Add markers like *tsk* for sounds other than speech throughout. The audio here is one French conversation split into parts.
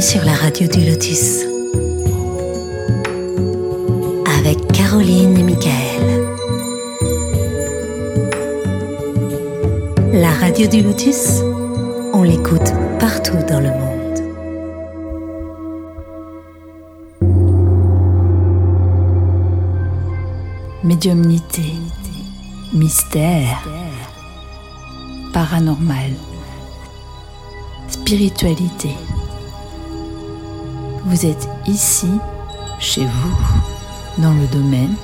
Sur la radio du Lotus. Avec Caroline et Michael. La radio du Lotus, on l'écoute partout dans le monde. Médiumnité, mystère, paranormal, spiritualité. Vous êtes ici, chez vous, dans le domaine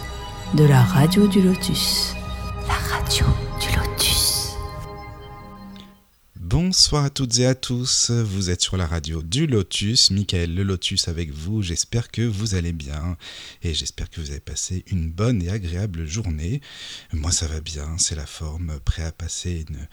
de la radio du lotus. Bonsoir à toutes et à tous, vous êtes sur la radio du Lotus, Michael le Lotus avec vous, j'espère que vous allez bien et j'espère que vous avez passé une bonne et agréable journée. Moi ça va bien, c'est la forme, prêt à passer une,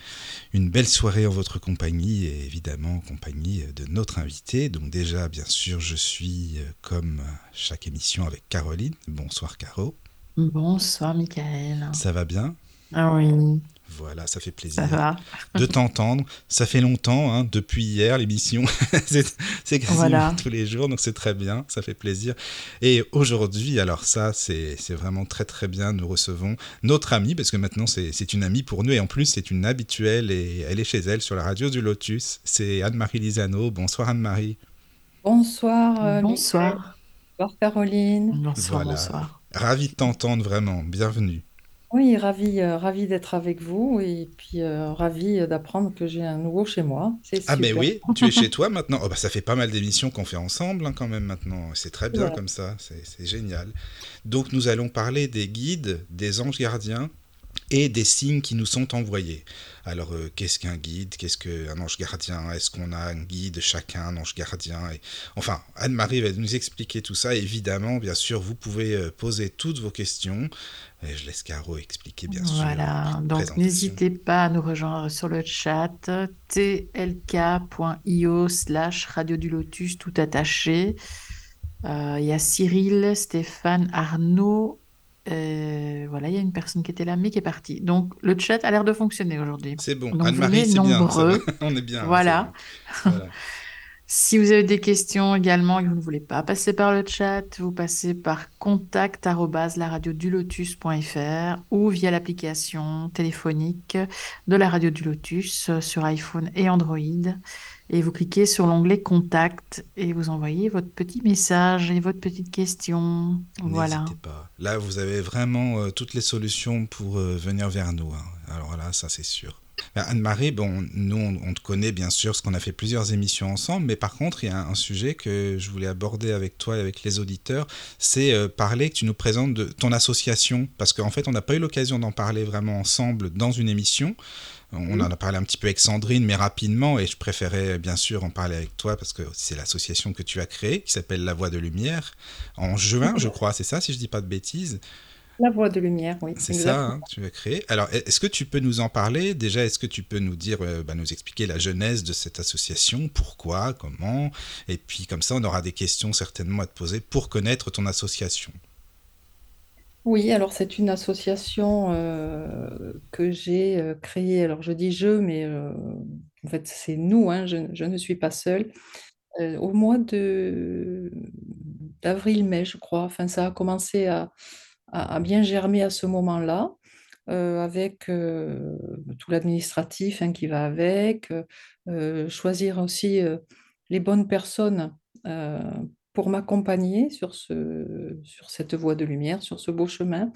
une belle soirée en votre compagnie et évidemment en compagnie de notre invité. Donc déjà bien sûr je suis euh, comme chaque émission avec Caroline. Bonsoir Caro, Bonsoir, Michael. ça va bien? Ah oui, Voilà, ça fait plaisir. ça de t'entendre. Ça fait longtemps, hein, depuis hier, l'émission. *laughs* c'est c'est quasiment Voilà. tous les jours, donc c'est très bien, ça fait plaisir. Et aujourd'hui, alors ça, c'est c'est vraiment très très bien. Nous recevons notre amie, parce que maintenant c'est c'est une amie pour nous, et en plus c'est une habituelle, et elle est chez elle sur la radio du Lotus. C'est Anne-Marie Lisano. Bonsoir Anne-Marie. Bonsoir, euh, Bonsoir. Bonsoir, Caroline. Bonsoir, Voilà. bonsoir. Ravi de t'entendre vraiment, bienvenue. Oui, ravi, euh, ravi d'être avec vous et puis euh, ravi d'apprendre que j'ai un nouveau chez moi. C'est Ah mais super. oui, tu es *laughs* chez toi maintenant. Oh, bah, ça fait pas mal d'émissions qu'on fait ensemble hein, quand même maintenant. C'est très bien Ouais. comme ça, c'est c'est génial. Donc nous allons parler des guides, des anges gardiens et des signes qui nous sont envoyés. Alors euh, qu'est-ce qu'un guide? Qu'est-ce qu'un ange gardien? Est-ce qu'on a un guide chacun, un ange gardien? Et... Enfin, Anne-Marie va nous expliquer tout ça. Évidemment, bien sûr, vous pouvez euh, poser toutes vos questions. Et je laisse Caro expliquer, bien sûr. Voilà, donc n'hésitez pas à nous rejoindre sur le chat tlk.io slash radio du lotus tout attaché. Euh, Il y a Cyril, Stéphane, Arnaud. Euh, voilà, il y a une personne qui était là mais qui est partie. Donc le chat a l'air de fonctionner aujourd'hui. C'est bon, Donc, Anne-Marie, c'est nombreux. *laughs* On est bien. hein, Voilà. c'est bon. Voilà. Si vous avez des questions également et que vous ne voulez pas passer par le chat, vous passez par contact arobase laradiodulotus.fr ou via l'application téléphonique de la Radio du Lotus euh, sur iPhone et Android. Et vous cliquez sur l'onglet Contact et vous envoyez votre petit message et votre petite question. Voilà. Pas. Là, vous avez vraiment euh, toutes les solutions pour euh, venir vers nous. hein. Alors là, ça c'est sûr. Ben, Anne-Marie, bon, nous on, te connaît bien sûr, parce qu'on a fait plusieurs émissions ensemble, mais par contre, il y a un, un sujet que je voulais aborder avec toi et avec les auditeurs, c'est euh, parler que tu nous présentes de ton association, parce qu'en fait, on n'a pas eu l'occasion d'en parler vraiment ensemble dans une émission. On en a parlé un petit peu avec Sandrine, mais rapidement, et je préférais bien sûr en parler avec toi parce que c'est l'association que tu as créée, qui s'appelle La Voix de Lumière, en juin, je crois, c'est ça, si je dis pas de bêtises? La voix de lumière, oui. C'est ça, hein, tu as créé. Alors, est-ce que tu peux nous en parler? Déjà, est-ce que tu peux nous dire, euh, bah, nous expliquer la genèse de cette association Pourquoi Comment? Et puis, comme ça, on aura des questions certainement à te poser pour connaître ton association. Oui, alors c'est une association euh, que j'ai euh, créée. Alors je dis je, mais euh, en fait c'est nous, hein, je, ne suis pas seule. Au mois de d'avril-mai, je crois. Enfin, ça a commencé à, à- bien germer à ce moment-là, avec tout l'administratif hein, qui va avec, choisir aussi les bonnes personnes pour m'accompagner sur ce, sur cette voie de lumière, sur ce beau chemin.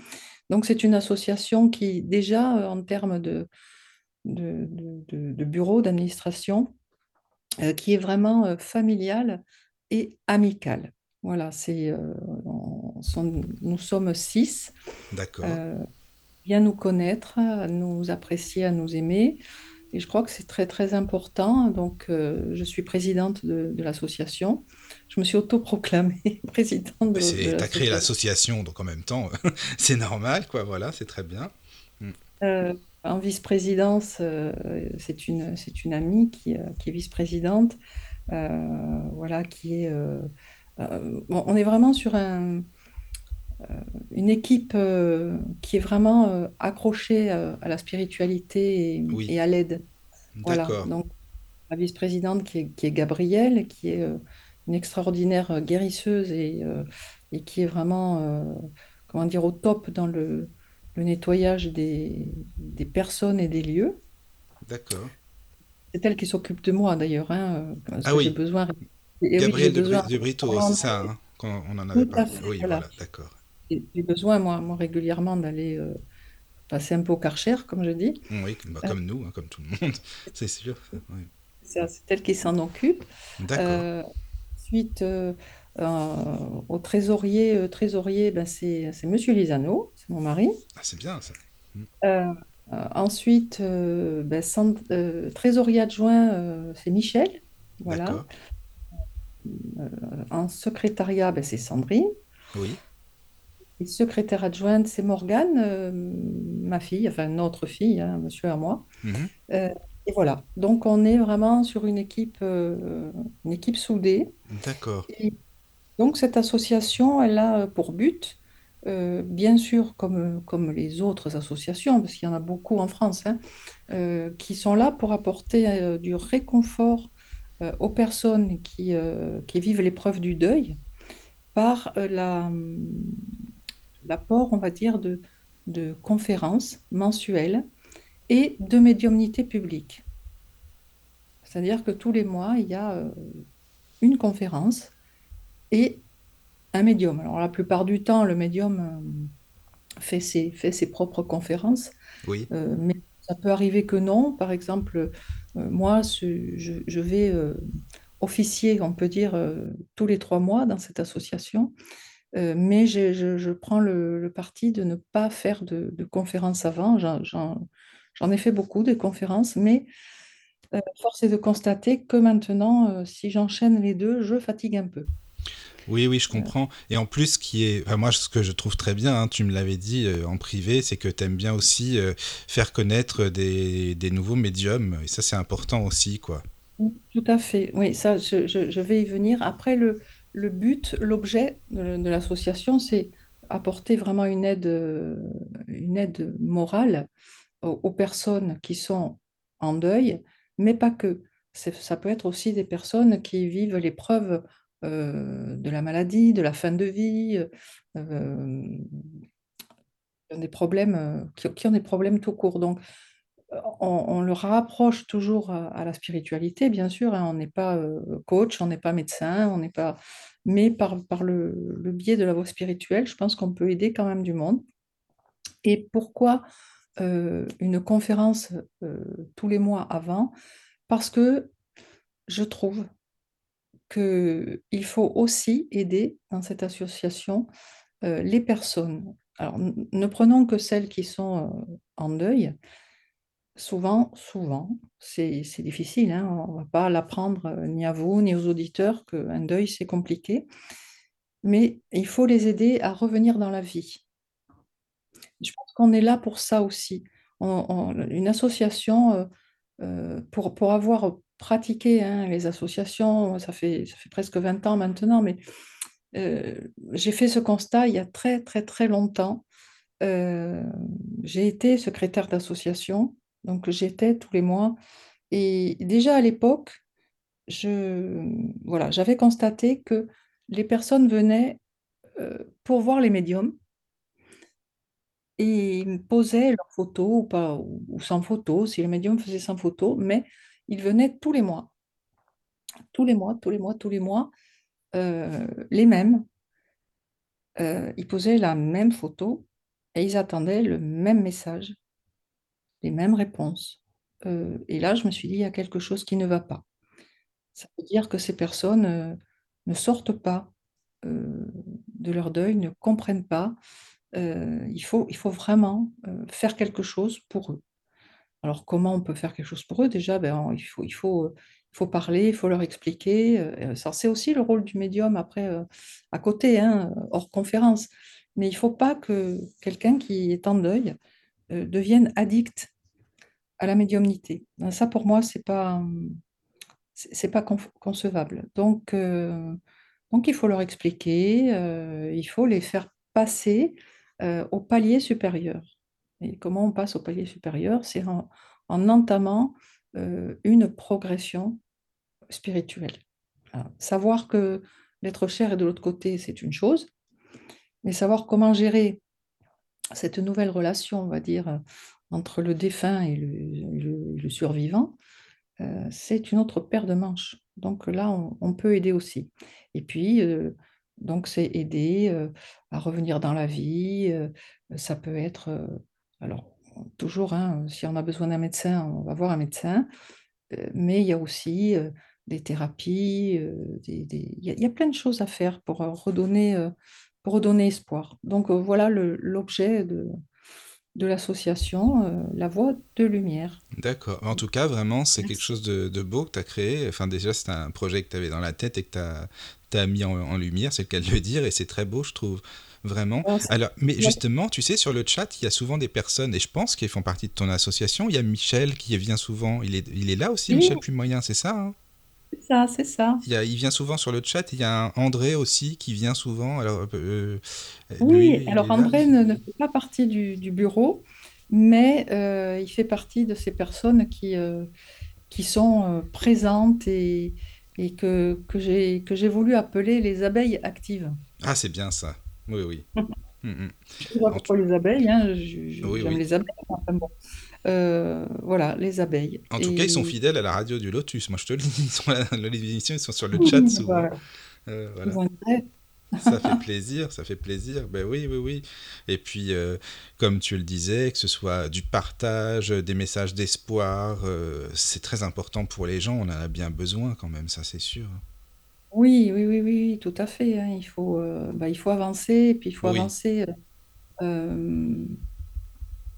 Donc, c'est une association qui, déjà, euh, en termes de, de, de- bureau, d'administration, euh, qui est vraiment euh, familiale et amicale. Voilà, c'est, euh, nous sommes six, D'accord. bien nous connaître, à nous apprécier, à nous aimer. Et je crois que c'est très, très important. Donc, je suis présidente de, de l'association. Je me suis autoproclamée *laughs* présidente de, c'est- T'as créé l'association. donc en même temps, *laughs* c'est normal, quoi. Voilà, c'est très bien. Euh, en vice-présidence, euh, c'est une, une amie qui, euh, qui est vice-présidente, voilà, qui est... bon, on est vraiment sur un, une équipe qui est vraiment accrochée à la spiritualité et, Oui. et à l'aide. Voilà. D'accord. Donc, la vice-présidente qui est, qui est Gabrielle, qui est, une extraordinaire guérisseuse et, euh, et qui est vraiment, euh, comment dire, au top dans le, le nettoyage des, des personnes et des lieux. D'accord. C'est elle qui s'occupe de moi d'ailleurs, hein, euh, parce Ah que j'ai oui, besoin. Et oui, Gabriel de, besoin. Bri- de Brito, c'est ça, hein, quand on en avait parlé. Oui, voilà. voilà, d'accord. J'ai besoin, moi, moi régulièrement, d'aller euh, passer un peu au Karcher, comme je dis. Oui, bah, Euh, comme nous, hein, comme tout le monde, *laughs* c'est sûr. Oui. c'est c'est elle qui s'en occupe. D'accord, Euh, ensuite, euh, euh, au trésorier, euh, trésorier ben, c'est c'est Monsieur Lisano, c'est mon mari. ah, c'est bien ça. Mm. Euh, euh, ensuite, ben, trésorier adjoint, c'est Michel. Voilà. En secrétariat, ben, c'est Sandrine. oui, Et secrétaire adjointe, c'est Morgane, euh, ma fille, enfin notre fille, hein, monsieur et moi. Mhm. Euh, et voilà. Donc on est vraiment sur une équipe, euh, une équipe soudée. d'accord, Et donc cette association, elle a pour but, euh, bien sûr, comme, comme les autres associations, parce qu'il y en a beaucoup en France, hein, euh, qui sont là pour apporter euh, du réconfort euh, aux personnes qui, euh, qui vivent l'épreuve du deuil par euh, la, l'apport, on va dire, de, de conférences mensuelles et de médiumnité publique. C'est-à-dire que tous les mois, il y a euh, une conférence et un médium. Alors la plupart du temps, le médium euh, fait ses, fait ses propres conférences, oui, euh, mais ça peut arriver que non. Par exemple, euh, moi, je, je vais euh, officier, on peut dire, tous les trois mois dans cette association. Euh, mais je, je prends le, le parti de ne pas faire de, de conférences avant. J'en, j'en- ai fait beaucoup des conférences, mais euh, force est de constater que maintenant, euh, si j'enchaîne les deux, je fatigue un peu. oui, oui, je Euh, comprends. Et en plus, ce qui est, enfin, moi, ce que je trouve très bien, hein, tu me l'avais dit euh, en privé, c'est que tu aimes bien aussi euh, faire connaître des, des nouveaux médiums. Et ça, c'est important aussi, quoi. tout à fait. Oui, ça, je, je- je vais y venir. Après, le, le but, l'objet de, de l'association, c'est apporter vraiment une aide, euh, une aide morale aux, personnes qui sont en deuil, mais pas que. Ça peut être aussi des personnes qui vivent l'épreuve euh, de la maladie, de la fin de vie, euh, des problèmes, qui, ont des problèmes tout court. Donc, on, on le rapproche toujours à, la spiritualité, bien sûr. hein. On n'est pas euh, coach, on n'est pas médecin, on n'est pas. Mais par, le biais de la voie spirituelle, je pense qu'on peut aider quand même du monde. Et pourquoi euh, une conférence euh, tous les mois avant? Parce que je trouve qu'il faut aussi aider dans cette association euh, les personnes. Alors, ne prenons que celles qui sont en deuil. Souvent, souvent, c'est difficile, hein, on ne va pas l'apprendre ni à vous ni aux auditeurs qu'un deuil, c'est compliqué, mais il faut les aider à revenir dans la vie. Qu'on est là pour ça aussi. Une association, euh, euh, pour, pour avoir pratiqué hein, les associations, ça fait, ça fait presque 20 ans maintenant, mais euh, j'ai fait ce constat il y a très, très, très longtemps. J'ai été secrétaire d'association, donc j'étais tous les mois. Et déjà à l'époque, je, voilà, j'avais constaté que les personnes venaient pour voir les médiums et posaient leurs photos ou pas, ou, sans photo, si le médium faisait sans photo, mais ils venaient tous les mois, tous les mois, tous les mois, tous les mois, euh, les mêmes. Euh, ils posaient la même photo et ils attendaient le même message, les mêmes réponses. Euh, et là, je me suis dit, il y a quelque chose qui ne va pas. Ça veut dire que ces personnes ne sortent pas de leur deuil, ne comprennent pas. Euh, il faut, il faut vraiment euh, faire quelque chose pour eux. Alors, comment on peut faire quelque chose pour eux? Déjà, ben, il faut, il faut, euh, il faut parler, il faut leur expliquer. euh, c'est aussi le rôle du médium après, à côté, hein, hors conférence. Mais il ne faut pas que quelqu'un qui est en deuil devienne addict à la médiumnité. Ben, Ça, pour moi, c'est pas, hum, c'est pas con- concevable. Donc, donc, il faut leur expliquer, il faut les faire passer euh, au palier supérieur. Et comment on passe au palier supérieur? C'est en, en entamant euh, une progression spirituelle. savoir que l'être cher est de l'autre côté, c'est une chose, mais savoir comment gérer cette nouvelle relation, on va dire, entre le défunt et le, survivant, euh, c'est une autre paire de manches. Donc là, on, peut aider aussi. Et puis, donc c'est aider à revenir dans la vie. ça peut être, alors toujours, hein, si on a besoin d'un médecin, on va voir un médecin. mais il y a aussi des thérapies, il y, a plein de choses à faire pour redonner, pour redonner espoir. Donc voilà l'objet de, de l'association euh, La Voix de Lumière. D'accord. En tout cas, vraiment, c'est quelque chose de, beau que tu as créé. Enfin, déjà, c'est un projet que tu avais dans la tête et que tu as, mis en, lumière, c'est le cas de le dire, et c'est très beau, je trouve. Vraiment. Alors, mais justement, tu sais, sur le chat, il y a souvent des personnes, et je pense qu'ils font partie de ton association. Il y a Michel qui vient souvent. Il est, il est là aussi, Michel Puy-Moyen, c'est ça hein? C'est ça, c'est ça. Il, il, vient souvent sur le chat. Il y a un André aussi qui vient souvent. Alors, euh, oui, alors André ne, fait pas partie du, bureau, mais euh, il fait partie de ces personnes qui, euh, qui sont présentes et, et que, que j'ai voulu appeler les abeilles actives. Ah, c'est bien ça. Oui, oui. *laughs* Mm, mm. Je pourquoi les abeilles, hein. j'aime les abeilles. Enfin, bon. Euh, voilà, les abeilles. En tout cas, ils sont fidèles à la radio du Lotus. Moi, je te le dis, ils sont, ils sont sur le chat souvent. Euh, ça fait plaisir, ça fait plaisir. Ben oui, oui, oui. Et puis, euh, comme tu le disais, que ce soit du partage, des messages d'espoir, c'est très important pour les gens. On en a bien besoin quand même, ça c'est sûr. Oui, oui, oui, oui, tout à fait. Hein. Il faut, bah, il faut avancer, et puis il faut avancer.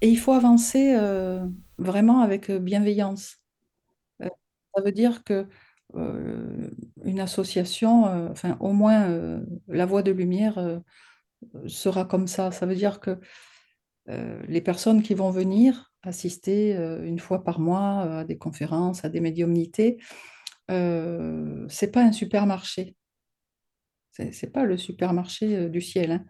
Et il faut avancer euh, vraiment avec euh, bienveillance. Euh, ça veut dire que une association, enfin au moins la Voix de Lumière sera comme ça. Ça veut dire que les personnes qui vont venir assister une fois par mois à des conférences, à des médiumnités, c'est pas un supermarché. C'est pas le supermarché du ciel. Hein.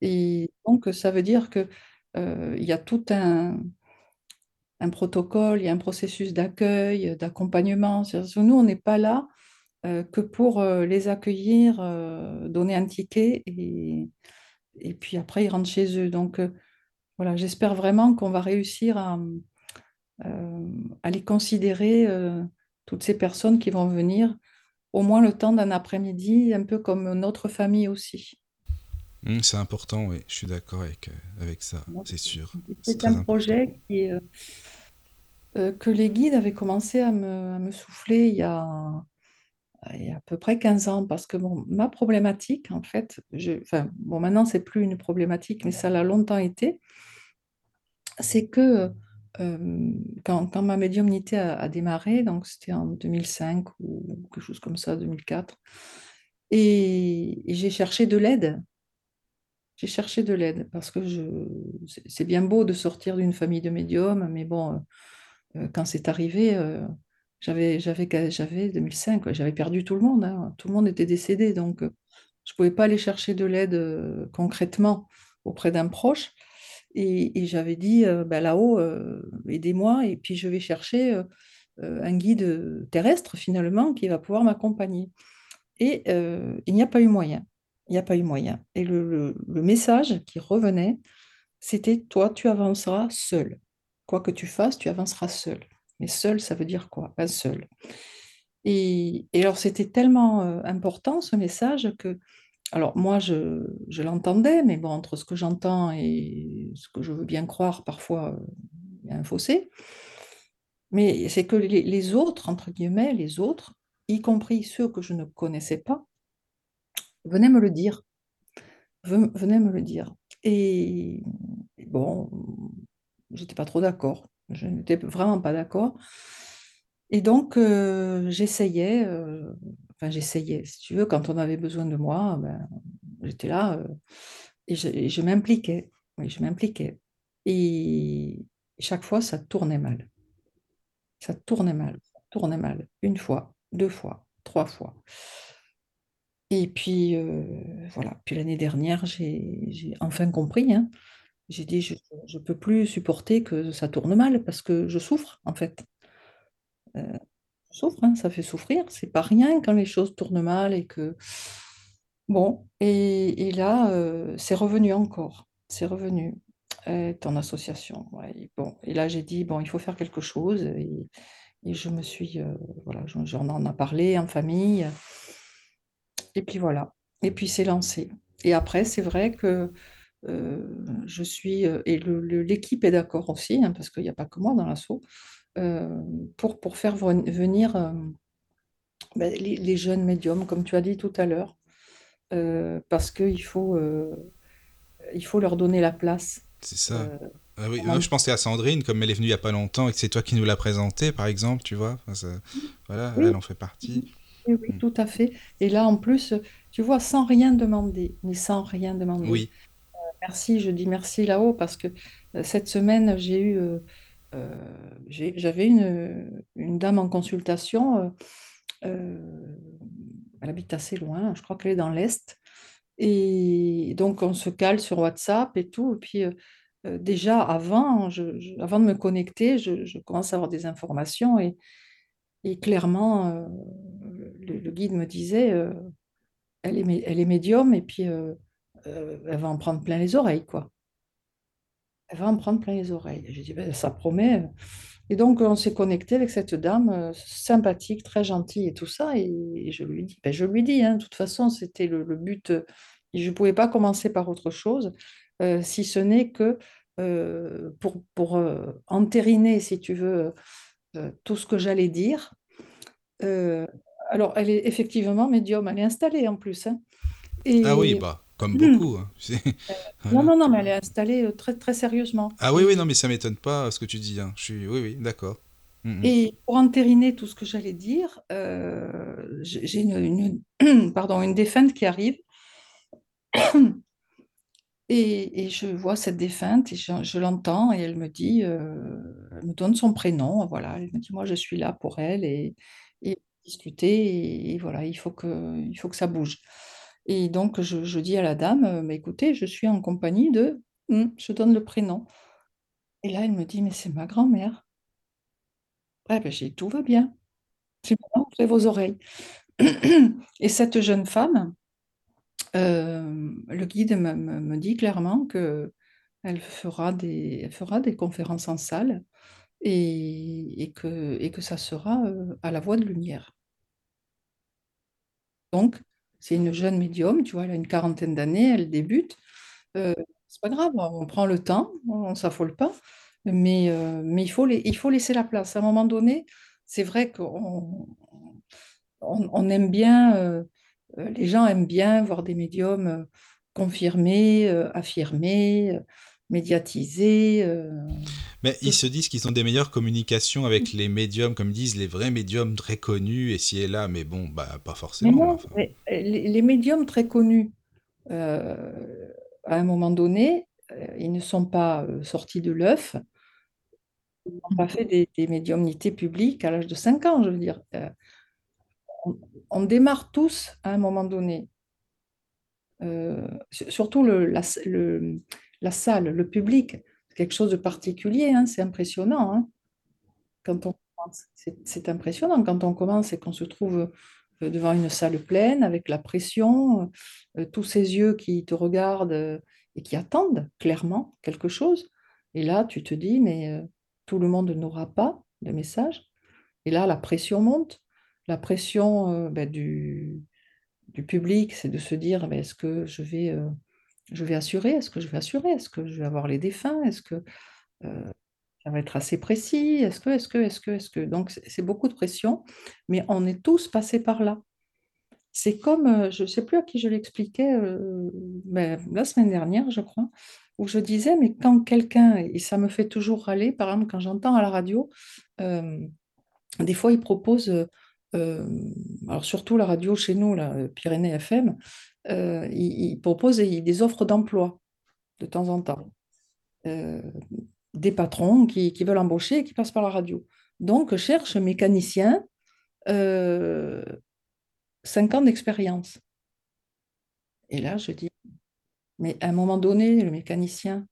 Et donc ça veut dire que euh, il y a tout un, un, protocole, il y a un processus d'accueil, d'accompagnement. Nous, on n'est pas là euh, que pour euh, les accueillir, donner un ticket et, et, puis après ils rentrent chez eux. Donc voilà, j'espère vraiment qu'on va réussir à, à les considérer, toutes ces personnes qui vont venir, au moins le temps d'un après-midi, un peu comme notre famille aussi. Mmh, c'est important, oui, je suis d'accord avec, euh, avec ça, c'est sûr. C'est un projet qui euh, euh, que les guides avaient commencé à me, à me souffler il y, a, il y a à peu près 15 ans, parce que bon, ma problématique, en fait, je, enfin, bon, maintenant, c'est plus une problématique, mais ça l'a longtemps été, c'est que quand, quand, ma médiumnité a, démarré, donc c'était en 2005 ou quelque chose comme ça, 2004, et j'ai cherché de l'aide j'ai cherché de l'aide parce que je... c'est bien beau de sortir d'une famille de médiums, mais bon, euh, quand c'est arrivé, euh, j'avais, j'avais, j'avais 2005, j'avais perdu tout le monde, hein. tout le monde était décédé, donc euh, je ne pouvais pas aller chercher de l'aide concrètement auprès d'un proche. Et, j'avais dit, bah, là-haut, aidez-moi, et puis je vais chercher un guide terrestre finalement qui va pouvoir m'accompagner. Et il n'y a pas eu moyen il n'y a pas eu moyen. Et le, message qui revenait, c'était toi, tu avanceras seul. Quoi que tu fasses, tu avanceras seul. Mais seul, ça veut dire quoi? Pas seul. Et, alors, c'était tellement euh, important ce message que, alors moi, je, l'entendais, mais bon, entre ce que j'entends et ce que je veux bien croire, parfois, euh, il y a un fossé. Mais c'est que les autres, entre guillemets, les autres, y compris ceux que je ne connaissais pas, venez me le dire. Venez me le dire. Et, bon, j'étais pas trop d'accord. Je n'étais vraiment pas d'accord. Et donc, euh, j'essayais, euh, enfin, j'essayais, si tu veux, quand on avait besoin de moi, ben, j'étais là euh, et je, m'impliquais. Oui, je m'impliquais. Et chaque fois, ça tournait mal. Ça tournait mal. Ça tournait mal. Une fois, deux fois, trois fois. Et puis, euh, voilà. Puis l'année dernière, j'ai enfin compris. Hein. J'ai dit, je ne peux plus supporter que ça tourne mal parce que je souffre, en fait. Euh, souffre, hein, ça fait souffrir. C'est pas rien quand les choses tournent mal et que... Bon, et, là, euh, c'est revenu encore. C'est revenu. Ton association. Et bon, et là, j'ai dit, bon, il faut faire quelque chose. Et, je me suis... voilà, j'en en a parlé en famille. Et puis voilà. Et puis c'est lancé. Et après, c'est vrai que euh, je suis... euh, Et l'équipe est d'accord aussi, hein, parce qu'il n'y a pas que moi dans l'assaut, euh, pour, pour faire ven- venir... euh, ben, les, les jeunes médiums, comme tu as dit tout à l'heure, parce qu'il faut, il faut leur donner la place. C'est ça. Ah oui, moi, je pensais à Sandrine, comme elle est venue il y a pas longtemps et que c'est toi qui nous l'as présentée, par exemple, tu vois. Enfin, ça- voilà, Oui. elle en fait partie. Oui, oui, Mm. tout à fait. Et là, en plus, tu vois, sans rien demander, mais sans rien demander. Oui, Merci, je dis merci là-haut parce que euh, cette semaine, j'ai eu, euh, euh, j'avais une, une dame en consultation. euh, euh, elle habite assez loin, je crois qu'elle est dans l'Est. Et donc, on se cale sur WhatsApp et tout. Et puis, euh, euh, déjà, avant, je- je- avant de me connecter, je, je commence à avoir des informations. Et, et clairement, euh, le, guide me disait, euh, elle est, médium et puis euh, euh, elle va en prendre plein les oreilles, quoi. Elle va en prendre plein les oreilles. J'ai dit, ben, ça promet. Et donc, on s'est connecté avec cette dame sympathique, très gentille et tout ça. Et, je lui dis, ben, je lui dis, hein, de toute façon, c'était le, but. je ne pouvais pas commencer par autre chose, si ce n'est que pour, pour entériner, si tu veux, tout ce que j'allais dire. Euh, alors, elle est effectivement médium, elle est installée en plus. hein. Ah oui, bah, comme Hmm. beaucoup. hein. C'est- *laughs* non, non, non, mais elle est installée euh, très, très sérieusement. Ah oui, oui, non, mais ça m'étonne pas euh, ce que tu dis. hein. Je suis... Oui, oui, d'accord. Mhm. et pour entériner tout ce que j'allais dire, euh, j'ai une, une- *clears throat* pardon, une défunte qui arrive *clears throat* et, et je vois cette défunte et je, je l'entends et elle me dit, euh, elle me donne son prénom, voilà, elle me dit, moi je suis là pour elle et discuter et, voilà, il faut que, il faut que ça bouge. Et donc je, dis à la dame, euh, mais écoutez, je suis en compagnie de, Hum, je donne le prénom. Et là, elle me dit, mais c'est ma grand-mère. Ouais, ben, j'ai dit, tout va bien. Dit, maintenant, ouvrez vos oreilles. Et cette jeune femme, euh, le guide me, me- dit clairement que elle fera des, fera des conférences en salle et, et que, et que ça sera euh, à la Voix de Lumière. Donc, c'est une jeune médium, tu vois, elle a une quarantaine d'années, elle débute. Euh, c'est pas grave, on prend le temps, on s'affole pas, mais, euh, il faut, laisser la place. À un moment donné, c'est vrai qu'on on, on aime bien, euh, les gens aiment bien voir des médiums confirmés, affirmés, médiatisés. euh, Mais ils se disent qu'ils ont des meilleures communications avec les médiums, comme disent les vrais médiums très connus, et ci et là, mais bon, bah, pas Mais forcément. non, enfin. mais, euh, les, médiums très connus, euh, à un moment donné, ils ne sont pas sortis de l'œuf, ils n'ont pas fait des, des médiumnités publiques à l'âge de 5 ans, je veux dire. Euh, on, on démarre tous à un moment donné. Euh, su- surtout le- la, le- la salle, le public, c'est quelque chose de particulier, hein, c'est impressionnant. hein. Quand on commence, c'est impressionnant quand on commence et qu'on se trouve euh, devant une salle pleine avec la pression, euh, tous ces yeux qui te regardent euh, et qui attendent clairement quelque chose. Et là, tu te dis, mais tout le monde n'aura pas de message. Et là, la pression monte. La pression ben, du, public, c'est de se dire, ben, est-ce que je vais, je vais assurer? Est-ce que je vais assurer? Est-ce que je vais avoir les défunts? Est-ce que euh, ça va être assez précis? Est-ce que, est-ce que, est-ce que, est-ce que? Donc, c'est beaucoup de pression, mais on est tous passés par là. C'est comme, euh, je ne sais plus à qui je l'expliquais, euh, ben, la semaine dernière, je crois, où je disais, mais quand quelqu'un, et ça me fait toujours râler, par exemple, quand j'entends à la radio, des fois, ils proposent, alors surtout la radio chez nous, euh, Pyrénées FM, euh, ils, proposent des offres d'emploi de temps en temps. Euh, des patrons qui, qui veulent embaucher et qui passent par la radio. Donc, cherche mécanicien, euh, 5 ans d'expérience. Et là, je dis, mais à un moment donné, le mécanicien,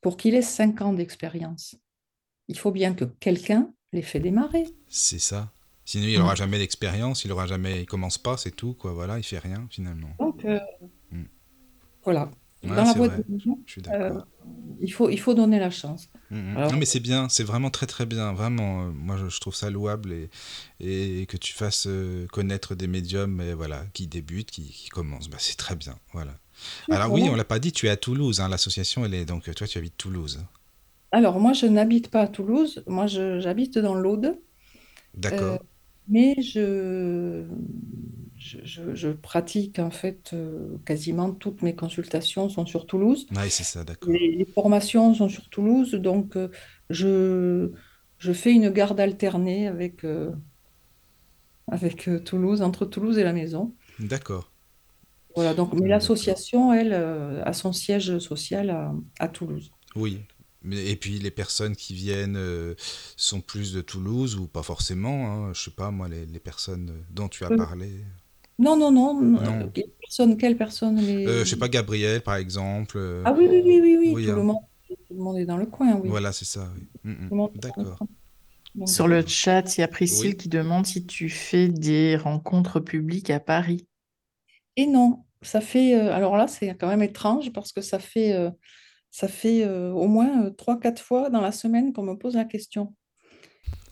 pour qu'il ait 5 ans d'expérience, il faut bien que quelqu'un les fait démarrer. C'est ça. Sinon, il Mm. n'aura jamais d'expérience, il aura jamais, il commence pas, c'est tout, quoi. Voilà, il fait rien finalement. Donc, euh, Mm. voilà. Ouais, Dans la boîte de Je suis euh, il faut, il faut donner la chance. Alors- non, mais c'est bien, c'est vraiment très très bien. Vraiment, euh, moi je, je trouve ça louable et, et que tu fasses connaître des médiums voilà, qui débutent, qui, qui commencent. Bah, c'est très bien. Voilà. Alors, oui, on l'a pas dit, tu es à Toulouse. hein, L'association, elle est donc toi, tu habites Toulouse. Alors, moi, je n'habite pas à Toulouse. Moi, j'habite dans l'Aude. D'accord. Mais je, je, je- je pratique, en fait, euh, quasiment toutes mes consultations sont sur Toulouse. Ouais, c'est ça, d'accord. Les, les formations sont sur Toulouse. Donc, euh, je, je fais une garde alternée avec, euh, avec Toulouse, entre Toulouse et la maison. D'accord. Voilà, donc, mais l'association, elle, a son siège social à, à Toulouse. Oui. Et puis les personnes qui viennent euh, sont plus de Toulouse ou pas forcément. Hein, je sais pas, moi, les, les personnes dont tu as Euh, parlé. Non, non, non. Non. euh, quelle personne, quelle personne les... Euh, je sais pas, Gabriel par exemple. Ah oui, oui, oui, oui, oui, Oui, tout hein. le monde, tout le monde est dans le coin, oui. Voilà, c'est ça. oui. Dans le D'accord. Donc, Sur le chat, il y a Priscille Oui. qui demande si tu fais des rencontres publiques à Paris. Et non, ça fait. euh, alors là, c'est quand même étrange parce que ça fait, euh, ça fait euh, au moins euh, trois, quatre fois dans la semaine qu'on me pose la question.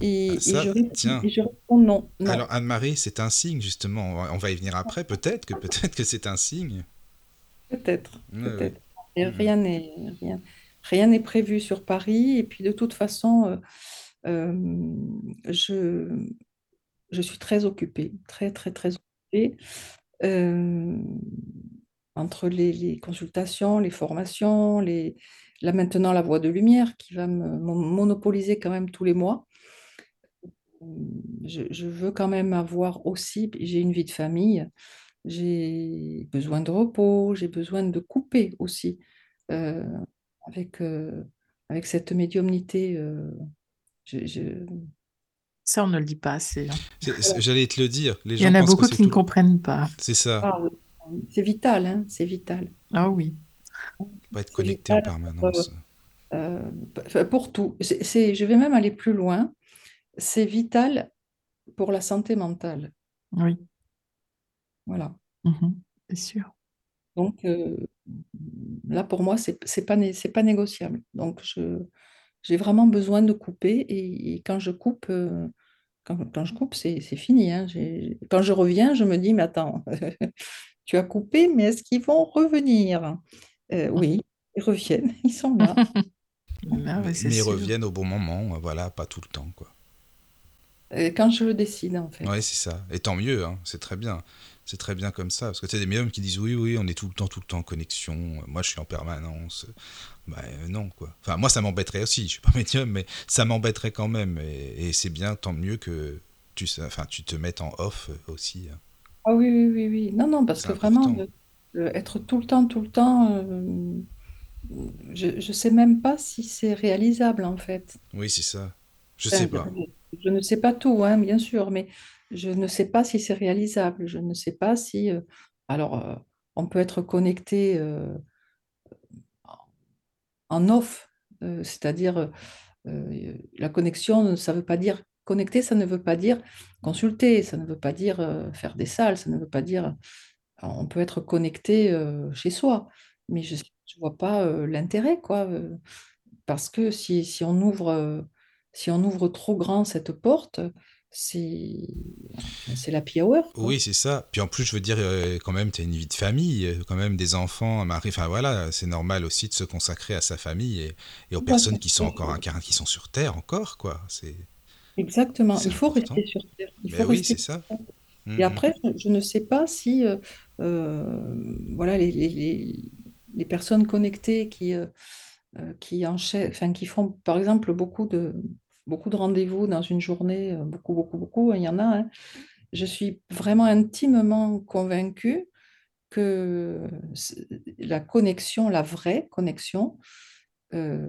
Et, Ah, et ça, je, réponds- tiens. et je réponds non, non. Alors Anne-Marie, c'est un signe justement. On va- y venir après. Peut-être que peut-être que c'est un signe. Peut-être, Ouais, ouais. peut-être. Et Mhm. rien n'est rien, rien n'est prévu sur Paris. Et puis de toute façon, euh, euh, je, je suis très occupée, très, très, très occupée. Euh, entre les, les consultations, les formations, les... là maintenant la voix de lumière qui va me mon- monopoliser quand même tous les mois. Je, je veux quand même avoir aussi, j'ai une vie de famille, j'ai besoin de repos, j'ai besoin de couper aussi euh, avec, euh, avec cette médiumnité. euh, je- je- Ça, on ne le dit pas assez. hein. J'allais te le dire. Les Il gens y en a beaucoup qui ne comprennent pas. C'est ça. Ah oui, c'est vital, hein, c'est vital. Ah oui. Pas être c'est connecté en vital, permanence. Euh, enfin, pour tout. C'est, je vais même aller plus loin. C'est vital pour la santé mentale. Oui. Voilà. Mhm. C'est sûr. Donc euh, là, pour moi, c'est c'est pas, né- c'est pas négociable. Donc je, j'ai vraiment besoin de couper. Et, et quand je coupe, euh, quand, quand je coupe, c'est c'est fini. hein. J'ai- quand je reviens, je me dis, mais attends, tu as coupé, mais est-ce qu'ils vont revenir? Euh, oui, ils reviennent, *laughs* ils sont là. Ah, mais oui, ils reviennent au bon moment. Voilà, pas tout le temps, quoi. Euh, Quand je le décide, en fait. Ouais, c'est ça. Et tant mieux. hein, C'est très bien. C'est très bien comme ça. Parce que tu as des médiums qui disent oui, oui, on est tout le temps, tout le temps en connexion. Moi, je suis en permanence. Bah, euh, non, quoi. Enfin, moi, ça m'embêterait aussi. Je suis pas *laughs* médium, mais ça m'embêterait quand même. Et, et c'est bien, tant mieux que tu, enfin, tu te mettes en off aussi. hein. Ah oui, oui, oui, oui. Non, non, parce C'est que vraiment, important. le- le- être tout le temps, tout le temps, euh, je ne sais même pas si c'est réalisable, en fait. Oui, c'est ça. Je Enfin, sais pas. je, je ne sais pas tout, hein, bien sûr, mais je ne sais pas si c'est réalisable. Je ne sais pas si... euh, alors, euh, on peut être connecté euh, en off, euh, c'est-à-dire euh, la connexion, ça ne veut pas dire... Connecter, ça ne veut pas dire consulter, ça ne veut pas dire euh, faire des salles, ça ne veut pas dire... On peut être connecté euh, chez soi, mais je ne vois pas euh, l'intérêt, quoi. parce que si, si on ouvre, si on ouvre trop grand cette porte, c'est la hour, quoi. Oui, c'est ça. Puis en plus, je veux dire, quand même, tu as une vie de famille, quand même des enfants, un mari. Enfin voilà, c'est normal aussi de se consacrer à sa famille et, et aux personnes qui sont encore incarnées, qui sont sur Terre encore, quoi. C'est Exactement. Il faut important. rester sur Terre. Il faut oui, rester c'est ça. sur Terre. Mhm. Et après, je, ne sais pas si euh, euh, voilà, les, les- les- les personnes connectées qui, euh, qui, enfin, qui font, par exemple, beaucoup de, beaucoup de rendez-vous dans une journée, beaucoup, beaucoup, beaucoup, il y en a, hein. Je suis vraiment intimement convaincue que la connexion, la vraie connexion, euh,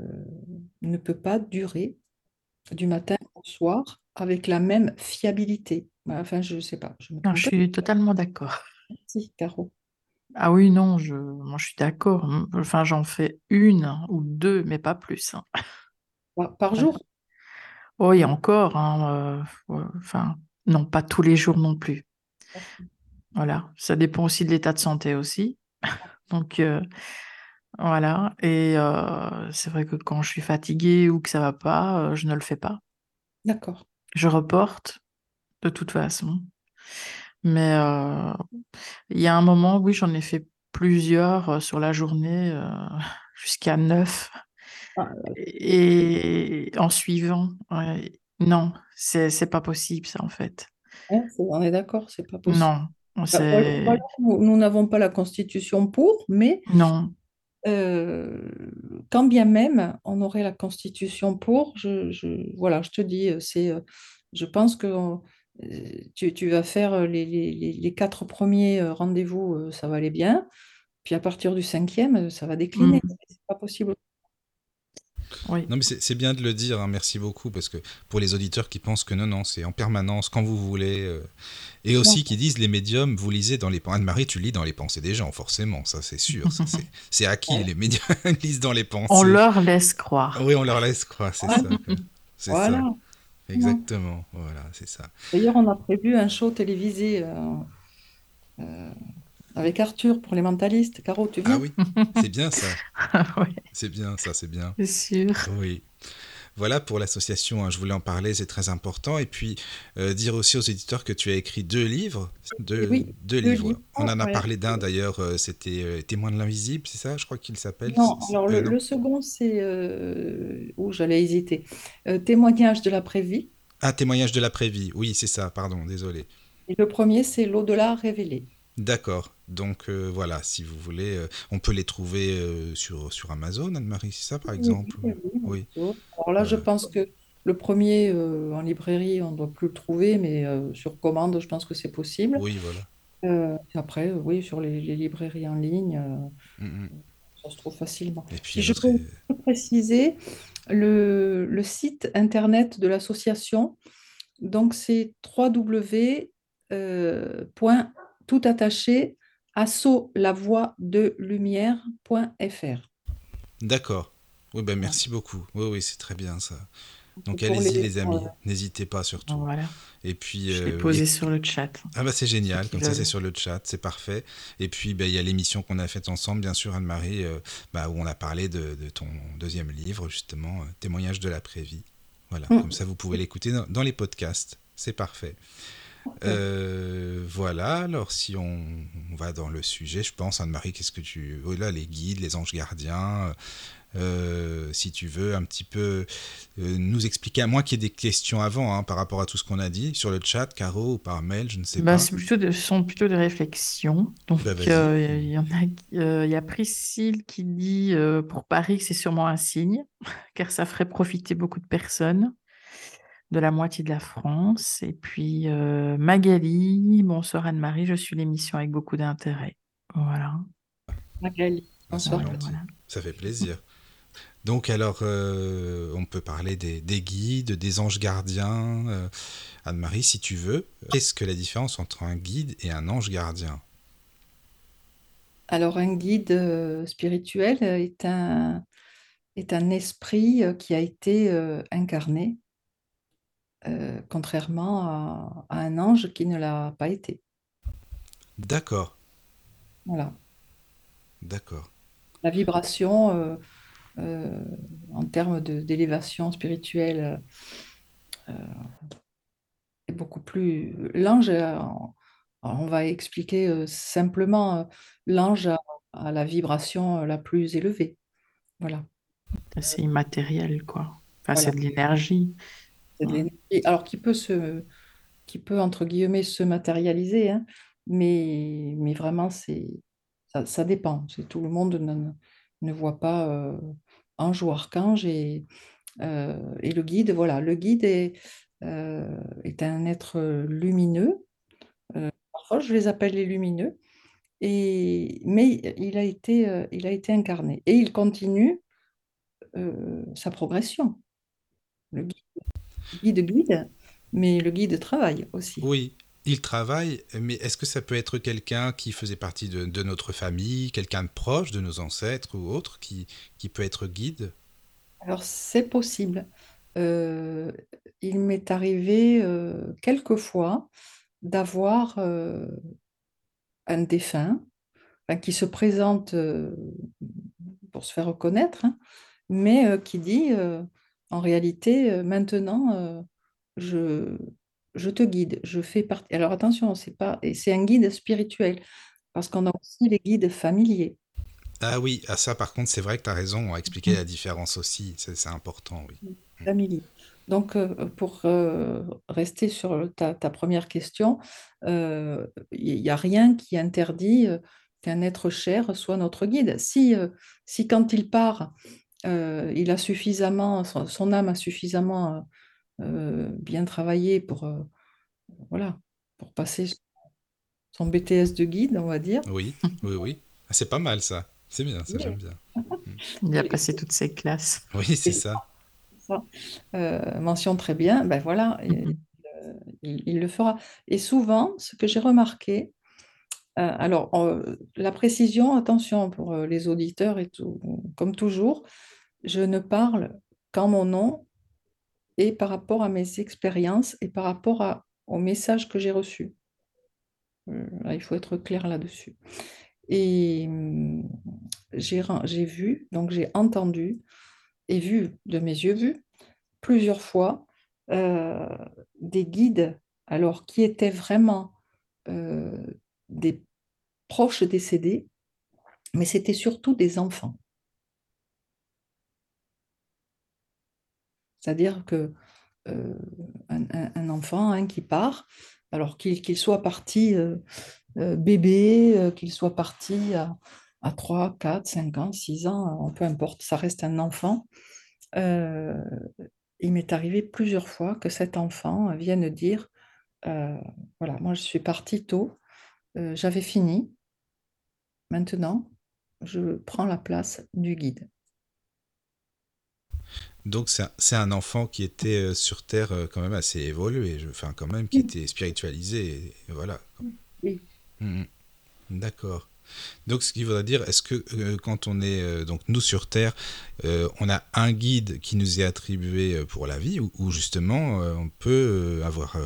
ne peut pas durer du matin au soir avec la même fiabilité. Enfin, je ne sais pas, je me Non, je suis totalement d'accord. Merci, Caro. Ah oui, non, je, moi, je suis d'accord. Enfin, j'en fais une ou deux, mais pas plus. hein. Par, jour? Oh, a encore, hein, euh, ouais, enfin, non, pas tous les jours non plus. Voilà, ça dépend aussi de l'état de santé aussi. Donc euh, voilà, et euh, c'est vrai que quand je suis fatiguée ou que ça va pas, euh, je ne le fais pas. D'accord. Je reporte de toute façon. Mais il y a un moment, oui, j'en ai fait plusieurs sur la journée, *laughs* jusqu'à neuf. Ah, Et en suivant, ouais. non, c'est pas possible ça en fait. ouais, on est d'accord, c'est pas possible. Non, Bah, nous n'avons pas la constitution pour, mais non, euh, quand bien même on aurait la constitution pour, je, je- voilà, je te dis, euh, c'est, euh, je pense que tu, tu vas faire les, les- les- les quatre premiers rendez-vous, ça va aller bien, puis à partir du cinquième, ça va décliner. Mm. C'est pas possible. Oui, Non, mais c'est bien de le dire, hein, merci beaucoup, parce que pour les auditeurs qui pensent que non, non, c'est en permanence, quand vous voulez, euh, et aussi qui disent les médiums, vous lisez dans les pensées. Anne-Marie, tu lis dans les pensées des gens, forcément, ça c'est sûr, *laughs* c'est- acquis, les médiums *laughs* lisent dans les pensées. on leur laisse croire. Oui, on leur laisse croire, c'est ça. C'est Voilà. ça, exactement, voilà, c'est ça. D'ailleurs, on a prévu un show télévisé euh, euh, avec Arthur pour les mentalistes. Caro, tu viens? Ah oui, *laughs* c'est bien ça, *laughs* Oui, c'est bien ça, c'est bien. c'est sûr. Oui. Voilà pour l'association, hein, je voulais en parler, c'est très important. Et puis euh, dire aussi aux éditeurs que tu as écrit deux livres. Deux, Oui, deux deux livres. livres, On en a ouais. parlé d'un d'ailleurs, euh, c'était euh, Témoin de l'invisible, c'est ça Je crois qu'il s'appelle? Non, alors euh, le, non. le second, c'est euh, où j'allais hésiter. Euh, témoignage de l'après-vie. Ah, Témoignage de l'après-vie, oui, c'est ça, pardon, désolé. Et le premier, c'est l'au-delà révélé. D'accord. Donc euh, voilà, si vous voulez, euh, on peut les trouver euh, sur, sur Amazon, Anne-Marie, c'est ça par exemple? Oui, oui, Oui. oui. Alors là, je pense que le premier en librairie, on ne doit plus le trouver, mais sur commande, je pense que c'est possible. Oui, voilà. Après, oui, sur les, les librairies en ligne, Mm, mm. ça se trouve facilement. Et puis je peux préciser, le, le site internet de l'association, donc c'est www. Euh, point tout attaché assaut la voix de lumière.fr. D'accord. Oui, ben merci beaucoup. Oui, oui, c'est très bien ça. Donc allez-y les- les amis, voilà. n'hésitez pas surtout. Voilà, Et puis je l'ai euh, posé et- sur le chat. Ah bah c'est génial, comme ça c'est sur le chat, c'est parfait. Et puis ben, il y a l'émission qu'on a faite ensemble, bien sûr Anne-Marie, euh, bah, où on a parlé de, de ton deuxième livre, justement, euh, Témoignage de l'après-vie. Voilà, Mm. comme ça vous pouvez l'écouter dans, dans les podcasts, c'est parfait. Euh, voilà, alors si on, on va dans le sujet, je pense, Anne-Marie, qu'est-ce que tu... Oh là, les guides, les anges gardiens, euh, si tu veux un petit peu euh, nous expliquer, à moins qu'il y ait des questions avant hein, par rapport à tout ce qu'on a dit, sur le chat, Caro, ou par mail, je ne sais Bah, pas. plutôt de- ce sont plutôt des réflexions. Donc, Bah, il y en a, il y a Priscille qui dit pour Paris que c'est sûrement un signe, *laughs* car ça ferait profiter beaucoup de personnes de la moitié de la France. Et puis euh, Magali, bonsoir Anne-Marie, je suis l'émission avec beaucoup d'intérêt. Voilà. Magali, bonsoir. Voilà. Ça fait plaisir. Donc alors, euh, on peut parler des, des guides, des anges gardiens. euh, Anne-Marie, si tu veux, qu'est-ce que la différence entre un guide et un ange gardien? Alors, un guide euh, spirituel est un, est un esprit qui a été euh, incarné, euh, contrairement à, à un ange qui ne l'a pas été. D'accord, Voilà. d'accord. La vibration, euh, euh, en termes de- d'élévation spirituelle, euh, est beaucoup plus... L'ange, on va expliquer simplement, l'ange a, a la vibration la plus élevée. Voilà. C'est immatériel, quoi. Enfin, c'est de l'énergie. C'est de l'énergie. Alors, qui peut se, qui peut, entre guillemets, se matérialiser, hein, mais, mais vraiment, c'est, ça, ça dépend. C'est tout le monde ne, ne voit pas euh, ange ou archange et, euh, et le guide, voilà, le guide est, euh, est un être lumineux. Euh, parfois, je les appelle les lumineux. Et, mais il a été, il a été incarné et il continue sa progression. Le guide, guide guide, mais le guide travaille aussi. Oui, il travaille, mais est-ce que ça peut être quelqu'un qui faisait partie de, de notre famille, quelqu'un de proche, de nos ancêtres ou autre, qui, qui peut être guide? Alors, c'est possible. Euh, il m'est arrivé euh, quelquefois d'avoir euh, un défunt enfin, qui se présente pour se faire reconnaître, hein, mais qui dit en réalité, euh, maintenant, euh, je, je te guide, je fais partie. Alors attention, c'est pas, et c'est un guide spirituel, parce qu'on a aussi les guides familiers. Ah oui, à ça par contre, c'est vrai que tu as raison, on va expliquer la différence aussi, c'est important, oui. Familiers. Donc, euh, pour euh, rester sur ta, ta première question, euh, il n'y a rien qui interdit qu'un être cher soit notre guide. Si, si quand il part, il a suffisamment, son, son âme a suffisamment euh, bien travaillé pour, euh, voilà, pour passer son BTS de guide, on va dire. Oui, oui, oui. Ah, c'est pas mal ça, c'est bien, ça Oui. j'aime bien. *laughs* Il a passé toutes ses classes. Oui, c'est ça. ça, euh, mention très bien, ben voilà, Mhm. euh, il, il le fera. Et souvent, ce que j'ai remarqué, euh, alors euh, la précision, attention pour euh, les auditeurs et tout, comme toujours, je ne parle qu'en mon nom et par rapport à mes expériences et par rapport à, au message que j'ai reçu. Euh, il faut être clair là-dessus. Et hum, j'ai vu, donc j'ai entendu et vu de mes yeux vus plusieurs fois des guides, alors qui étaient vraiment des proches décédés, mais c'était surtout des enfants. C'est-à-dire que euh, un, enfant hein, qui part, alors qu'il soit parti euh, euh, bébé, qu'il soit parti à, à 3, 4, 5 ans, 6 ans, peu importe, ça reste un enfant. Il m'est arrivé plusieurs fois que cet enfant vienne dire, voilà, moi je suis parti tôt, euh, j'avais fini, maintenant je prends la place du guide. Donc c'est un, enfant qui était euh, sur Terre euh, quand même assez évolué, je- enfin quand même qui était spiritualisé, et, voilà. Oui. Mhm. D'accord. Donc ce qui voudrait dire, est-ce que euh, quand on est euh, donc nous sur Terre, euh, on a un guide qui nous est attribué pour la vie, ou, ou justement on peut avoir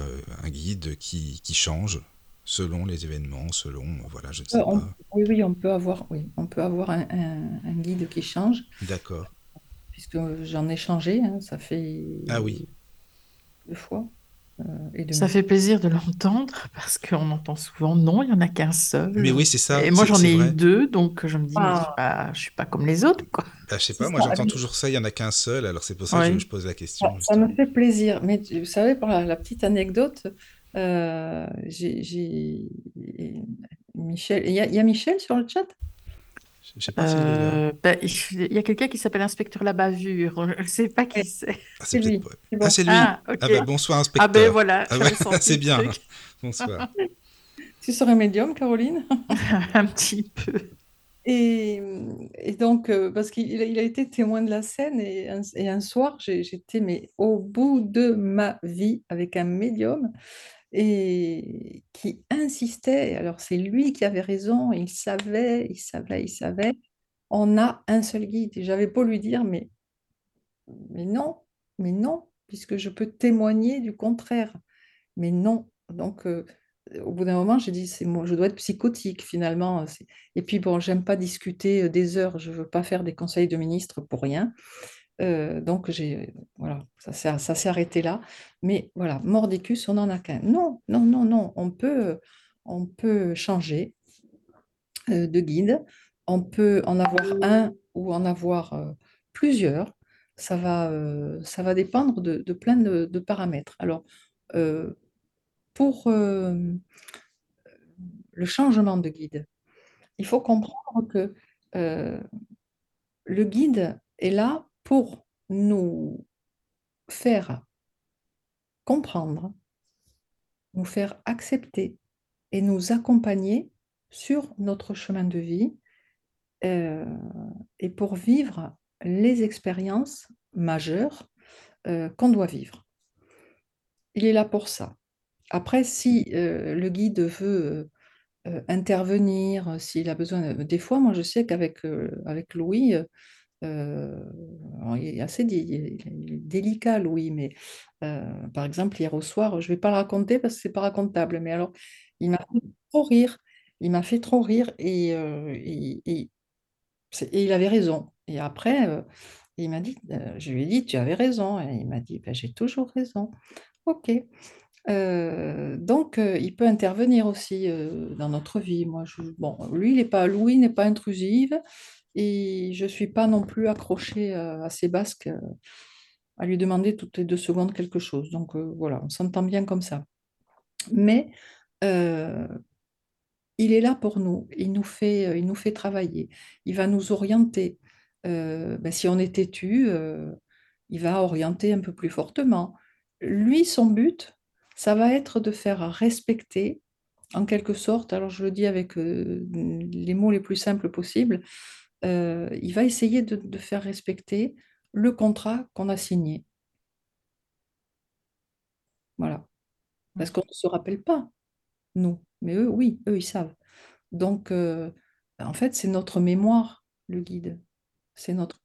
un guide qui, qui change? Selon les événements, selon voilà, je ne Euh, sais on- pas. oui, oui, on peut avoir, oui, on peut avoir un, un- un guide qui change, D'accord. puisque j'en ai changé, hein, ça fait Ah oui. deux fois euh, et. Ça fait plaisir de l'entendre parce qu'on entend souvent non, il n'y en a qu'un seul. Mais oui, c'est ça. Et moi, j'en ai eu deux, donc je me dis, mais je Ah. suis pas, je suis pas comme les autres, quoi. Bah, je sais pas, moi j'entends toujours ça, il y en a qu'un seul, alors c'est pour ça que je, je pose la question. Ça, ça me fait plaisir. Mais vous savez, pour la, la petite anecdote, euh, j'ai, Michel. Il y, a, il y a Michel sur le chat? Je sais pas. Euh, ben, il y a quelqu'un qui s'appelle Inspecteur La Bavure. Je ne sais pas qui c'est. Ah, c'est c'est lui. bon. Ah, c'est lui. Ah, Ah, ok. bah, bonsoir, Ah inspecteur. ben voilà, Ah ouais, *laughs* c'est bien. truc. Bonsoir. *laughs* Tu serais médium, Caroline? *laughs* Un petit peu. Et, et donc, euh, parce qu'il a, il a été témoin de la scène, et un, et un soir, j'ai- j'étais mais au bout de ma vie avec un médium et qui insistait. Alors, c'est lui qui avait raison, il savait, il savait, il savait. On a un seul guide. Et j'avais beau lui dire, mais, mais non, mais non, puisque je peux témoigner du contraire. Mais non. Donc, euh, au bout d'un moment, j'ai dit, c'est moi, je dois être psychotique finalement. Et puis, bon, j'aime pas discuter euh, des heures. Je veux pas faire des conseils de ministre pour rien. Euh, donc, j'ai, voilà, ça s'est, ça s'est arrêté là. Mais voilà, mordicus, on n'en a qu'un. Non, non, non, non. On peut, on peut changer euh, de guide. On peut en avoir un ou en avoir euh, plusieurs. Ça va, ça va dépendre de, plein de, paramètres. Alors, pour le changement de guide, il faut comprendre que le guide est là pour nous faire comprendre, nous faire accepter et nous accompagner sur notre chemin de vie euh, et pour vivre les expériences majeures euh, qu'on doit vivre. Il est là pour ça. Après, si euh, le guide veut intervenir, s'il a besoin, de- des fois, moi je sais qu'avec avec Louis, euh, il est assez délicat, Louis, mais euh, par exemple, hier au soir, je ne vais pas le raconter parce que c'est pas racontable, mais alors, il m'a fait trop rire. Il m'a fait trop rire et, euh, il avait raison. Et après, il m'a dit, je lui ai dit, tu avais raison. Et il m'a dit, Ben, j'ai toujours raison. Ok. Donc, il peut intervenir aussi dans notre vie. Moi, bon, lui, il est pas, Louis n'est pas intrusive et je suis pas non plus accrochée euh, à ses basques euh, à lui demander toutes les deux secondes quelque chose. Donc, euh, voilà, on s'entend bien comme ça. Mais euh, il est là pour nous, il nous fait, euh, il nous fait travailler, il va nous orienter. Euh, ben, si on est têtu, euh, il va orienter un peu plus fortement. Lui, son but, ça va être de faire respecter, en quelque sorte, alors je le dis avec euh, les mots les plus simples possibles, euh, il va essayer de, de faire respecter le contrat qu'on a signé. Voilà. Parce qu'on ne se rappelle pas, nous, mais eux, oui, eux, ils savent. Donc, euh, en fait, c'est notre mémoire, le guide. C'est notre...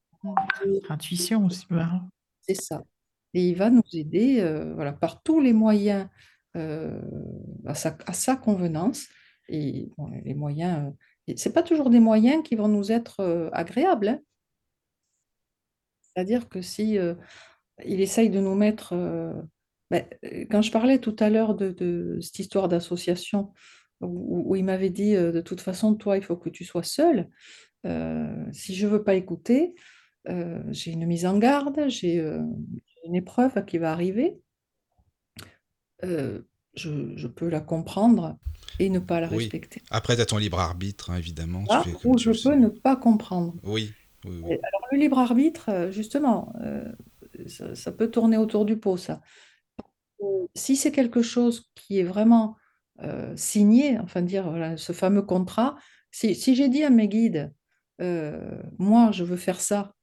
Intuition aussi. voilà. C'est ça. Et il va nous aider euh, voilà, par tous les moyens euh, à sa, à sa convenance. Et bon, les moyens, et c'est pas toujours des moyens qui vont nous être euh, agréables. hein. C'est-à-dire que si euh, il essaye de nous mettre. euh, ben, quand je parlais tout à l'heure de, cette histoire d'association, où, il m'avait dit de toute façon, toi, il faut que tu sois seul. Si je veux pas écouter, j'ai une mise en garde, j'ai une épreuve qui va arriver. Euh, je, je peux la comprendre et ne pas la Oui. respecter. Après, tu as ton libre arbitre, hein, évidemment. Là où tu je peux ne pas comprendre. Oui, oui, oui. Alors, le libre arbitre, euh, justement, euh, ça, ça peut tourner autour du pot, ça. Euh, Si c'est quelque chose qui est vraiment euh, signé, enfin dire voilà, ce fameux contrat, si, si j'ai dit à mes guides, euh, moi je veux faire ça,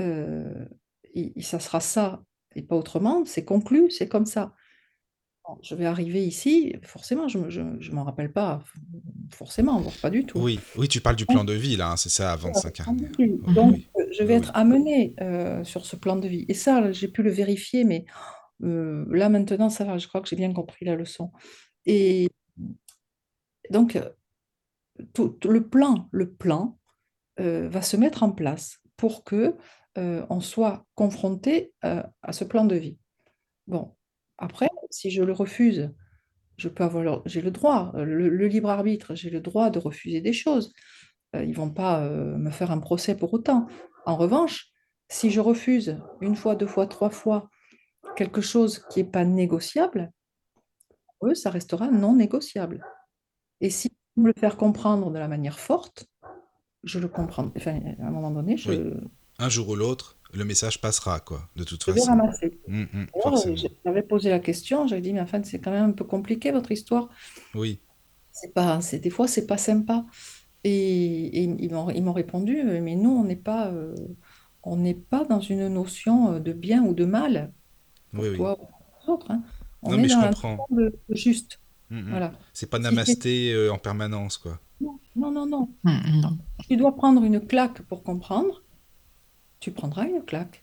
euh, et, et ça sera ça et pas autrement, c'est conclu, c'est comme ça. Bon, je vais arriver ici, forcément, je ne m'en rappelle pas, forcément, voire pas du tout. Oui, oui, tu parles du plan de vie, là, hein, c'est ça, avant de s'incarner. Oui, Donc, oui. euh, je vais Oui, être amenée euh, sur ce plan de vie. Et ça, j'ai pu le vérifier, mais euh, là, maintenant, ça va, je crois que j'ai bien compris la leçon. Et donc, euh, tout, tout le plan, le plan euh, va se mettre en place pour que on soit confronté à ce plan de vie. Bon, après, si je le refuse, je peux avoir, j'ai le droit, le, le libre arbitre, j'ai le droit de refuser des choses. Euh, ils vont pas euh, me faire un procès pour autant. En revanche, si je refuse une fois, deux fois, trois fois quelque chose qui n'est pas négociable, pour eux, ça restera non négociable. Et si vous me le faire comprendre de la manière forte, je le comprends. Enfin, à un moment donné, je. Un jour ou l'autre, le message passera, quoi, de toute je vais façon. ramasser. Alors, forcément. j'avais posé la question, j'avais dit, mais enfin, c'est quand même un peu compliqué votre histoire. Oui, C'est pas, c'est, des fois, c'est pas sympa. Et, et ils m'ont, ils m'ont répondu, euh, mais nous, on n'est pas, euh, on n'est pas dans une notion euh, de bien ou de mal pour oui, oui. toi ou pour les autres. hein. On Non, est mais je dans la comprends. notion de, de juste. Hum. Voilà. C'est pas Si namasté euh, en permanence, quoi. Non, non. Hum, non. Tu dois prendre une claque pour comprendre. Tu prendras une claque.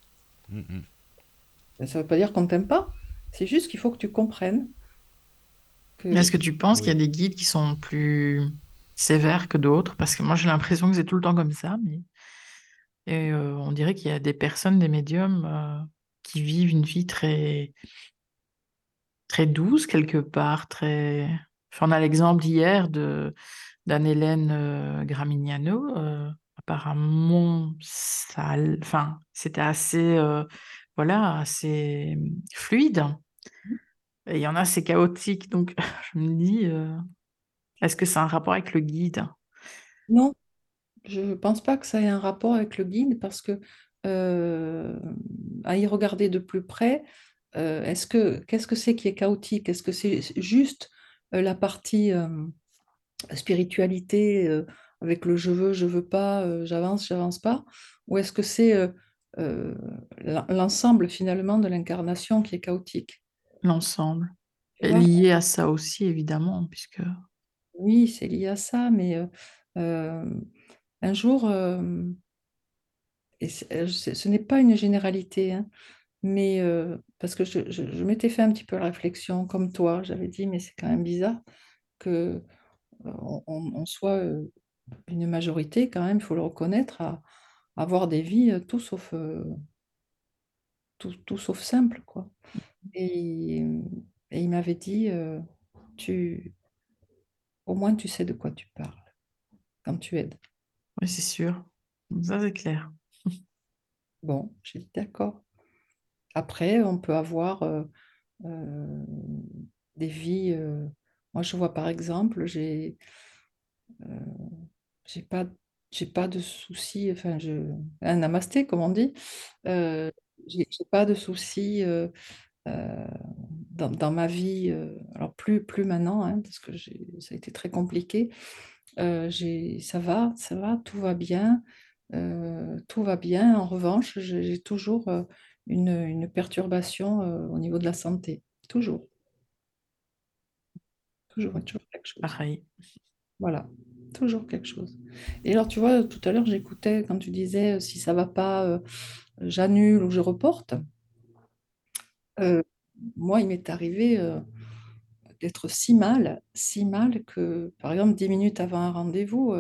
Hum, hum. Ça ne veut pas dire qu'on ne t'aime pas. C'est juste qu'il faut que tu comprennes que Est-ce que tu penses Oui. qu'il y a des guides qui sont plus sévères que d'autres? Parce que moi, j'ai l'impression que c'est tout le temps comme ça, mais et, euh, on dirait qu'il y a des personnes, des médiums, euh, qui vivent une vie très, très douce quelque part, très. Enfin, on a l'exemple hier de d'Anne-Hélène euh, Gramignano. Apparemment, ça, enfin, c'était assez, euh, voilà, assez fluide. Et il y en a, c'est chaotique. Donc, *laughs* je me dis, euh, est-ce que c'est un rapport avec le guide? non, je ne pense pas que ça ait un rapport avec le guide parce que euh, à y regarder de plus près, est-ce que qu'est-ce que c'est qui est chaotique? Est-ce que c'est juste la partie spiritualité avec le je veux, je veux pas, euh, j'avance, j'avance pas, ou est-ce que c'est euh, euh, l'en- l'ensemble finalement de l'incarnation qui est chaotique? L'ensemble. Lié à ça aussi, évidemment, puisque Oui, c'est lié à ça, mais un jour, et ce n'est pas une généralité, hein, mais parce que je, je, m'étais fait un petit peu la réflexion, comme toi, j'avais dit, mais c'est quand même bizarre que on, soit une majorité, quand même, il faut le reconnaître, à, avoir des vies tout sauf, tout, tout, sauf simple, quoi. Et, et il m'avait dit, tu, au moins tu sais de quoi tu parles quand tu aides. Oui, c'est sûr. Ça, c'est clair. *laughs* Bon, j'ai dit d'accord. Après, on peut avoir euh, euh, des vies. Euh, moi, je vois par exemple, j'ai j'ai pas j'ai pas de soucis. Enfin, je un namasté, comme on dit. j'ai pas de soucis dans, dans, ma vie. alors plus plus maintenant, hein, parce que ça a été très compliqué. ça va, ça va, tout va bien. tout va bien. En revanche, j'ai toujours une, perturbation euh, au niveau de la santé. Toujours. Toujours, toujours quelque chose. Pareil. Voilà, toujours quelque chose. Et alors, tu vois, tout à l'heure, j'écoutais quand tu disais euh, si ça va pas, euh, j'annule ou je reporte. moi, il m'est arrivé d'être si mal, si mal que, par exemple, dix minutes avant un rendez-vous,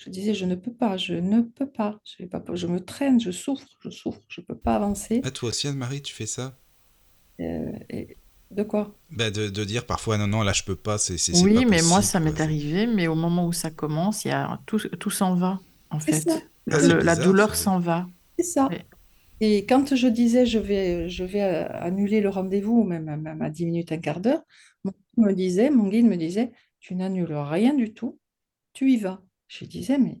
je disais, je ne peux pas, je ne peux pas, je, pas, je me traîne, je souffre, je souffre, je ne peux pas avancer. Ah, toi aussi, Anne-Marie, tu fais ça? Euh, et De quoi? Bah de, de, dire parfois, non, non, là, je peux pas, c'est Oui, mais moi, ça m'est arrivé, mais au moment où ça commence, il y a, tout, tout s'en va, en fait. Ah, la douleur s'en va. C'est ça. Et quand je disais, je vais, je vais euh, annuler le rendez-vous, même, même à 10 minutes, un quart d'heure, mon me disait, mon guide me disait, tu n'annules rien du tout, tu y vas. Je disais, mais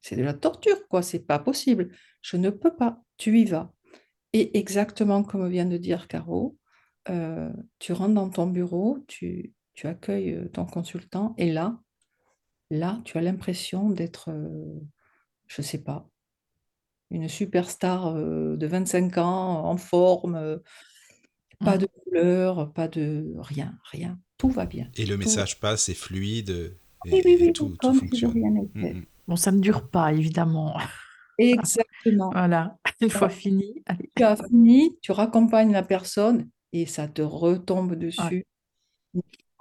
c'est de la torture, quoi, c'est pas possible. Je ne peux pas, tu y vas. Et exactement comme vient de dire Caro, euh, tu rentres dans ton bureau, tu, tu, accueilles euh, ton consultant, et là, là, tu as l'impression d'être, euh, je ne sais pas, une superstar de 25 ans, en forme, pas mmh. de couleur, pas de rien, rien. Tout va bien. Et le message passe, c'est fluide oui, tout, fonctionne. Mm, mm. Bon, ça ne dure pas, évidemment. *laughs* Exactement. voilà, *laughs* une fois fini. Tu as fini, tu raccompagnes la personne et ça te retombe dessus.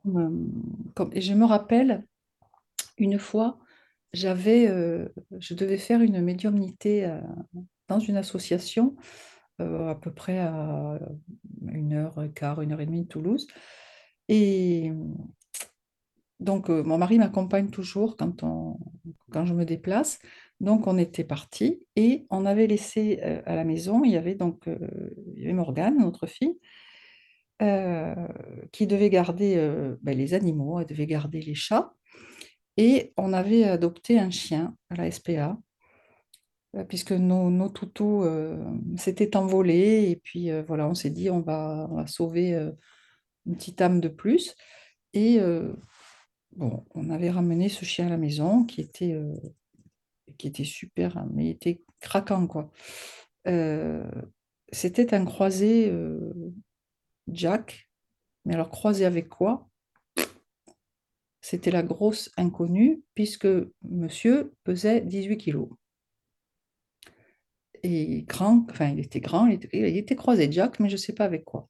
Comme, et je me rappelle, une fois, j'avais, euh, je devais faire une médiumnité euh, dans une association, euh, à peu près à une heure et quart, une heure et demie de Toulouse. Et donc, euh, mon mari m'accompagne toujours quand, on, quand je me déplace. Donc, on était partis et on avait laissé euh, à la maison, il y avait donc euh, il y avait Morgane, notre fille, qui devait garder ben, les animaux, elle devait garder les chats. Et on avait adopté un chien à la SPA, puisque nos, nos toutous s'étaient envolés. Et puis voilà, on s'est dit, on va, sauver une petite âme de plus. Et Bon, on avait ramené ce chien à la maison qui était, euh, qui était super, hein, mais il était craquant, quoi. Euh, c'était un croisé euh, Jack, mais alors croisé avec quoi? C'était la grosse inconnue, puisque monsieur pesait 18 kilos. Et grand, enfin il était grand, il était croisé Jack, mais je ne sais pas avec quoi.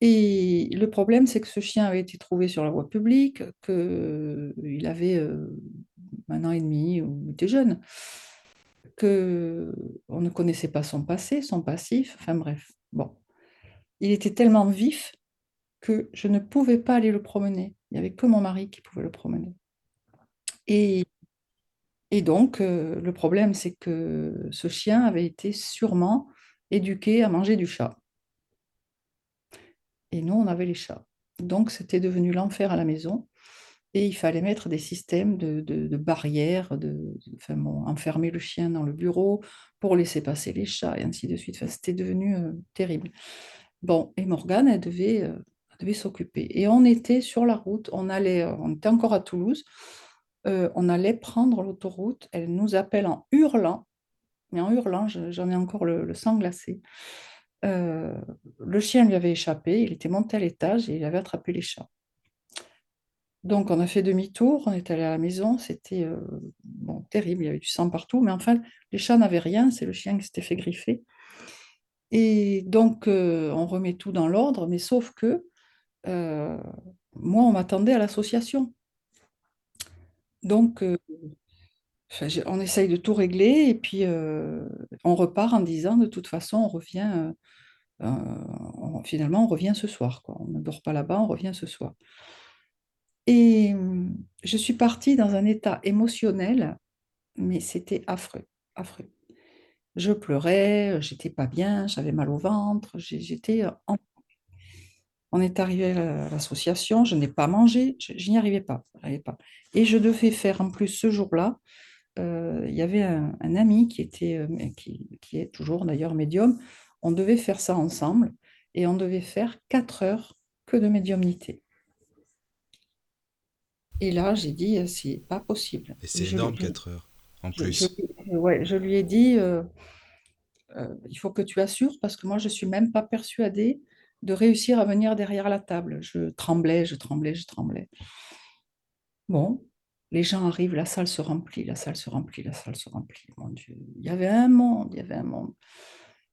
Et le problème, c'est que ce chien avait été trouvé sur la voie publique, qu'il avait euh, un an et demi, ou il était jeune, qu'on ne connaissait pas son passé, son passif, enfin bref. Bon. Il était tellement vif que je ne pouvais pas aller le promener. Il n'y avait que mon mari qui pouvait le promener. Et, et donc, euh, le problème, c'est que ce chien avait été sûrement éduqué à manger du chat. Et nous, on avait les chats. Donc, c'était devenu l'enfer à la maison. Et il fallait mettre des systèmes de, barrières, de, enfermer le chien dans le bureau pour laisser passer les chats, et ainsi de suite. Enfin, c'était devenu euh, terrible. Bon, et Morgane, elle devait, euh, devait s'occuper. Et on était sur la route, on, allait, euh, on était encore à Toulouse, on allait prendre l'autoroute. Elle nous appelle en hurlant, mais en hurlant, j'en ai encore le sang glacé. Euh, le chien lui avait échappé, il était monté à l'étage et il avait attrapé les chats. Donc, on a fait demi-tour, on est allé à la maison, c'était euh, bon, terrible, il y avait du sang partout, mais enfin, les chats n'avaient rien, c'est le chien qui s'était fait griffer. Et donc, euh, on remet tout dans l'ordre, mais sauf que euh, moi, on m'attendait à l'association. Donc, euh, on essaye de tout régler et puis on repart en disant de toute façon, on revient, finalement, on revient ce soir. On ne dort pas là-bas, on revient ce soir. Et hum, je suis partie dans un état émotionnel, mais c'était affreux, affreux. Je pleurais, j'étais pas bien, j'avais mal au ventre, j'étais en On est arrivé à l'association, je n'ai pas mangé, je, n'y arrivais pas. Et je devais faire en plus ce jour-là, euh, il y avait un, un ami qui était, euh, qui, qui est toujours d'ailleurs médium, on devait faire ça ensemble et on devait faire quatre heures que de médiumnité. Et là, j'ai dit, euh, c'est pas possible. Et c'est énorme, je- 4 heures, en plus. je- ouais, je lui ai dit, euh, euh, il faut que tu assures parce que moi, je suis même pas persuadée de réussir à venir derrière la table. Je tremblais, je tremblais, je tremblais. Bon, les gens arrivent, la salle se remplit, la salle se remplit, la salle se remplit. Mon Dieu, il y avait un monde, il y avait un monde.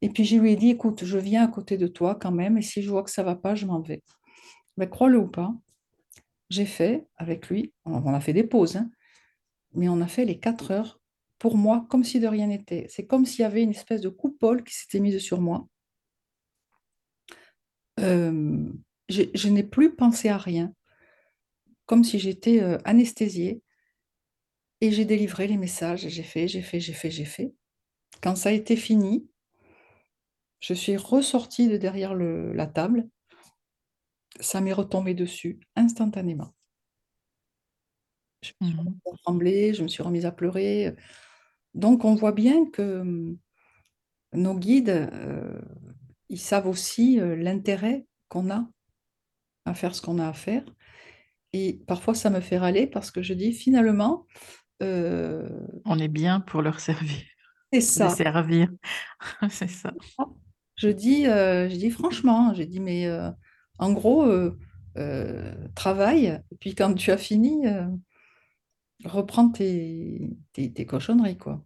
Et puis je lui ai dit, écoute, je viens à côté de toi quand même, et si je vois que ça va pas, je m'en vais. Mais crois-le ou pas, j'ai fait avec lui, on on a fait des pauses, hein, mais on a fait les quatre heures pour moi comme si de rien n'était. C'est comme s'il y avait une espèce de coupole qui s'était mise sur moi. Euh, je, je n'ai plus pensé à rien, comme si j'étais euh, anesthésiée. Et j'ai délivré les messages, j'ai fait, j'ai fait, j'ai fait, j'ai fait. Quand ça a été fini, je suis ressortie de derrière le- la table. Ça m'est retombé dessus instantanément. Je me suis remise à trembler, je me suis remise à pleurer. Donc, on voit bien que hum, nos guides, euh, ils savent aussi euh, l'intérêt qu'on a à faire ce qu'on a à faire. Et parfois, ça me fait râler parce que je dis finalement, euh, On est bien pour leur servir, c'est les ça. servir. *laughs* C'est ça. Je dis, euh, je dis franchement, j'ai dit, mais euh, en gros, euh, euh, travaille, et puis quand tu as fini, euh, reprends tes, tes, tes cochonneries, quoi.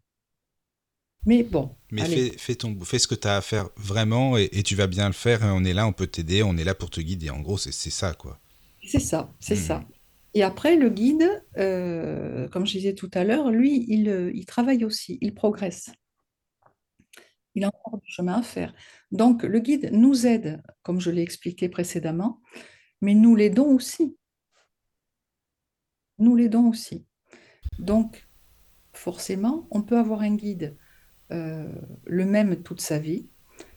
Mais bon, Mais fais, fais, ton, fais ce que tu as à faire vraiment et, et tu vas bien le faire. On est là, on peut t'aider, on est là pour te guider. En gros, c'est ça, quoi. c'est ça, c'est Mhm. ça. Et après, le guide, euh, comme je disais tout à l'heure, lui, il, il travaille aussi, il progresse. Il a encore du chemin à faire. Donc, le guide nous aide, comme je l'ai expliqué précédemment, mais nous l'aidons aussi. Nous l'aidons aussi. Donc, forcément, on peut avoir un guide euh, le même toute sa vie.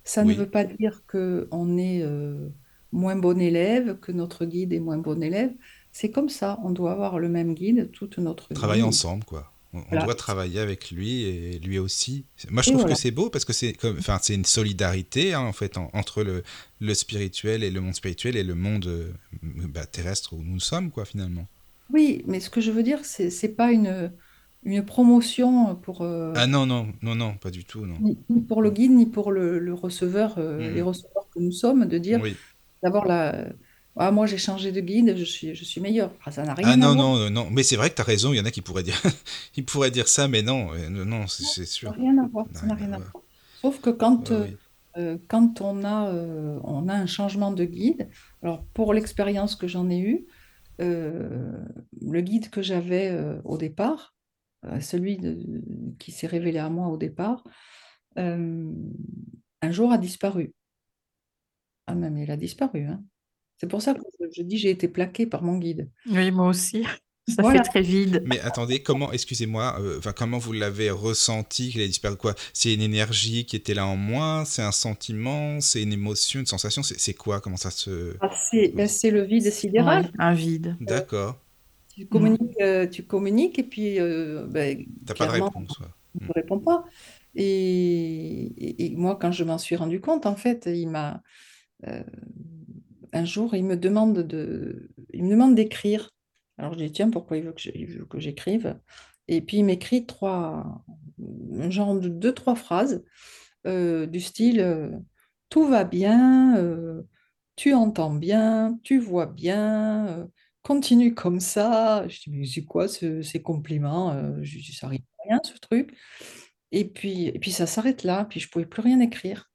Ça ne veut pas dire qu'on est euh, moins bon élève, que notre guide est moins bon élève. C'est comme ça, on doit avoir le même guide toute notre Travailler vie. ensemble, quoi. On, Voilà. doit travailler avec lui et lui aussi. Moi, je Et trouve voilà. que c'est beau parce que c'est comme, enfin, c'est une solidarité hein, en fait en- entre le, le spirituel et le monde spirituel et le monde euh, bah, terrestre où nous sommes, quoi, finalement. Oui, mais ce que je veux dire, c'est c'est pas une, une promotion pour, euh, Ah non, non, non, non, pas du tout, non. ni ni pour le guide, ni pour le, le receveur, euh, les Mhm. receveurs que nous sommes, de dire Oui. d'abord la, ah, moi j'ai changé de guide, je suis, je suis meilleur. Ah, ça n'a rien Ah à non, voir. non, euh, non. Mais c'est vrai que tu as raison, il y en a qui pourraient dire, *laughs* ils pourraient dire ça, mais non, euh, non, non, c'est c'est Ça sûr. n'a rien à voir. Ça n'a rien rien à voir. voir. Sauf que quand, euh, oui. euh, quand on a, euh, on a un changement de guide, alors pour l'expérience que j'en ai eue, le guide que j'avais euh, au départ, euh, celui qui s'est révélé à moi au départ, euh, un jour a disparu. Ah mais il a disparu, hein. C'est pour ça que je, je dis j'ai été plaquée par mon guide. Oui, moi aussi. Ça Voilà. fait très vide. Mais attendez, comment, excusez-moi, euh, enfin, comment vous l'avez ressenti qu'il a disparu quoi? C'est une énergie qui était là en moi C'est un sentiment C'est une émotion, une sensation C'est c'est quoi? Comment ça se... Ah, c'est ben, c'est le vide sidéral. Ouais, un vide. D'accord. Tu communiques, euh, tu communiques et puis euh, ben, T'as pas de réponse, ouais. il ne répond pas. Et, et- et moi, quand je m'en suis rendu compte, en fait, il m'a euh, un jour, il me demande de, il me demande d'écrire. Alors je dis tiens, pourquoi il veut que j'écrive? Et puis il m'écrit trois, genre de deux, trois phrases euh, du style euh, tout va bien, euh, tu entends bien, tu vois bien, continue comme ça. Je dis, mais c'est quoi ce- ces compliments? Je dis, ça arrive à rien, ce truc. Et puis, et puis ça s'arrête là, puis je pouvais plus rien écrire.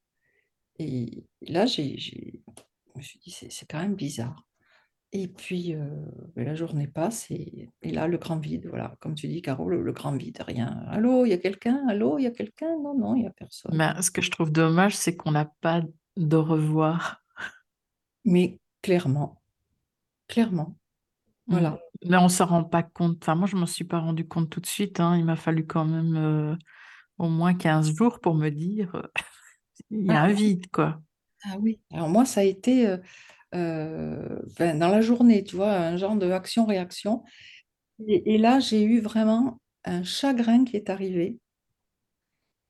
Et là, j'ai, je me suis dit, c'est quand même bizarre. Et puis, euh, ben, la journée passe, et, et là, le grand vide, voilà, comme tu dis, Caro, le, le grand vide, rien. Allô, il y a quelqu'un? Allô, il y a quelqu'un? Non, non, il n'y a personne. Mais ce que je trouve dommage, c'est qu'on n'a pas de revoir. Mais clairement, clairement, voilà. Mais on ne s'en rend pas compte. Enfin, moi, je ne m'en suis pas rendu compte tout de suite. hein. Il m'a fallu quand même euh, au moins 15 jours pour me dire euh, *laughs* il y a Ah un vide, quoi. Ah oui. Alors moi, ça a été euh, euh, ben, dans la journée, tu vois, un genre de action-réaction. Et, et là, j'ai eu vraiment un chagrin qui est arrivé,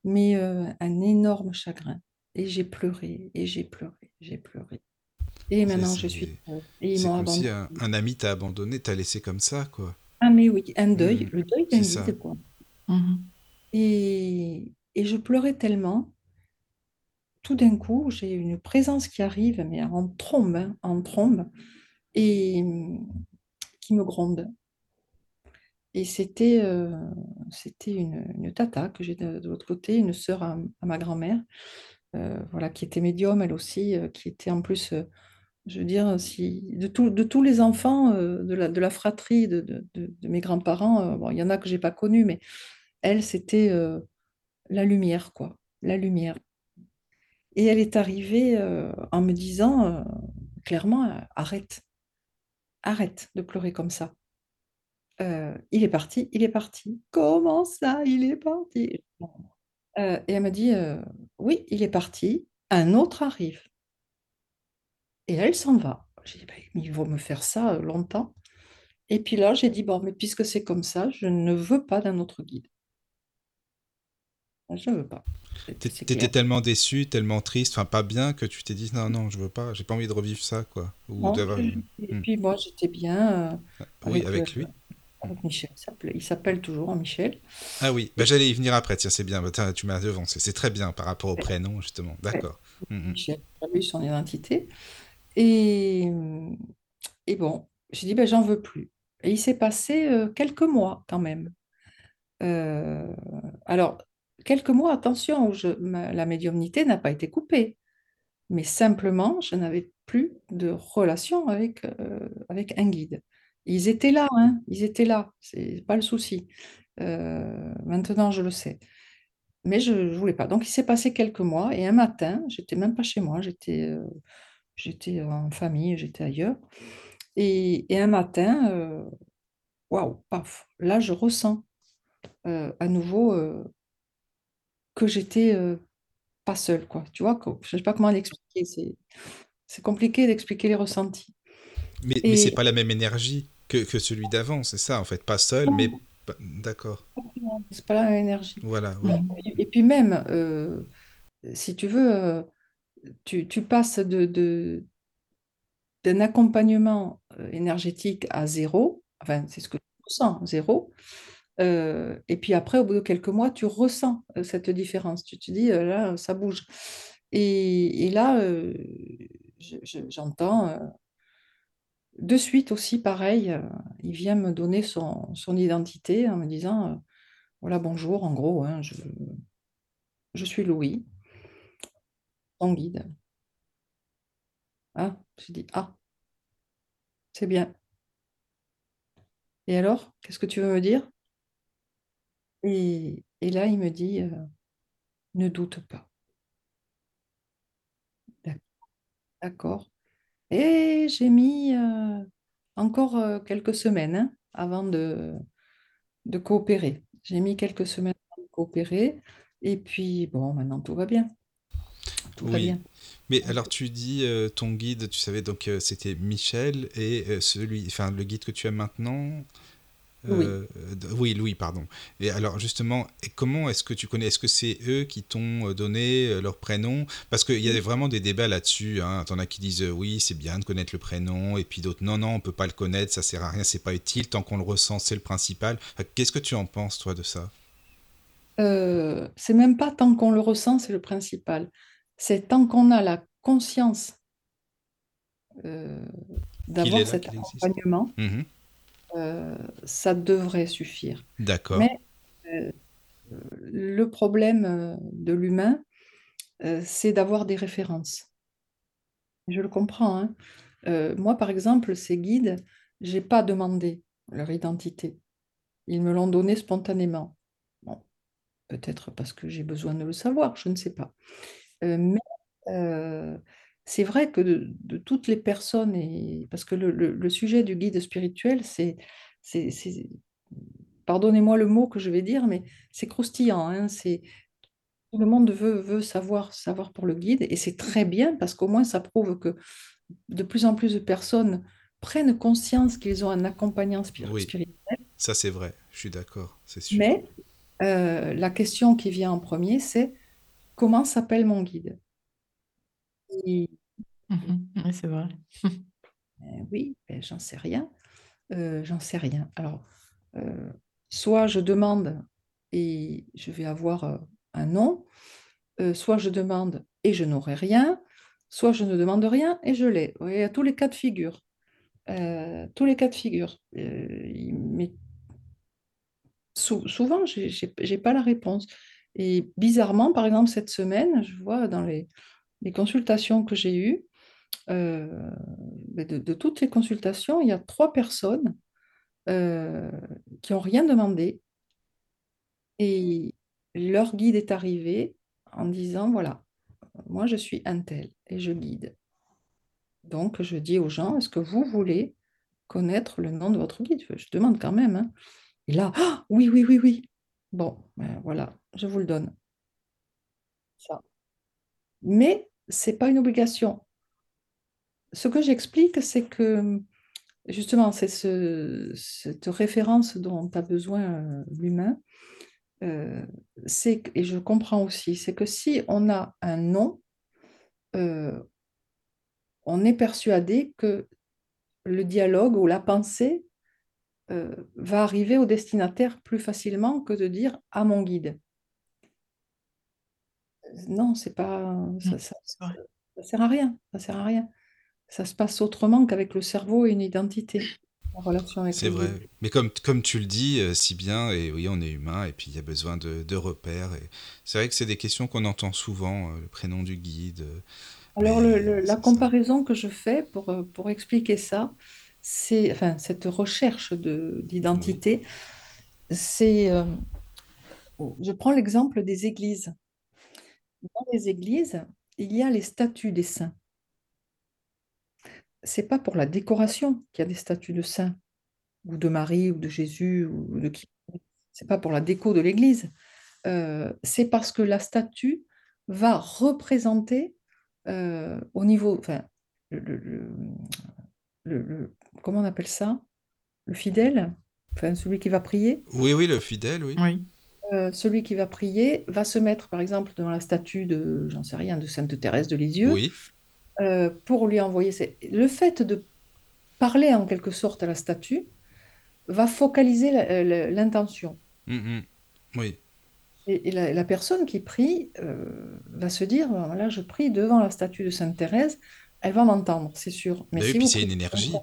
mais euh, un énorme chagrin. Et j'ai pleuré, et j'ai pleuré, j'ai pleuré. Et maintenant, je suis. Et ils C'est m'ont comme si abandonnée. un, un ami t'a abandonné, t'a laissé comme ça, quoi. Ah mais oui, un deuil, Mhm. le deuil d'un C'est quoi. Mhm. Et, et je pleurais tellement. Tout d'un coup, j'ai une présence qui arrive, mais en trombe, hein, en trombe, et hum, qui me gronde. Et c'était euh, une, tata que j'ai de, l'autre côté, une sœur à, ma grand-mère, euh, voilà, qui était médium elle aussi, euh, qui était en plus, je veux dire, si, de, tous les enfants de la, fratrie de, mes grands-parents, il y en a que j'ai pas connus, mais elle, c'était la lumière, quoi, la lumière. Et elle est arrivée euh, en me disant euh, clairement, euh, arrête, arrête de pleurer comme ça. Il est parti, il est parti. Comment ça, il est parti? Et elle m'a dit, oui, il est parti, un autre arrive. Et elle s'en va. J'ai dit, Ben, ils vont me faire ça longtemps. Et puis là, j'ai dit, bon, mais puisque c'est comme ça, je ne veux pas d'un autre guide. Je ne veux pas. T'étais tellement déçu, tellement triste, enfin pas bien, que tu t'es dit non, non, je veux pas, j'ai pas envie de revivre ça, quoi. Ou et Hmm. puis moi, j'étais bien euh, Oui, avec, avec euh, lui. avec Michel. Il s'appelle- toujours Michel. Ah oui, bah, j'allais y venir après, tiens, c'est bien, bah, tu m'as devancé, c'est très bien par rapport au prénom, justement, d'accord. Hmm, hmm. Michel, j'ai eu son identité. Et, et bon, j'ai dit, ben, j'en veux plus. Et il s'est passé euh, quelques mois quand même. Euh, alors, quelques mois, attention, la médiumnité n'a pas été coupée, mais simplement, je n'avais plus de relation avec, euh, avec un guide. Ils étaient là, hein, ils étaient là, c'est pas le souci. Euh, maintenant, je le sais. Mais je ne voulais pas. Donc, il s'est passé quelques mois, et un matin, j'étais même pas chez moi, j'étais euh, en famille, j'étais ailleurs. Et, un matin, waouh, paf, là, je ressens à nouveau que j'étais euh, pas seule, quoi. Tu vois, je sais pas comment l'expliquer. C'est, c'est compliqué d'expliquer les ressentis. Mais, mais c'est Et pas la même énergie que, que celui d'avant, c'est ça, en fait, pas seul, mais d'accord. c'est pas la même énergie. Voilà. Et, et puis même, euh, si tu veux, euh, tu, tu passes de, de- d'un accompagnement énergétique à zéro, enfin, c'est ce que tu ressens, zéro. Et puis après, au bout de quelques mois, tu ressens cette différence. Tu te dis, là, ça bouge. Et, là, je- je- j'entends de suite aussi, pareil, il vient me donner son, identité en me disant, voilà, bonjour, en gros, hein, je, je suis Louis, ton guide. Ah, j'ai dit, ah, c'est bien. Et alors, qu'est-ce que tu veux me dire? Et, et là, il me dit, euh, ne doute pas. D'ac- D'accord. Et j'ai mis euh, encore euh, quelques semaines hein, avant de, de coopérer. J'ai mis quelques semaines avant de coopérer. Et puis, bon, maintenant, tout va bien. Tout va bien. Mais alors tu dis euh, ton guide, tu savais donc euh, c'était Michel et euh, celui, enfin le guide que tu as maintenant. Louis. euh, oui, Louis, pardon. Et alors justement, et comment est-ce que tu connais Est-ce que c'est eux qui t'ont euh, donné euh, leur prénom? Parce qu'il y a vraiment des débats là-dessus. Hein. T'en as qui disent euh, oui, c'est bien de connaître le prénom, et puis d'autres non, non, on peut pas le connaître, ça sert à rien, c'est pas utile. Tant qu'on le ressent, c'est le principal. Enfin, Qu'est-ce que tu en penses toi de ça? Euh, c'est même pas tant qu'on le ressent, c'est le principal. C'est tant qu'on a la conscience euh, d'avoir cet accompagnement, mhm. Euh, ça devrait suffire. D'accord. Mais euh, le problème euh, de l'humain, c'est d'avoir des références. Je le comprends. hein. moi, par exemple, ces guides, j'ai pas demandé leur identité. Ils me l'ont donné spontanément. Bon, peut-être parce que j'ai besoin de le savoir, je ne sais pas. mais c'est vrai que de, toutes les personnes, et, parce que le, sujet du guide spirituel, c'est, pardonnez-moi le mot que je vais dire, mais c'est croustillant. Hein, c'est, tout le monde veut, veut savoir, savoir pour le guide, et c'est très bien parce qu'au moins ça prouve que de plus en plus de personnes prennent conscience qu'ils ont un accompagnant spirituel. Ça c'est vrai, je suis d'accord, c'est sûr. Mais euh, la question qui vient en premier, c'est comment s'appelle mon guide? Mhm. Oui, c'est vrai. *laughs* Euh, oui, ben, j'en sais rien. Euh, j'en sais rien. Alors, euh, soit je demande et je vais avoir un nom, soit je demande et je n'aurai rien, soit je ne demande rien et je l'ai. Il y a tous les cas de figure. tous les cas de figure. mais souvent, je n'ai pas la réponse. Et bizarrement, par exemple, cette semaine, je vois dans les, les consultations que j'ai eues, euh, de, toutes les consultations, il y a trois personnes euh, qui n'ont rien demandé et leur guide est arrivé en disant, voilà, moi je suis un tel et je guide. Donc je dis aux gens, est-ce que vous voulez connaître le nom de votre guide? Je demande quand même. Hein. Et là, ah, oui, oui, oui, oui. Bon, ben, voilà, je vous le donne. Ça. Mais ce n'est pas une obligation ce que j'explique, c'est que justement, c'est cette référence dont a besoin euh, l'humain. Euh, et je comprends aussi, c'est que si on a un nom, euh, on est persuadé que le dialogue ou la pensée va arriver au destinataire plus facilement que de dire à mon guide. Non, c'est pas ça, ça, ça, sert à rien. Ça sert à rien ça se passe autrement qu'avec le cerveau et une identité. En relation avec C'est vrai. Mais comme, comme tu le dis euh, si bien, et oui, on est humain, et puis il y a besoin de, de repères. Et c'est vrai que c'est des questions qu'on entend souvent, euh, le prénom du guide. Euh, Alors, le, la comparaison que je fais pour, pour expliquer ça, c'est enfin, cette recherche d'identité, c'est. je prends l'exemple des églises. Dans les églises, il y a les statuts des saints c'est pas pour la décoration qu'il y a des statues de saints, ou de Marie, ou de Jésus, ou de qui. C'est pas pour la déco de l'Église. Euh, c'est parce que la statue va représenter euh, au niveau, enfin, le, comment on appelle ça? Le fidèle, enfin celui qui va prier? Oui, oui, le fidèle, oui. oui. Euh, celui qui va prier va se mettre, par exemple, devant la statue de, j'en sais rien, de Sainte Thérèse de Lisieux. Oui. Euh, pour lui envoyer. Le fait de parler en quelque sorte à la statue va focaliser euh, l'intention. Mm, mm. Oui. Et, la, personne qui prie euh, va se dire là, je prie devant la statue de Sainte Thérèse, elle va m'entendre, c'est sûr. Mais si c'est une énergie.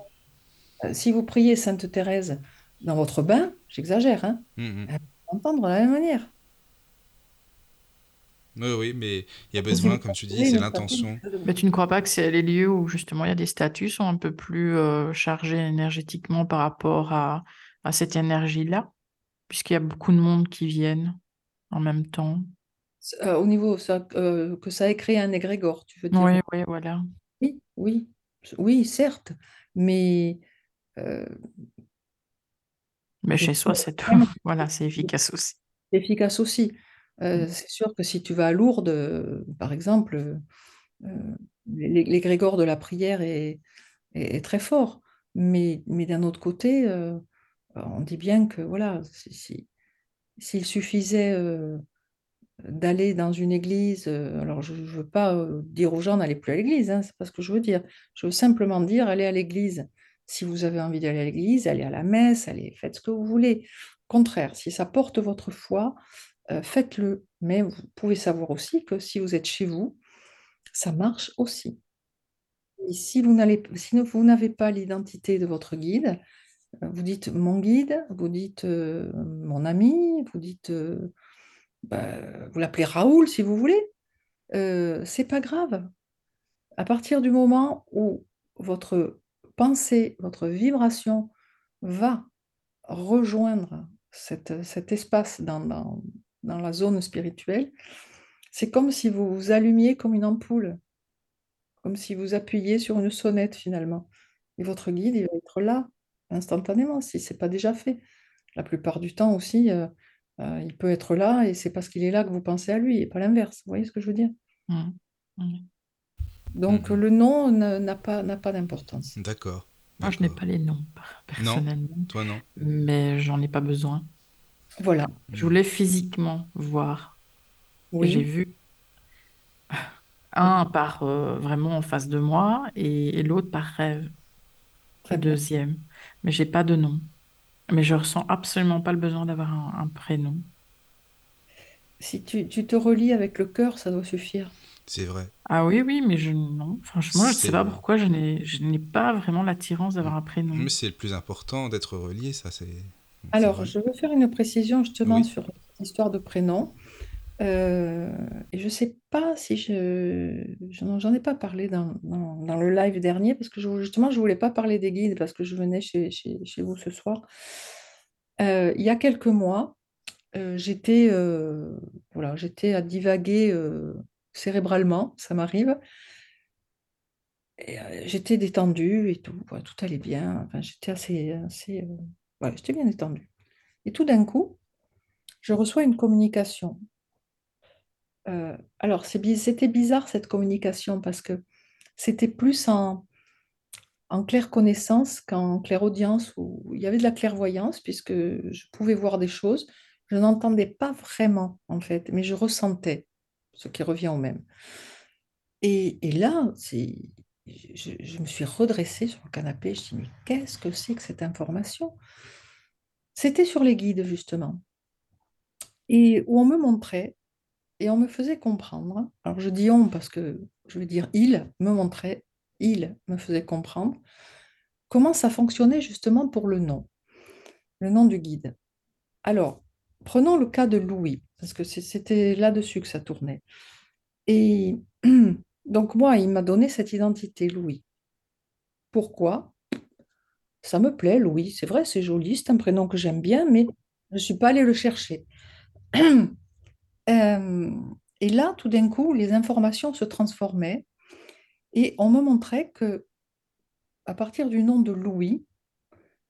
si vous priez Sainte Thérèse dans votre bain, j'exagère, hein, mm, m'entendre de la même manière. Oui, oui, mais il y a besoin, comme tu dis, c'est l'intention. Mais tu ne crois pas que c'est les lieux où justement il y a des statuts sont un peu plus euh, chargés énergétiquement par rapport à, à cette énergie-là, puisqu'il y a beaucoup de monde qui viennent en même temps. Euh, au niveau ça, euh, que ça ait créé un égrégore, tu veux dire? Oui, oui, voilà. Oui, oui, oui, certes, mais mais chez soi, c'est *laughs* voilà, c'est efficace aussi. Efficace aussi. Euh, mmh. c'est sûr que si tu vas à Lourdes, euh, par exemple, euh, l'égrégore de la prière est, est, très fort. Mais, mais d'un autre côté, on dit bien que voilà, s'il si, suffisait d'aller dans une église, alors je ne veux pas dire aux gens d'aller plus à l'église, hein, c'est pas ce que je veux dire. Je veux simplement dire aller à l'église. Si vous avez envie d'aller à l'église, allez à la messe, allez, faites ce que vous voulez. Au contraire, si ça porte votre foi, euh, faites-le. Mais vous pouvez savoir aussi que si vous êtes chez vous, ça marche aussi. Et si vous n'allez, si n'avez pas l'identité de votre guide, euh, vous dites mon guide, vous dites euh, mon ami, vous dites, euh, bah, vous l'appelez Raoul si vous voulez. c'est pas grave. À partir du moment où votre pensée, votre vibration va rejoindre cet espace dans, la zone spirituelle, c'est comme si vous vous allumiez comme une ampoule, comme si vous appuyiez sur une sonnette finalement. Et votre guide, il va être là instantanément si ce n'est pas déjà fait. La plupart du temps aussi, euh, euh, il peut être là et c'est parce qu'il est là que vous pensez à lui et pas l'inverse. Vous voyez ce que je veux dire? Mmh. Mmh. Donc mmh. le nom n'a pas, pas d'importance. D'accord. Moi, je n'ai pas les noms personnellement. Non, toi non? Mais j'en ai pas besoin. Voilà. Je voulais physiquement voir. Oui. J'ai vu un par euh, vraiment en face de moi et, l'autre par rêve. Le deuxième. Mais j'ai pas de nom. Mais je ressens absolument pas le besoin d'avoir un, prénom. Si tu, tu te relis avec le cœur, ça doit suffire. C'est vrai. Ah oui, oui, mais je non. Franchement, je ne sais pas pourquoi je n'ai, je n'ai pas vraiment l'attirance d'avoir un prénom. Mais c'est le plus important d'être relié, ça c'est. Alors, je veux faire une précision justement sur l'histoire de prénom. Euh, et je ne sais pas si je. J'en ai pas parlé dans, dans, le live dernier, parce que justement, je ne voulais pas parler des guides, parce que je venais chez, chez, chez vous ce soir. Euh, il y a quelques mois, euh, j'étais voilà, j'étais à divaguer cérébralement, ça m'arrive. j'étais détendue et tout, tout allait bien. J'étais assez, assez j'étais bien détendue. Et tout d'un coup, je reçois une communication. alors, c'était bizarre cette communication parce que c'était plus en, en claire connaissance qu'en claire audience où il y avait de la clairvoyance puisque je pouvais voir des choses. Je n'entendais pas vraiment en fait, mais je ressentais ce qui revient au même. Et, là, je, je, me suis redressée sur le canapé, je me mais qu'est-ce que c'est que cette information? C'était sur les guides, justement, et où on me montrait et on me faisait comprendre. Alors je dis on parce que je veux dire il me montrait, il me faisait comprendre comment ça fonctionnait justement pour le nom, le nom du guide. Alors, prenons le cas de Louis parce que c'était là-dessus que ça tournait. Et *clears throat* donc moi, il m'a donné cette identité, Louis. Pourquoi? Ça me plaît, Louis. C'est vrai, c'est joli, c'est un prénom que j'aime bien, mais je ne suis pas allée le chercher. *clears throat* Euh, et là, tout d'un coup, les informations se transformaient et on me montrait que à partir du nom de Louis,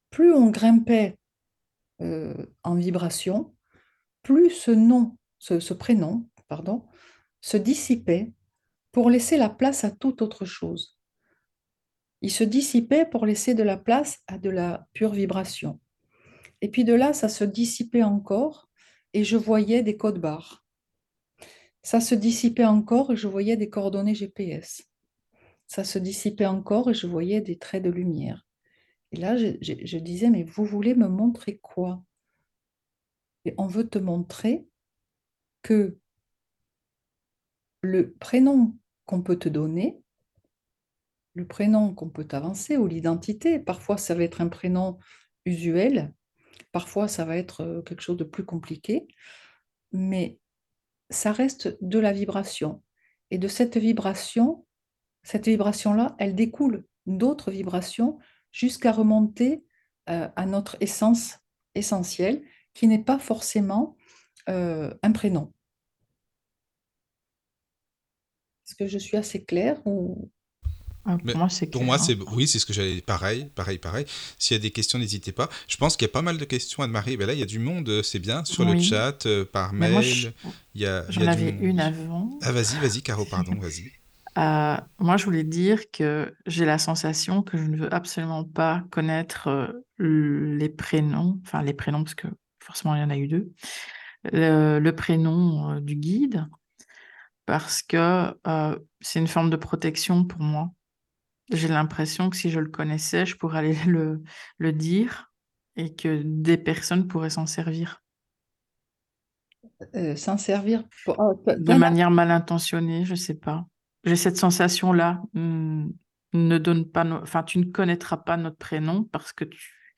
plus on grimpait euh, en vibration, plus ce nom, ce, prénom, pardon, se dissipait pour laisser la place à toute autre chose. Il se dissipait pour laisser de la place à de la pure vibration. Et puis de là, ça se dissipait encore et je voyais des codes barres. Ça se dissipait encore et je voyais des coordonnées GPS. Ça se dissipait encore et je voyais des traits de lumière. Et là, je disais, mais vous voulez me montrer quoi? Et on veut te montrer que le prénom qu'on peut te donner, le prénom qu'on peut avancer ou l'identité, parfois ça va être un prénom usuel, parfois ça va être euh, quelque chose de plus compliqué, mais ça reste de la vibration. Et de cette vibration, cette vibration-là, elle découle d'autres vibrations jusqu'à remonter euh, à notre essence essentielle qui n'est pas forcément euh, un prénom. Est-ce que je suis assez claire ou... Ah, pour moi, c'est Pour moi, c'est oui, c'est ce que j'allais. Pareil, pareil, pareil. S'il y a des questions, n'hésitez pas. Je pense qu'il y a pas mal de questions, Anne-Marie. Ben là, il y a du monde, euh, c'est bien, sur le chat, euh, par mail. il y a, J'en avais une avant. Ah, vas-y, vas-y, Caro, pardon, vas-y. *laughs* moi, je voulais dire que j'ai la sensation que je ne veux absolument pas connaître les prénoms, enfin les prénoms, parce que forcément il y en a eu deux, le, prénom euh, du guide, parce que euh, c'est une forme de protection pour moi. J'ai l'impression que si je le connaissais, je pourrais aller *laughs* le, le dire et que des personnes pourraient s'en servir. Euh, s'en servir de manière mal intentionnée, je ne sais pas. J'ai cette sensation-là. Hmm. ne donne pas, enfin, tu ne connaîtras pas notre prénom parce que tu,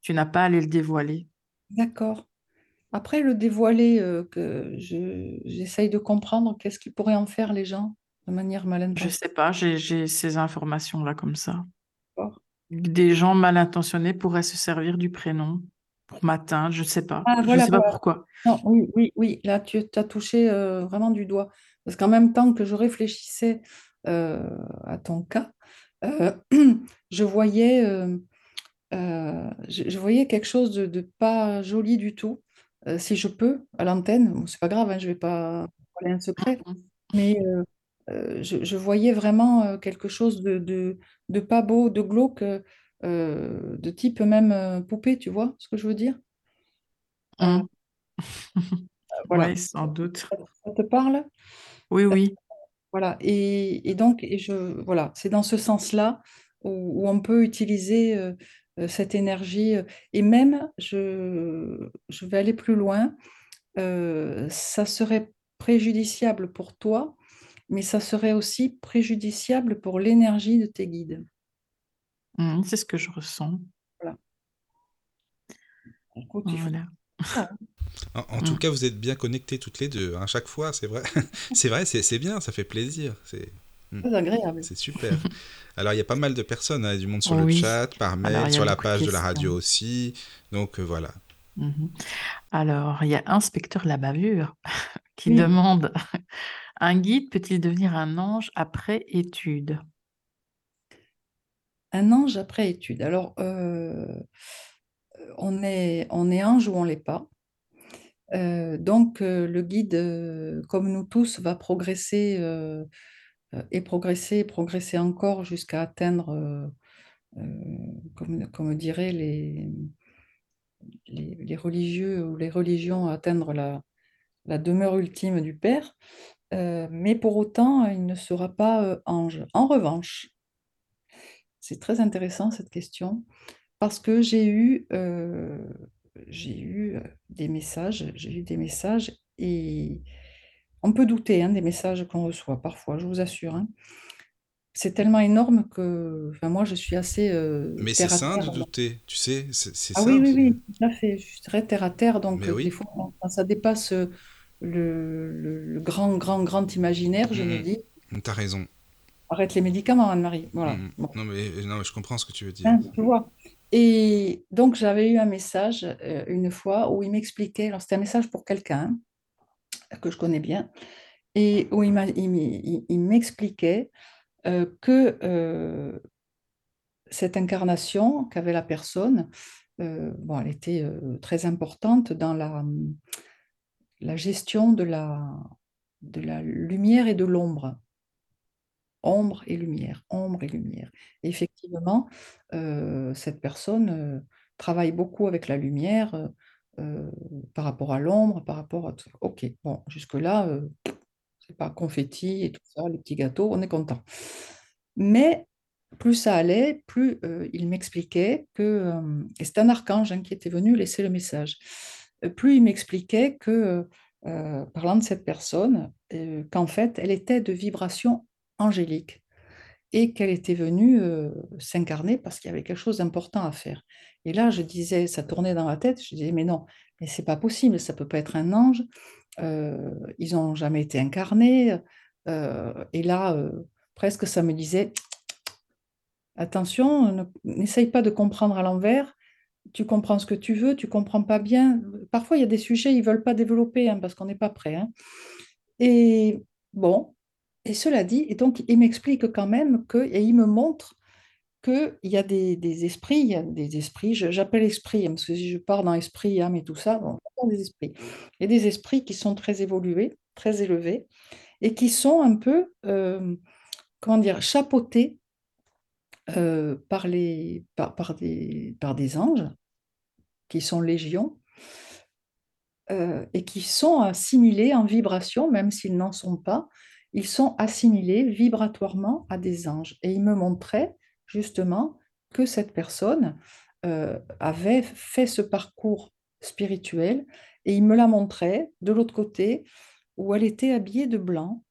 tu n'as pas à aller le dévoiler. D'accord. Après, le dévoiler, euh, que je, j'essaye de comprendre qu'est-ce qu'ils pourraient en faire les gens de manière mal Je sais pas, j'ai, j'ai ces informations-là comme ça. Des gens mal intentionnés pourraient se servir du prénom pour m'atteindre, je sais pas. Ah, je voilà, sais pas voilà. pourquoi. Non, oui, oui, oui, là, tu as touché euh, vraiment du doigt. Parce qu'en même temps que je réfléchissais euh, à ton cas, euh, *clears throat* je voyais, euh, euh, je, je voyais quelque chose de, de pas joli du tout. Euh, si je peux, à l'antenne, bon, c'est pas grave, hein, je vais pas parler un secret, Mhm. mais euh, je, je voyais vraiment quelque chose de, de, de pas beau, de glauque, de type même poupée, tu vois ce que je veux dire? Mhm. *laughs* voilà. Ouais, sans doute. Ça te parle? Oui, oui. Voilà, et, et donc, et je, voilà, c'est dans ce sens-là où, où on peut utiliser euh, cette énergie. euh, Et même, je, je vais aller plus loin, euh, ça serait préjudiciable pour toi, mais ça serait aussi préjudiciable pour l'énergie de tes guides. Mhm, C'est ce que je ressens. Voilà. Écoute, hein. En, en tout Mm. cas, vous êtes bien connectés toutes les deux, à chaque fois, c'est vrai. *laughs* c'est vrai, c'est c'est bien, ça fait plaisir. C'est Très agréable. c'est super. Alors, il y a pas mal de personnes, hein, du monde sur le Oui. chat, par mail, Alors, sur la de page de la radio aussi. Donc, euh, voilà. Mhm. Alors, il y a Inspecteur la bavure *laughs* qui Oui. demande *laughs* Un guide peut-il devenir un ange après étude? Un ange après étude. Alors, euh, on est, on est ange ou on l'est pas. Euh, donc, euh, le guide, euh, comme nous tous, va progresser et progresser progresser encore jusqu'à atteindre, euh, euh, comme, diraient les, religieux ou les religions, atteindre la, demeure ultime du Père. Euh, mais pour autant, il ne sera pas euh, ange. En revanche, c'est très intéressant cette question parce que j'ai eu, euh, eu des messages, j'ai eu des messages et on peut douter hein, des messages qu'on reçoit parfois, je vous assure. hein. C'est tellement énorme que enfin, moi, je suis assez euh, Mais c'est sain de douter, tu sais, c'est Ah oui, oui, oui, tout à fait. Je suis très terre à terre, donc euh, des oui. fois, quand ça dépasse euh, le, le- le grand, grand, grand imaginaire, je me Mhm. dis, T'as raison. arrête les médicaments, Anne-Marie. Voilà. Bon. Non, mais, non, mais je comprends ce que tu veux dire. Hein, tu vois. Et donc, j'avais eu un message euh, une fois où il m'expliquait, alors c'était un message pour quelqu'un que je connais bien, et où il m'expliquait euh, que euh, cette incarnation qu'avait la personne, euh, bon, elle était très importante dans la, gestion de la, lumière et de l'ombre. Ombre et lumière, ombre et lumière. Effectivement, cette personne travaille beaucoup avec la lumière euh, par rapport à l'ombre, par rapport à tout. Ok, bon, jusque-là, euh, c'est pas confetti et tout ça, les petits gâteaux, on est content. Mais plus ça allait, plus euh, il m'expliquait que, et c'est un archange hein, qui était venu laisser le message, plus il m'expliquait que, parlant de cette personne, qu'en fait, elle était de vibration angélique et qu'elle était venue s'incarner parce qu'il y avait quelque chose d'important à faire. Et là, je disais, ça tournait dans ma tête, je disais, mais non, mais c'est pas possible, ça peut pas être un ange, ils n'ont jamais été incarnés. et là, presque ça me disait, *tsk* attention, ne- n'essaye pas de comprendre à l'envers, tu comprends ce que tu veux, tu comprends pas bien. Parfois, il y a des sujets, ils veulent pas développer hein, parce qu'on n'est pas prêt. hein. Et bon, et cela dit, et donc il m'explique quand même que, et il me montre qu'il y a des, esprits, des esprits, j'appelle hein, parce que si je pars dans esprit, âme et tout ça, bon, on des esprits. Il y a des esprits qui sont très évolués, très élevés, et qui sont un peu, euh, comment dire, chapeautés euh, par, les, par des, par des anges, qui sont légions, euh, et qui sont assimilés en vibration, même s'ils n'en sont pas, ils sont assimilés vibratoirement à des anges. Et il me montrait justement que cette personne euh, avait fait ce parcours spirituel, et il me la montrait de l'autre côté, où elle était habillée de blanc.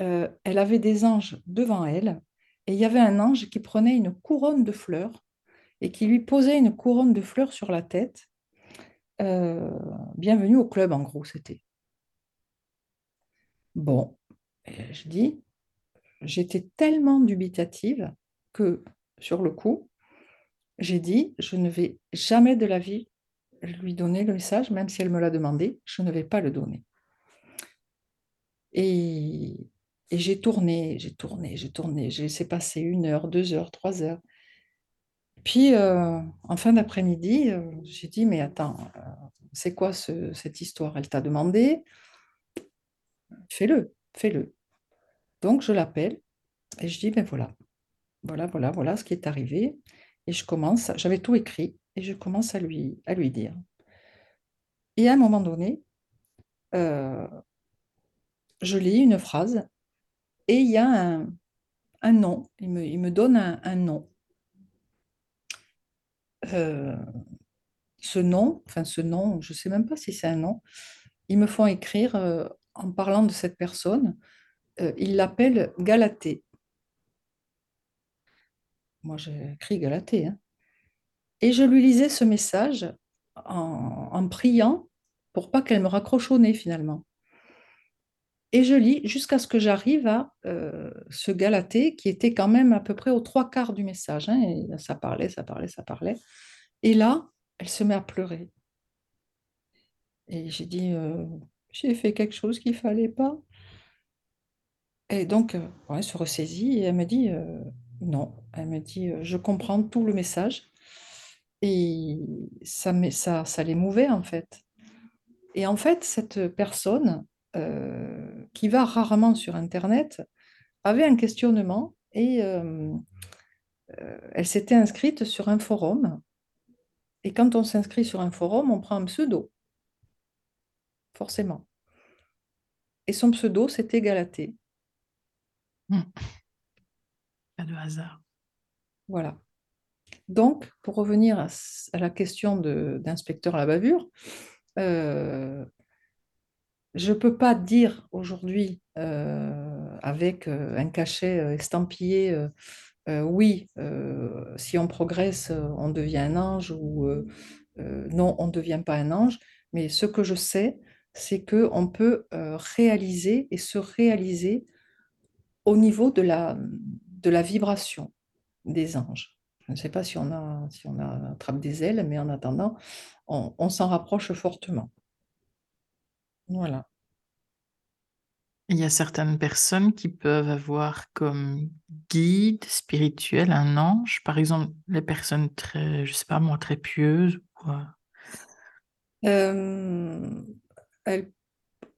Euh, elle avait des anges devant elle, Et il y avait un ange qui prenait une couronne de fleurs et qui lui posait une couronne de fleurs sur la tête. Euh, bienvenue au club, en gros, c'était. Bon, je dis, j'étais tellement dubitative que sur le coup, j'ai dit, je ne vais jamais de la vie lui donner le message, même si elle me l'a demandé, je ne vais pas le donner. Et, j'ai tourné, j'ai tourné, j'ai tourné, j'ai laissé passer une heure, deux heures, trois heures. Puis, euh, en fin d'après-midi, euh, j'ai dit, mais attends, euh, c'est quoi cette histoire? Elle t'a demandé? Fais-le, fais-le. Donc, je l'appelle et je dis, ben voilà, voilà, voilà, voilà ce qui est arrivé. Et je commence, j'avais tout écrit, et je commence à lui, dire. Et à un moment donné, euh, je lis une phrase, et il y a un, nom, il me, il me donne un, nom. Euh, ce nom, enfin ce nom, je ne sais même pas si c'est un nom, ils me font écrire, euh, en parlant de cette personne, ils l'appellent Galatée. Moi, j'ai écrit Galatée. Hein. Et je lui lisais ce message en, priant pour pas qu'elle me raccroche au nez finalement. Et je lis jusqu'à ce que j'arrive à euh, ce Galatée qui était quand même à peu près aux trois quarts du message. Hein, et ça parlait, ça parlait, ça parlait. Et là, elle se met à pleurer. Et j'ai dit, euh, j'ai fait quelque chose qu'il fallait pas. Et donc, euh, elle se ressaisit et elle me dit, non, elle me dit, je comprends tout le message. Et ça, ça, ça l'émouvait en fait. Et en fait, cette personne euh, qui va rarement sur Internet avait un questionnement et euh, euh, elle s'était inscrite sur un forum. Et quand on s'inscrit sur un forum, on prend un pseudo, forcément. Et son pseudo, c'était Galatée. Hmm. Pas de hasard. Voilà. Donc, pour revenir à, la question d'inspecteur à la bavure, euh, je ne peux pas dire aujourd'hui euh, avec euh, un cachet estampillé oui, si on progresse, on devient un ange ou non, on ne devient pas un ange. Mais ce que je sais, c'est qu'on peut réaliser et se réaliser au niveau de la, de la vibration des anges. Je ne sais pas si on, a, si on attrape des ailes, mais en attendant, on, s'en rapproche fortement. Voilà. Il y a certaines personnes qui peuvent avoir comme guide spirituel un ange, par exemple les personnes très, je sais pas moi, très pieuses. Euh,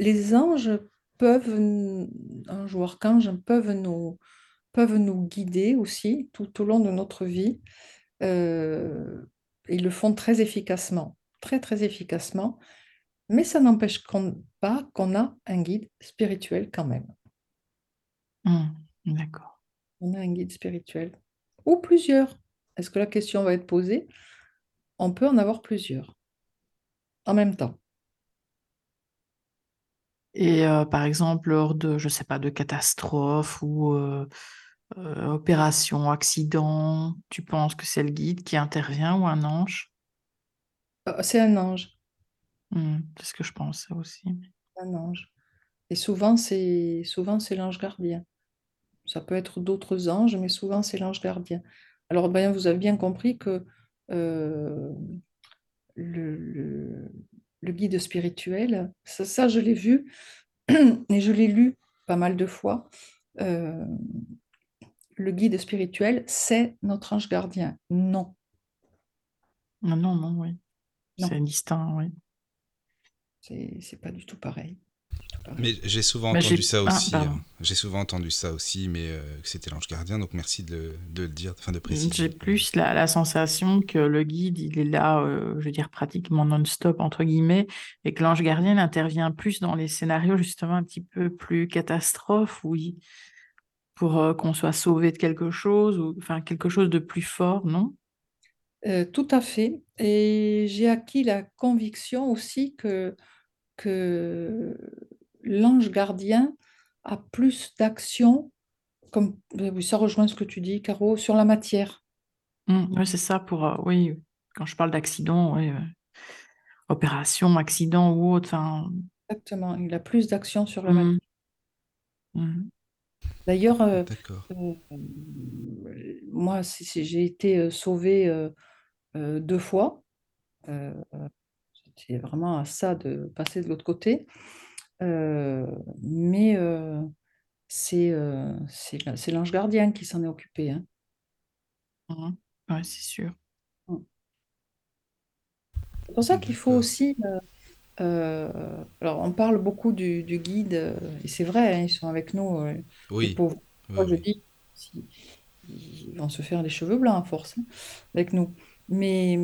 les anges peuvent, ange ou archange, peuvent nous, peuvent nous guider aussi tout au long de notre vie. Euh, ils le font très efficacement, très très efficacement, mais ça n'empêche pas qu'on a un guide spirituel quand même. Mmh, d'accord. On a un guide spirituel. Ou plusieurs. Est-ce que la question va être posée? On peut en avoir plusieurs en même temps. Et euh, par exemple, lors de, je sais pas, de catastrophes ou euh, euh, opération, accident, tu penses que c'est le guide qui intervient ou un ange? Euh, C'est un ange. Hmm, c'est ce que je pensais aussi. Un ange. Et souvent, c'est souvent c'est l'ange gardien. Ça peut être d'autres anges, mais souvent, c'est l'ange gardien. Alors, bien, vous avez bien compris que le, guide spirituel, ça, ça je l'ai vu *clears throat* et je l'ai lu pas mal de fois le guide spirituel, c'est notre ange gardien. Non. Non, non, non, oui. C'est distinct, oui. C'est pas du tout pareil. Mais j'ai souvent entendu ça ah, aussi. Hein. J'ai souvent entendu ça aussi, mais euh, c'était l'ange gardien, donc merci de, le dire, enfin de préciser. J'ai plus la, sensation que le guide, il est là, euh, je veux dire, pratiquement non-stop, entre guillemets, et que l'ange gardien intervient plus dans les scénarios, justement, un petit peu plus catastrophes, où il, pour euh, qu'on soit sauvé de quelque chose, ou enfin quelque chose de plus fort, non? Euh, Tout à fait. Et j'ai acquis la conviction aussi que, que l'ange gardien a plus d'action comme, oui, ça rejoint ce que tu dis, Caro, sur la matière. Mmh, ouais, c'est ça pour, euh, oui, quand je parle d'accident, euh, opération, accident ou autre, Exactement, il a plus d'action sur la mmh, matière. mmh, D'ailleurs, euh, euh, moi, j'ai été sauvée euh, euh, deux fois. Euh, C'était vraiment à ça de passer de l'autre côté. Euh, mais euh, c'est euh, c'est la- c'est l'ange gardien qui s'en est occupé. hein. mmh. C'est sûr. C'est pour ça qu'il faut aussi. euh, alors, on parle beaucoup du, du guide, et c'est vrai, hein, ils sont avec nous, euh, les Oui, pauvres. oui, Moi, je oui. dis, ils vont se faire les cheveux blancs à force hein, avec nous. Mais,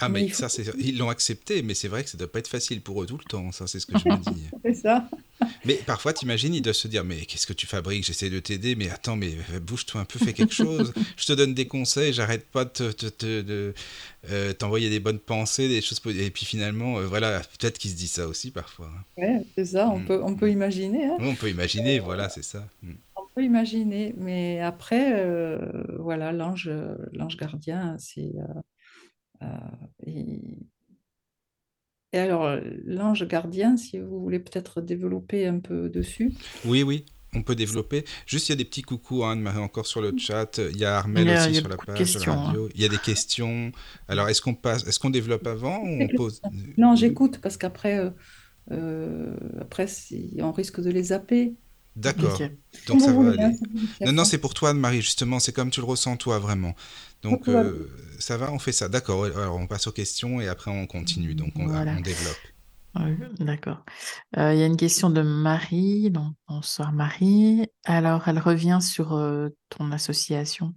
Ah, mais mais il faut. ça, ils l'ont accepté, mais c'est vrai que ça doit pas être facile pour eux tout le temps, ça, c'est ce que je me *laughs* dis. C'est ça. Mais parfois, t'imagines, ils doivent se dire, mais qu'est-ce que tu fabriques? J'essaie de t'aider, mais attends, mais bouge-toi un peu, fais quelque chose. *laughs* Je te donne des conseils, j'arrête pas de, te- te- euh, t'envoyer des bonnes pensées, des choses... Et puis finalement, euh, voilà, peut-être qu'ils se disent ça aussi parfois. hein. Ouais, c'est ça, on Mm. peut, on peut imaginer. hein. On peut imaginer, voilà, c'est ça. Mm. On peut imaginer, mais après, euh, voilà, l'ange, l'ange gardien, c'est. Euh, euh, Et alors, l'ange gardien, si vous voulez peut-être développer un peu dessus. Oui, oui, on peut développer. Juste, il y a des petits coucous, hein, Anne-Marie, encore sur le chat. Il y a Armel y a, aussi sur la page hein. radio. Il y a des questions. Alors, est-ce qu'on passe, est-ce qu'on développe avant ou on pose... *laughs* Non, j'écoute parce qu'après, euh, euh, après, si- on risque de les zapper. D'accord. Donc ça va aller. Non, non, c'est pour toi, Anne-Marie, justement. C'est comme tu le ressens, toi, vraiment. Donc, euh, ça va, on fait ça. D'accord. Alors, on passe aux questions et après, on continue. Donc, on, Voilà. on développe. Ouais, D'accord. Euh, il y a une question de Marie. Donc, bonsoir Marie. Alors, elle revient sur euh, ton association.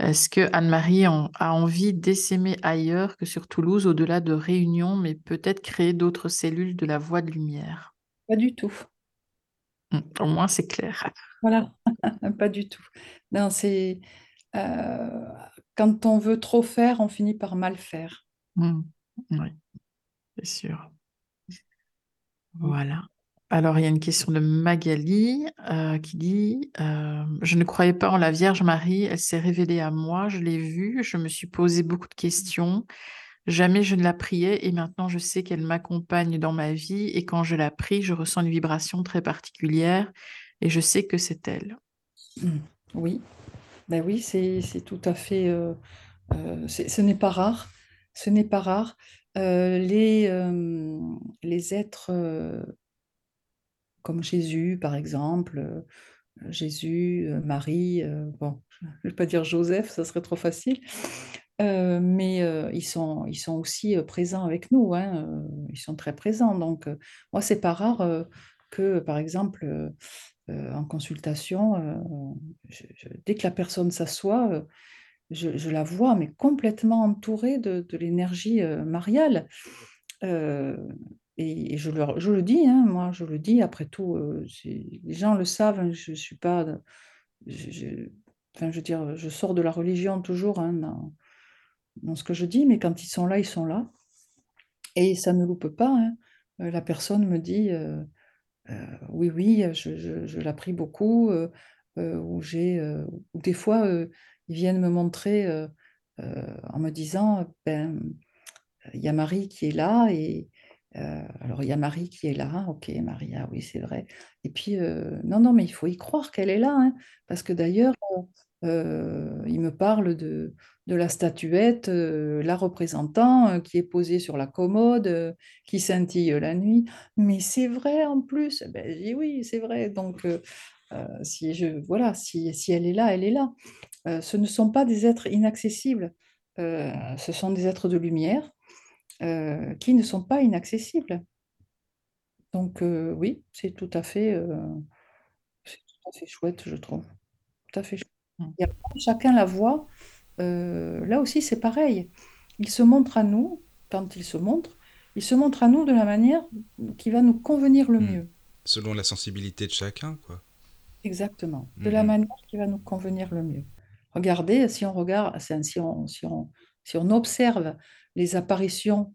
Est-ce que Anne-Marie en- a envie d'essaimer ailleurs que sur Toulouse, au-delà de Réunion, mais peut-être créer d'autres cellules de la voie de lumière? Pas du tout. Au moins, c'est clair. Voilà, *laughs* pas du tout. Non, c'est euh, quand on veut trop faire, on finit par mal faire. Hmm, Oui, c'est sûr. Voilà. Alors, il y a une question de Magali euh, qui dit euh, Je ne croyais pas en la Vierge Marie, elle s'est révélée à moi, je l'ai vue, je me suis posé beaucoup de questions. Jamais je ne la priais et maintenant je sais qu'elle m'accompagne dans ma vie et quand je la prie, je ressens une vibration très particulière et je sais que c'est elle. Mm. Oui, ben oui, c'est tout à fait. euh, euh, ce n'est pas rare. Ce n'est pas rare. Euh, les, les êtres comme Jésus, par exemple, Jésus, Marie, bon, je ne vais pas dire Joseph, ça serait trop facile, euh, mais euh, ils sont, ils sont aussi euh, présents avec nous, hein, ils sont très présents. Donc, moi, c'est pas rare que, par exemple, en consultation, dès que la personne s'assoit, je, la vois, mais complètement entourée de, l'énergie mariale. Et, je, leur, je le dis, hein, moi, je le dis, après tout, les gens le savent, hein, je suis pas. enfin, je veux dire, je sors de la religion toujours hein, dans ce que je dis, mais quand ils sont là, ils sont là. Et ça ne loupe pas. hein. Euh, La personne me dit euh, euh, oui, oui, je, je, je l'appris beaucoup, ou j'ai, des fois, ils viennent me montrer en me disant ben, il y a Marie qui est là, et alors il y a Marie qui est là, ok, Marie, ah oui, c'est vrai. Et puis, non, non, mais il faut y croire qu'elle est là, hein, parce que d'ailleurs, euh, il me parle de, la statuette, euh, la représentant, euh, qui est posée sur la commode, qui scintille la nuit. Mais c'est vrai en plus. Ben, je dis oui, c'est vrai. Donc, si, je, voilà, si, si elle est là, elle est là. Ce ne sont pas des êtres inaccessibles. Ce sont des êtres de lumière qui ne sont pas inaccessibles. Donc oui, c'est tout à fait, c'est tout à fait chouette, je trouve. Tout à fait. Mm. Et après, chacun la voit. Euh, là aussi, c'est pareil. Il se montre à nous, quand il se montre, il se montre à nous de la manière qui va nous convenir le Mm. mieux. Selon la sensibilité de chacun, quoi. Exactement. De la Mhm. manière qui va nous convenir le mieux. Regardez, si on regarde, si on, si on, si on observe les apparitions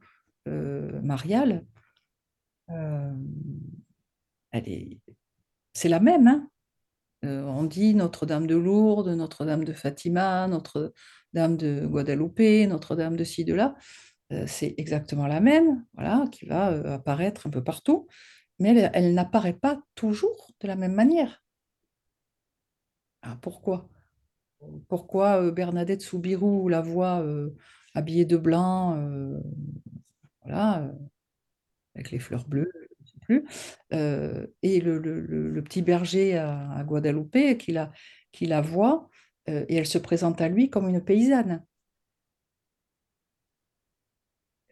euh, mariales, euh, elle est, c'est la même, hein. On dit Notre-Dame de Lourdes, Notre-Dame de Fatima, Notre-Dame de Guadeloupe, Notre-Dame de ci, de là. c'est exactement la même, voilà, qui va apparaître un peu partout, mais elle, n'apparaît pas toujours de la même manière. Ah, pourquoi? Pourquoi Bernadette Soubirou la voit habillée de blanc, voilà, avec les fleurs bleues, plus. Euh, et le, petit berger à, Guadeloupe qui la, qui la voit, euh, et elle se présente à lui comme une paysanne.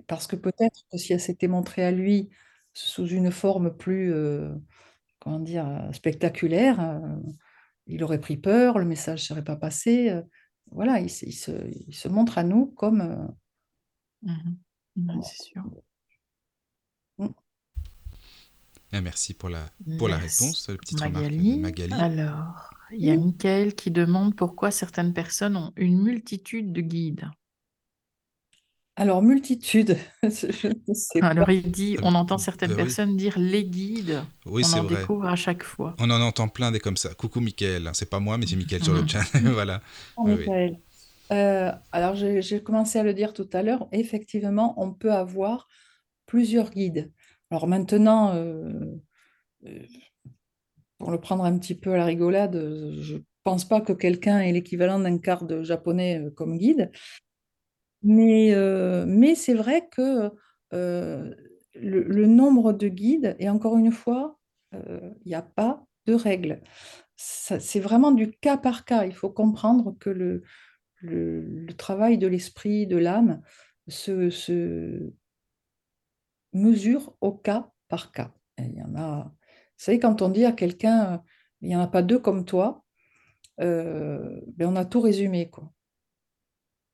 Parce que peut-être que si elle s'était montrée à lui sous une forme plus, euh, comment dire, spectaculaire, il aurait pris peur, le message ne serait pas passé. voilà, il, se, montre à nous comme... Mmh c'est sûr. Ah, merci pour la, pour la réponse, le petit Magali. Magali. Alors, il y a Michael qui demande pourquoi certaines personnes ont une multitude de guides. Alors, multitude, *laughs* Alors, il dit, on entend certaines euh, personnes dire les guides. Oui, on en découvre à chaque fois. On en entend plein des comme ça. Coucou Michael, hein, c'est pas moi, mais c'est Michael sur le chat. *laughs* voilà. Oh, euh, alors, j'ai commencé à le dire tout à l'heure. Effectivement, on peut avoir plusieurs guides. Alors maintenant, euh, euh, pour le prendre un petit peu à la rigolade, je pense pas que quelqu'un ait l'équivalent d'un quart de japonais euh, comme guide. Mais, mais c'est vrai que le, nombre de guides, et encore une fois, il n'y a pas de règle. C'est vraiment du cas par cas. Il faut comprendre que le, le, travail de l'esprit, de l'âme, se, se, mesure au cas par cas. il y en a. Vous savez, quand on dit à quelqu'un, euh, il n'y en a pas deux comme toi, euh, ben on a tout résumé. Quoi.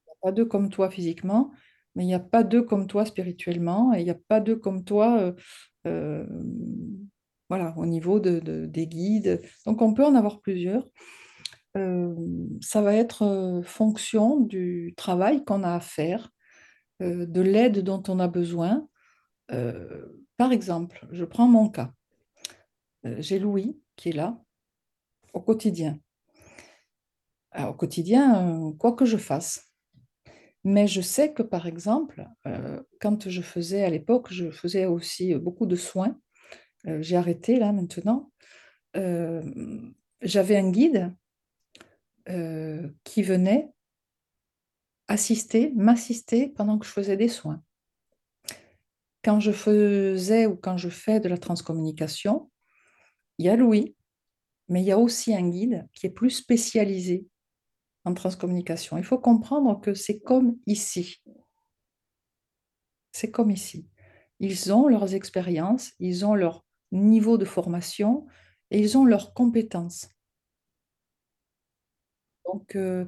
Il n'y a pas deux comme toi physiquement, mais il n'y a pas deux comme toi spirituellement, et il n'y a pas deux comme toi euh, voilà, au niveau de, des guides. Donc on peut en avoir plusieurs. ça va être fonction du travail qu'on a à faire, de l'aide dont on a besoin, euh, par exemple, je prends mon cas. Euh, j'ai Louis qui est là au quotidien. au quotidien, euh, quoi que je fasse. Mais je sais que, par exemple, quand je faisais à l'époque, je faisais aussi beaucoup de soins. J'ai arrêté là maintenant. J'avais un guide qui venait assister, m'assister pendant que je faisais des soins quand je faisais ou quand je fais de la transcommunication, il y a Louis, mais il y a aussi un guide qui est plus spécialisé en transcommunication. Il faut comprendre que c'est comme ici. C'est comme ici. Ils ont leurs expériences, ils ont leur niveau de formation et ils ont leurs compétences. Donc, euh,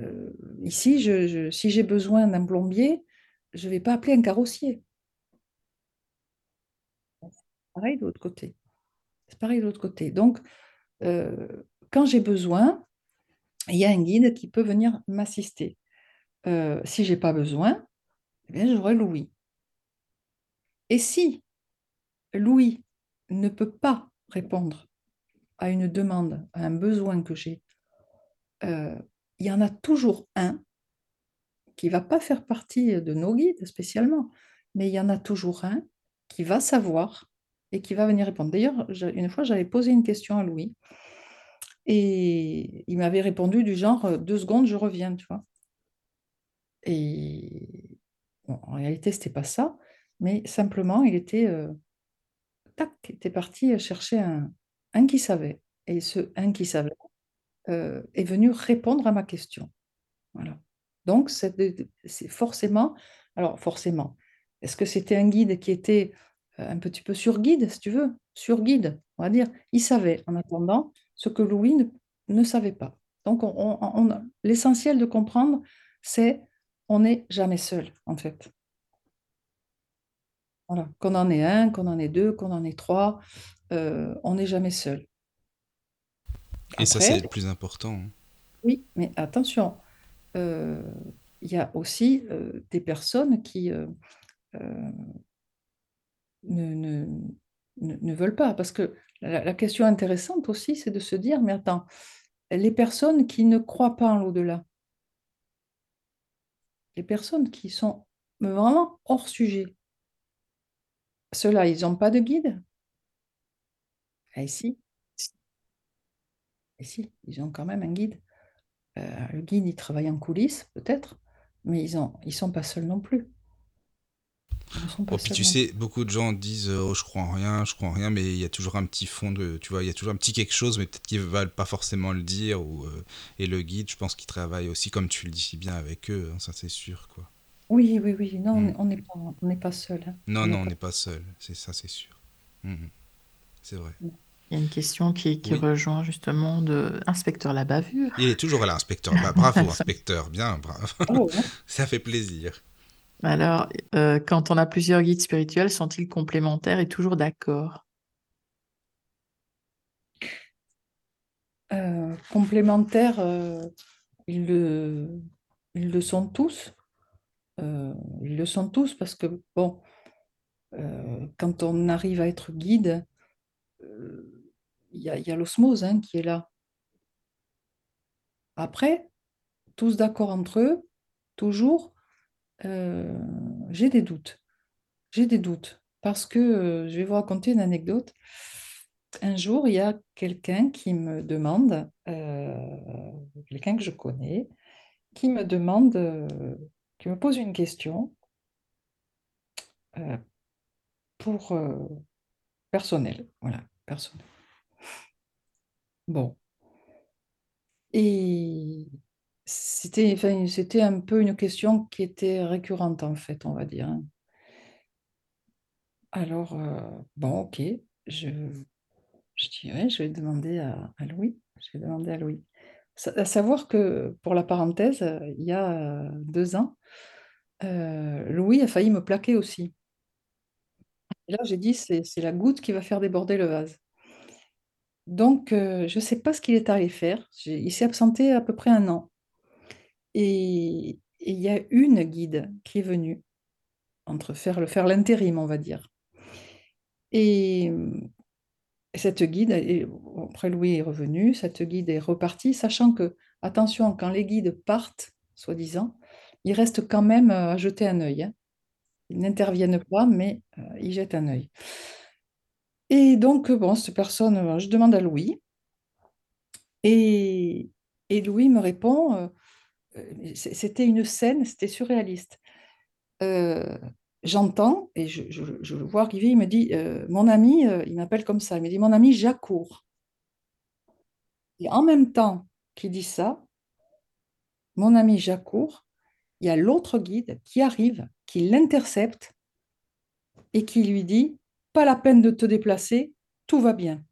euh, ici, si j'ai besoin d'un plombier, je ne vais pas appeler un carrossier pareil de l'autre côté. C'est pareil de l'autre côté. Donc, euh, quand j'ai besoin, il y a un guide qui peut venir m'assister. Euh, si je n'ai pas besoin, eh bien, j'aurai Louis. Et si Louis ne peut pas répondre à une demande, à un besoin que j'ai, euh, il y en a toujours un qui ne va pas faire partie de nos guides spécialement, mais il y en a toujours un qui va savoir et qui va venir répondre. D'ailleurs, une fois, j'avais posé une question à Louis et il m'avait répondu du genre euh, deux secondes, je reviens, tu vois. Et en réalité, ce n'était pas ça, mais simplement, il était, euh, tac, était parti chercher un, un qui savait. Et ce un qui savait euh, est venu répondre à ma question. Voilà. Donc, c'est forcément, alors forcément, est-ce que c'était un guide qui était un petit peu sur guide, si tu veux, sur guide, on va dire. Il savait, en attendant, ce que Louis ne, savait pas. Donc, on, l'essentiel de comprendre, c'est on n'est jamais seul, en fait. Voilà. Qu'on en ait un, qu'on en ait deux, qu'on en ait trois, euh, on n'est jamais seul. Et ça, c'est le plus important. Hein. Oui, mais attention, euh, il y a aussi des personnes qui, ne, ne, ne, veulent pas. Parce que la, question intéressante aussi, c'est de se dire, mais attends, les personnes qui ne croient pas en l'au-delà, les personnes qui sont vraiment hors sujet, ceux-là, ils n'ont pas de guide? Ah, si, ils ont quand même un guide. Euh, le guide, il travaille en coulisses, peut-être, mais ils ne ils sont pas seuls non plus. Oh, puis tu sais, beaucoup de gens disent oh, je crois en rien, je crois en rien, mais il y a toujours un petit fond de, tu vois, il y a toujours un petit quelque chose, mais peut-être qu'ils ne veulent pas forcément le dire. Ou, euh, et le guide, je pense qu'il travaille aussi, comme tu le dis si bien, avec eux, hein, ça c'est sûr, quoi. Oui, oui, oui, non, mm. on n'est pas, on n'est pas seul. Hein. Non, non, on n'est pas seul, c'est ça, c'est sûr. Mm, mm. C'est vrai. Il y a une question qui, qui rejoint justement de inspecteur la bavure. Il est toujours là, inspecteur. Bah, *laughs* bravo, inspecteur, bien, bravo. Oh, ça fait plaisir. Alors, euh, quand on a plusieurs guides spirituels, sont-ils complémentaires et toujours d'accord? Euh, Complémentaires, euh, ils, le, sont tous. ils le sont tous parce que, bon, quand on arrive à être guide, il y a, l'osmose hein, qui est là. Après, tous d'accord entre eux, toujours, euh, j'ai des doutes. J'ai des doutes parce que euh, je vais vous raconter une anecdote. Un jour, il y a quelqu'un qui me demande, euh, quelqu'un que je connais, qui me demande, qui me pose une question pour personnel, voilà, personnel. Bon. Et c'était, enfin, c'était un peu une question qui était récurrente, en fait, on va dire. Hein. Alors, euh, bon, ok, je, je je vais demander à, Louis. Je vais demander à Louis. à savoir que, pour la parenthèse, il y a euh, deux ans, euh, Louis a failli me plaquer aussi. Là, j'ai dit, c'est la goutte qui va faire déborder le vase. Donc, je ne sais pas ce qu'il est allé faire. Il s'est absenté à peu près un an. Et il y a une guide qui est venue, entre faire, faire l'intérim, on va dire. Et cette guide, après Louis est revenu, cette guide est repartie, sachant que, attention, quand les guides partent, soi-disant, ils restent quand même à jeter un œil. Hein. Ils n'interviennent pas, mais euh, ils jettent un œil. Et donc, bon, cette personne, euh, je demande à Louis, et, et Louis me répond, euh, euh, c'était une scène, c'était surréaliste. J'entends, et je, vois arriver, il me dit, mon ami, il m'appelle comme ça, il me dit, mon ami Jacour. Et en même temps qu'il dit ça, mon ami Jacour, il y a l'autre guide qui arrive, qui l'intercepte et qui lui dit pas la peine de te déplacer, tout va bien.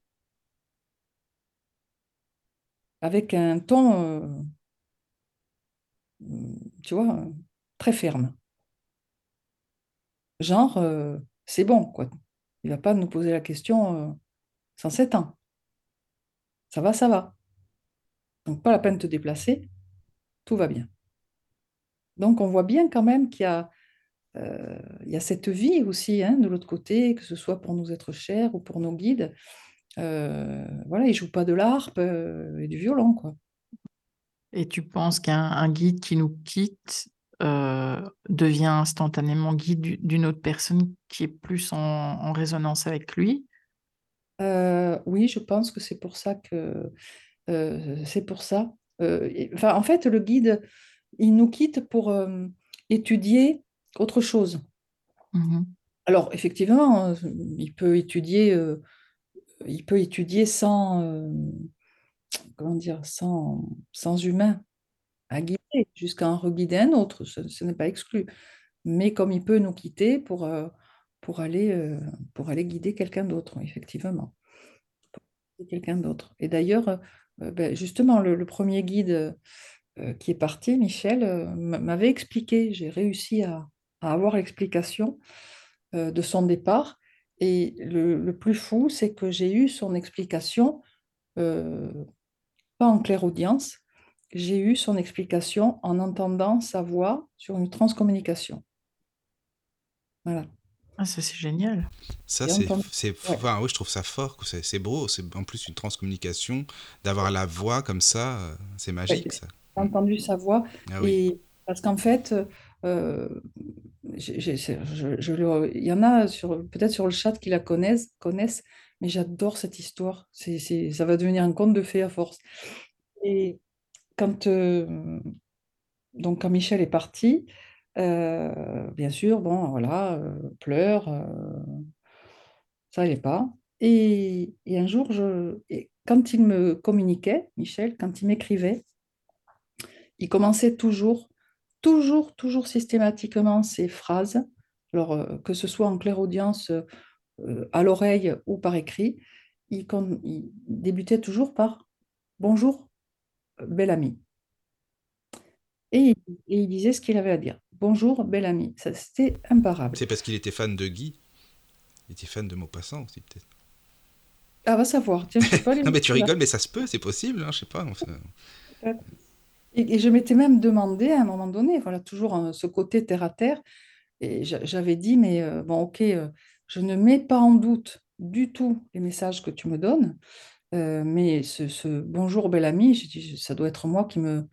Avec un ton, euh, tu vois, très ferme. Genre, euh, c'est bon, quoi. Il va pas nous poser la question euh, 107 ans. Ça va, ça va. Donc, pas la peine de te déplacer, tout va bien. Donc, on voit bien quand même qu'il y a euh, cette vie aussi hein, de l'autre côté, que ce soit pour nous être chers ou pour nos guides. Euh, voilà, ils jouent pas de l'harpe et du violon, quoi. Et tu penses qu'un guide qui nous quitte devient instantanément guide d'une autre personne qui est plus en, résonance avec lui? Oui, je pense que c'est pour ça que c'est pour ça. enfin, en fait, le guide, il nous quitte pour étudier autre chose. Mhm. Alors, effectivement, il peut étudier, euh, il peut étudier sans, euh, comment dire, sans, humain à guider, jusqu'à en reguider un autre, ce, n'est pas exclu. Mais comme il peut nous quitter pour, euh, pour, aller, pour aller guider quelqu'un d'autre, effectivement. Quelqu'un d'autre. Et d'ailleurs, ben, justement, le, premier guide qui est parti, Michel, m'avait expliqué, j'ai réussi à, avoir l'explication euh, de son départ. Et le, plus fou, c'est que j'ai eu son explication, euh, pas en claire audience, j'ai eu son explication en entendant sa voix sur une transcommunication. Voilà. Ah, ça, c'est génial. Ça, c'est, ouais. enfin, oui, je trouve ça fort, c'est, c'est beau, c'est en plus une transcommunication, d'avoir la voix comme ça, euh, c'est magique, ça. J'ai entendu sa voix. Ah oui. Parce qu'en fait, euh, j'ai- j'ai- c'est- je, je le- il y en a sur, peut-être sur le chat qui la connaissent, connaissent, mais j'adore cette histoire. Ça va devenir un conte de fées à force. Et quand, euh, donc quand Michel est parti, euh, bien sûr, bon, voilà, euh, pleure, ça n'allait pas. Et, un jour, quand il me communiquait, Michel, quand il m'écrivait, il commençait toujours, toujours, toujours systématiquement ces phrases, alors que ce soit en clairaudience, euh, à l'oreille ou par écrit, il, débutait toujours par Bonjour, bel ami. Et, il- et il disait ce qu'il avait à dire. Bonjour, bel ami. Ça, c'était imparable. C'est parce qu'il était fan de Guy. Il était fan de Maupassant aussi, peut-être. Ah, va savoir. Tiens, je sais pas les *laughs* Non, mais tu rigoles, mais ça se peut, c'est possible, hein, je sais pas. enfin. Et, et je m'étais même demandé à un moment donné, voilà, toujours euh, ce côté terre à terre, et j'a- j'avais dit, mais euh, bon, ok, euh, je ne mets pas en doute du tout les messages que tu me donnes, euh, mais ce, bonjour bel ami, dit, ça doit être moi qui me,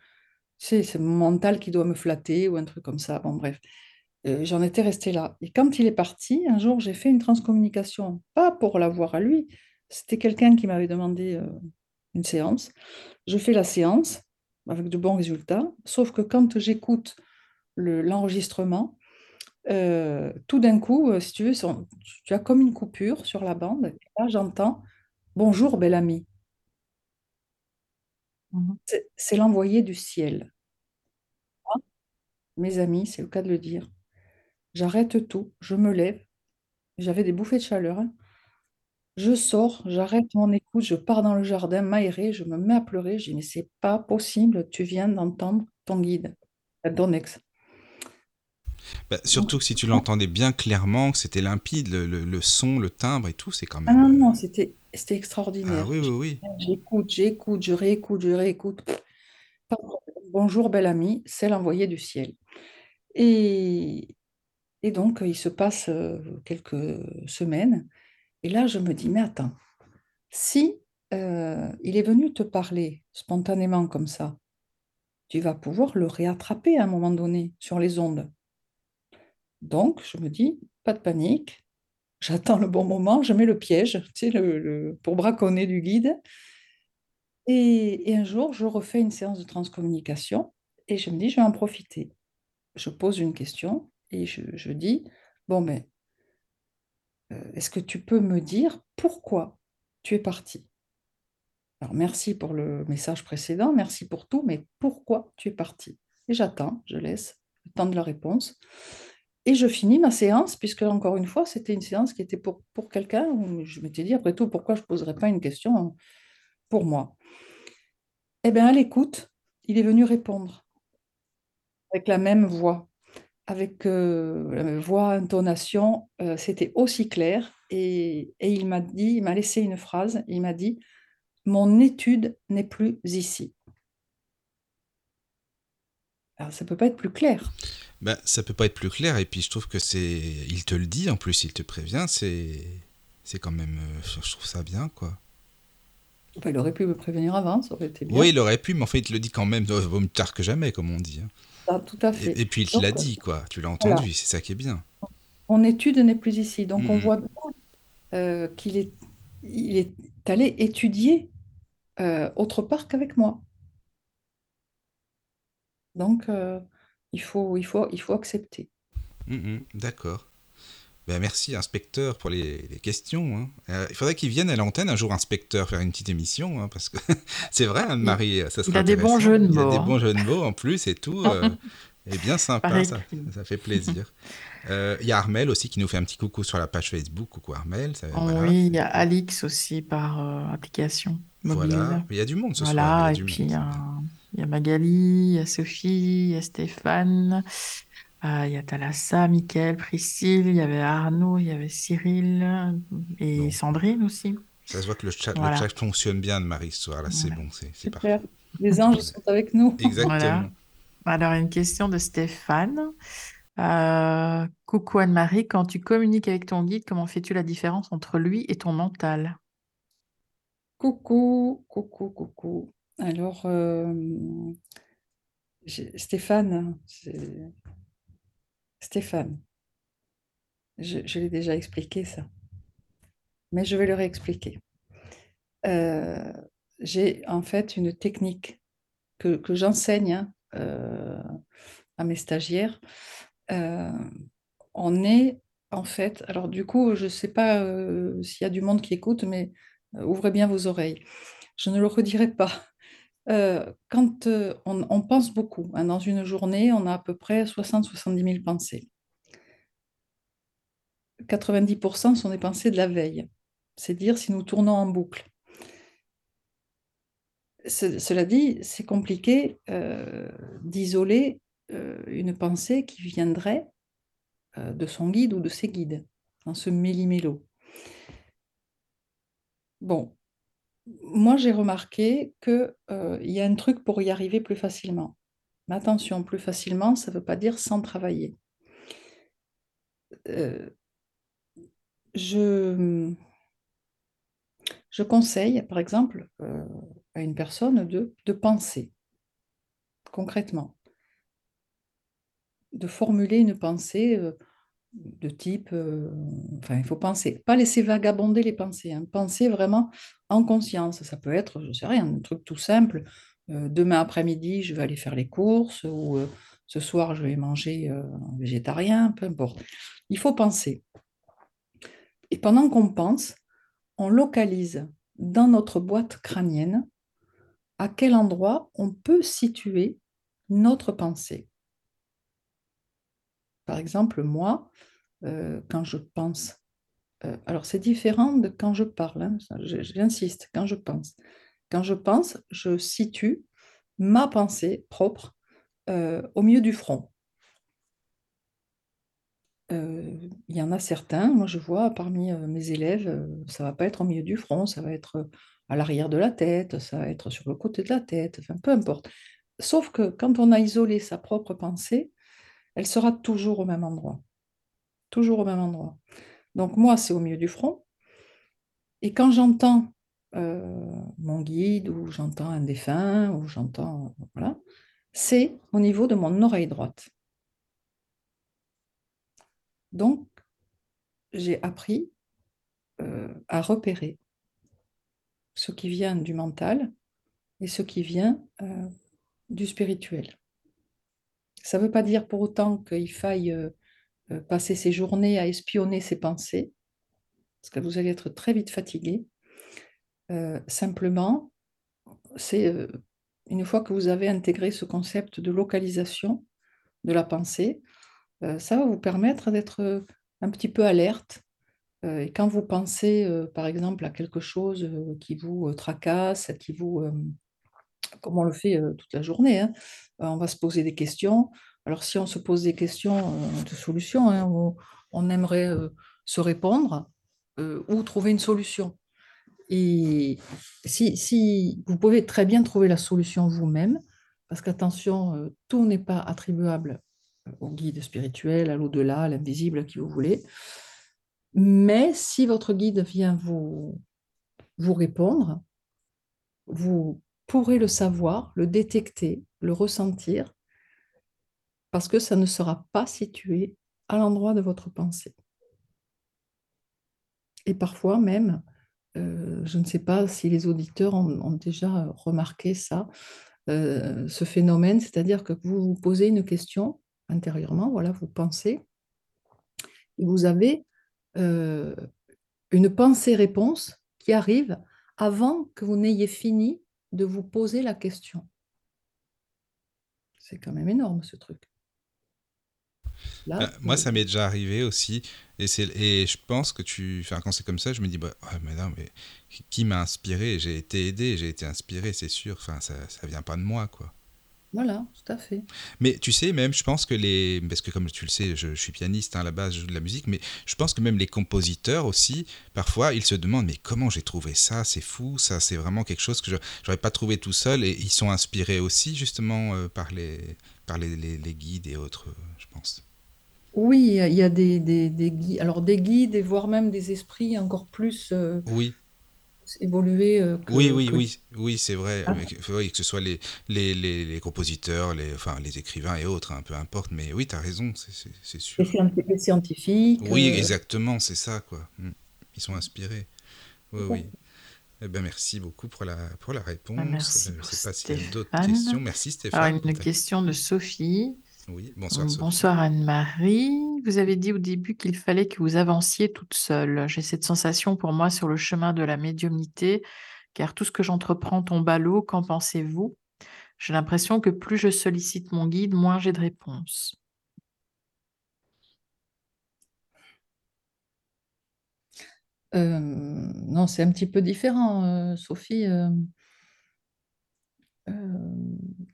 c'est mon mental qui doit me flatter ou un truc comme ça. Bon, bref, Euh, j'en étais restée là. Et quand il est parti, un jour, j'ai fait une transcommunication, pas pour l'avoir à lui, c'était quelqu'un qui m'avait demandé euh, une séance. Je fais la séance avec de bons résultats, sauf que quand j'écoute le- l'enregistrement, euh, tout d'un coup, euh, si tu veux, son- tu as comme une coupure sur la bande, et là j'entends Bonjour, bel ami. Mhm. C'est c'est l'envoyé du ciel. Mes amis, c'est le cas de le dire. J'arrête tout, je me lève, j'avais des bouffées de chaleur. hein. Je sors, j'arrête mon écoute, je pars dans le jardin m'aérer, je me mets à pleurer. Je dis, mais c'est pas possible, tu viens d'entendre ton guide, ton ex. Bah, surtout que si tu l'entendais bien clairement, que c'était limpide, le, le- le son, le timbre et tout, c'est quand Ah même. non, euh, non, c'était c'était Ah extraordinaire. oui, oui, oui. J'écoute, j'écoute, je réécoute, je réécoute. Bonjour, bel ami, c'est l'envoyé du ciel. Et, et donc, il se passe euh, quelques semaines. Et là, je me dis, mais attends, si euh, il est venu te parler spontanément comme ça, tu vas pouvoir le réattraper à un moment donné sur les ondes. Donc, je me dis, pas de panique, j'attends le bon moment, je mets le piège, tu sais, pour braconner du guide. Et, un jour, je refais une séance de transcommunication et je me dis, je vais en profiter. Je pose une question et je, je dis, bon, mais euh, est-ce que tu peux me dire pourquoi tu es parti? Alors, merci pour le message précédent, merci pour tout, mais pourquoi tu es parti? Et j'attends, je laisse le temps de la réponse. Et je finis ma séance, puisque encore une fois, c'était une séance qui était pour, quelqu'un je m'étais dit, après tout, pourquoi je ne poserais pas une question pour moi? Eh bien, à l'écoute, il est venu répondre avec la même voix, avec euh, la même voix, intonation, euh, c'était aussi clair. Et, et il m'a dit, il m'a laissé une phrase, il m'a dit, mon étude n'est plus ici. Alors, ça ne peut pas être plus clair. Bah, ça peut pas être plus clair, et puis je trouve que c'est. Il te le dit, en plus, il te prévient, c'est. C'est quand même. euh, Je trouve ça bien, quoi. Enfin, il aurait pu me prévenir avant, ça aurait été bien. Oui, il aurait pu, mais en fait, il te le dit quand même, euh, vaut mieux tard que jamais, comme on dit. hein. Ah, tout à fait. Et, et puis il te l'a dit, quoi. Tu l'as entendu, c'est ça qui est bien. Mon étude n'est plus ici. Donc, on Mhm. voit bien euh, qu'il est, il est allé étudier euh, autre part qu'avec moi. Donc, euh, il faut, il faut, il faut accepter. Mhm, D'accord. Ben, merci, inspecteur, pour les, les questions. hein. Euh, il faudrait qu'il vienne à l'antenne un jour, inspecteur, faire une petite émission, hein, parce que *laughs* c'est vrai, Anne-Marie, ça serait a des bons jeux de Il y a mots, des hein. bons jeux de mots en plus et tout. euh, *laughs* et bien sympa, ça, ça fait plaisir. Euh, Il y a Armel aussi qui nous fait un petit coucou sur la page Facebook. Coucou Armel. ça- Oh voilà. Oui, il y a Alix aussi par euh, application mobile. Voilà. Il y a du monde ce Voilà, soir. il a et puis il y, a, Magali, il y a Sophie, il y a Stéphane, euh, il y a Thalassa, Mickaël, Priscille, il y avait Arnaud, il y avait Cyril et Bon. Sandrine aussi. Ça se voit que le chat, Voilà. le chat fonctionne bien, Anne-Marie, ce soir. Là, c'est Voilà. bon, c'est parfait. Les anges *laughs* sont avec nous. Exactement. Voilà. Alors, une question de Stéphane. Euh, coucou Anne-Marie, quand tu communiques avec ton guide, comment fais-tu la différence entre lui et ton mental? Coucou, coucou, coucou. Alors, euh, Stéphane, Stéphane, je, l'ai déjà expliqué ça, mais je vais le réexpliquer. Euh, j'ai en fait une technique que, j'enseigne hein, euh, à mes stagiaires. on est en fait, alors du coup, je ne sais pas s'il y a du monde qui écoute, mais ouvrez bien vos oreilles. Je ne le redirai pas. Euh, quand euh, on, pense beaucoup, hein, dans une journée, on a à peu près 60-70 000 pensées. 90% sont des pensées de la veille. C'est dire si nous tournons en boucle. cela dit, c'est compliqué euh, d'isoler une pensée qui viendrait de son guide ou de ses guides, dans ce méli-mélo. Bon, moi, j'ai remarqué qu'il euh, y a un truc pour y arriver plus facilement. Mais attention, plus facilement, ça ne veut pas dire sans travailler. Euh, je, conseille, par exemple, euh, à une personne de, de penser concrètement, de formuler une pensée de type, euh, enfin, il faut penser, pas laisser vagabonder les pensées, hein. penser vraiment en conscience. Ça peut être, je sais rien, un truc tout simple. Euh, demain après-midi, je vais aller faire les courses, ou euh, ce soir, je vais manger végétarien, peu importe. Il faut penser. Et pendant qu'on pense, on localise dans notre boîte crânienne à quel endroit on peut situer notre pensée. Par exemple, moi, euh, quand je pense, euh, alors c'est différent de quand je parle, hein, j'insiste, quand je pense. Quand je pense, je situe ma pensée propre euh, au milieu du front. Il y en a certains, moi je vois parmi mes élèves, ça va pas être au milieu du front, ça va être à l'arrière de la tête, ça va être sur le côté de la tête, peu importe. Sauf que quand on a isolé sa propre pensée, elle sera toujours au même endroit. Toujours au même endroit. Donc moi, c'est au milieu du front. Et quand j'entends euh, mon guide ou j'entends un défunt ou j'entends... Voilà, c'est au niveau de mon oreille droite. Donc, j'ai appris euh, à repérer ce qui vient du mental et ce qui vient euh, du spirituel. Ça ne veut pas dire pour autant qu'il faille euh, euh, passer ses journées à espionner ses pensées, parce que vous allez être très vite fatigué. Euh, simplement, c'est une fois que vous avez intégré ce concept de localisation de la pensée, ça va vous permettre d'être un petit peu alerte. et quand vous pensez, par exemple, à quelque chose qui vous tracasse, qui vous comme on le fait toute la journée. Hein. on va se poser des questions. Alors, si on se pose des questions de solutions, hein, on, aimerait se répondre ou trouver une solution. Et si, vous pouvez très bien trouver la solution vous-même, parce qu'attention, tout n'est pas attribuable au guide spirituel, à l'au-delà, à l'invisible, à qui vous voulez. Mais si votre guide vient vous répondre, vous pourrez le savoir, le détecter, le ressentir, parce que ça ne sera pas situé à l'endroit de votre pensée. Et parfois même, euh, je ne sais pas si les auditeurs ont, déjà remarqué ça, euh, ce phénomène, c'est-à-dire que vous vous posez une question intérieurement, voilà, vous pensez, et vous avez euh, une pensée-réponse qui arrive avant que vous n'ayez fini de vous poser la question. C'est quand même énorme ce truc. Là, bah, moi, ça m'est déjà arrivé aussi. Et, et je pense que tu. Enfin, quand c'est comme ça, je me dis, bah, mais non, mais qui m'a inspiré? J'ai été aidé, j'ai été inspiré, c'est sûr. Enfin, ça, ça vient pas de moi, quoi. Voilà, tout à fait. Mais tu sais, même, je pense que les. Parce que, comme tu le sais, je, suis pianiste hein, à la base, je joue de la musique, mais je pense que même les compositeurs aussi, parfois, ils se demandent Mais comment j'ai trouvé ça? C'est fou, ça, c'est vraiment quelque chose que je n'aurais pas trouvé tout seul. Et ils sont inspirés aussi, justement, euh, par, les, par les, les, guides et autres, je pense. Oui, il y a des, des, des guides, alors des guides et voire même des esprits encore plus euh, Oui, évolués euh, oui, que, oui, que... oui, oui, c'est vrai. Ah, mais que, ce soit les, les, les, les compositeurs, les, enfin, les écrivains et autres, hein, peu importe. Mais oui, tu as raison, c'est c'est- c'est sûr. les scientifiques. Oui, euh, exactement, c'est ça, quoi. Mm. Ils sont inspirés. Oui, oui. Eh ben, merci beaucoup pour la, pour la Ah, réponse. Merci Euh, Je ne sais pas s'il y a d'autres questions. Merci Stéphane une question de Sophie. Oui, bonsoir Sophie. Bonsoir Anne-Marie. Vous avez dit au début qu'il fallait que vous avanciez toute seule. J'ai cette sensation pour moi sur le chemin de la médiumnité, car tout ce que j'entreprends tombe à l'eau. Qu'en pensez-vous? J'ai l'impression que plus je sollicite mon guide, moins j'ai de réponses. euh, non, c'est un petit peu différent, euh, Sophie. euh, euh,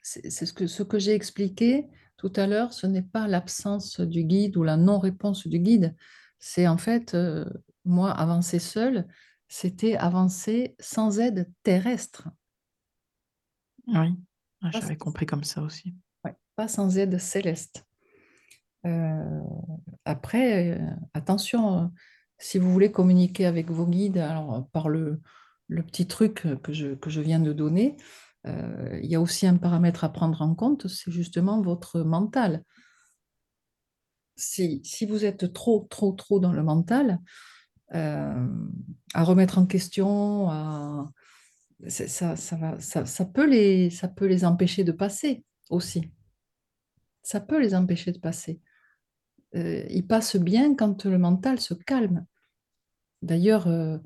c'est c'est ce que, ce que j'ai expliqué tout à l'heure, ce n'est pas l'absence du guide ou la non-réponse du guide. C'est en fait, euh, moi, avancer seul, c'était avancer sans aide terrestre. Oui, Ah, j'avais compris comme ça aussi. ouais, pas sans aide céleste. Euh, après, euh, attention, si vous voulez communiquer avec vos guides, alors par le, le petit truc que je, que je viens de donner, il y a aussi un paramètre à prendre en compte, c'est justement votre mental. Si, si vous êtes trop, trop, trop dans le mental, euh, à remettre en question, ça, ça va, ça, ça peut les, ça peut les empêcher de passer aussi. Ça peut les empêcher de passer. Euh, ils passent bien quand le mental se calme. D'ailleurs, euh,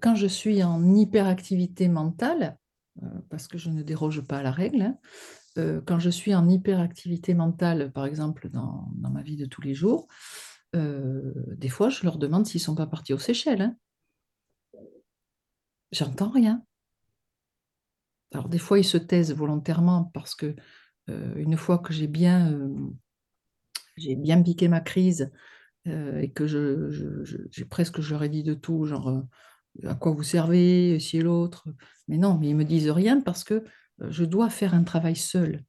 quand je suis en hyperactivité mentale, euh, parce que je ne déroge pas à la règle, hein, euh, quand je suis en hyperactivité mentale, par exemple dans, ma vie de tous les jours, euh, des fois je leur demande s'ils ne sont pas partis aux Seychelles. hein. J'entends rien. Alors des fois ils se taisent volontairement parce que euh, une fois que j'ai bien, euh, j'ai bien piqué ma crise euh, et que j'ai presque, je leur ai dit de tout, genre euh, à quoi vous servez, ci et l'autre. Mais non, mais ils me disent rien parce que euh, je dois faire un travail seul.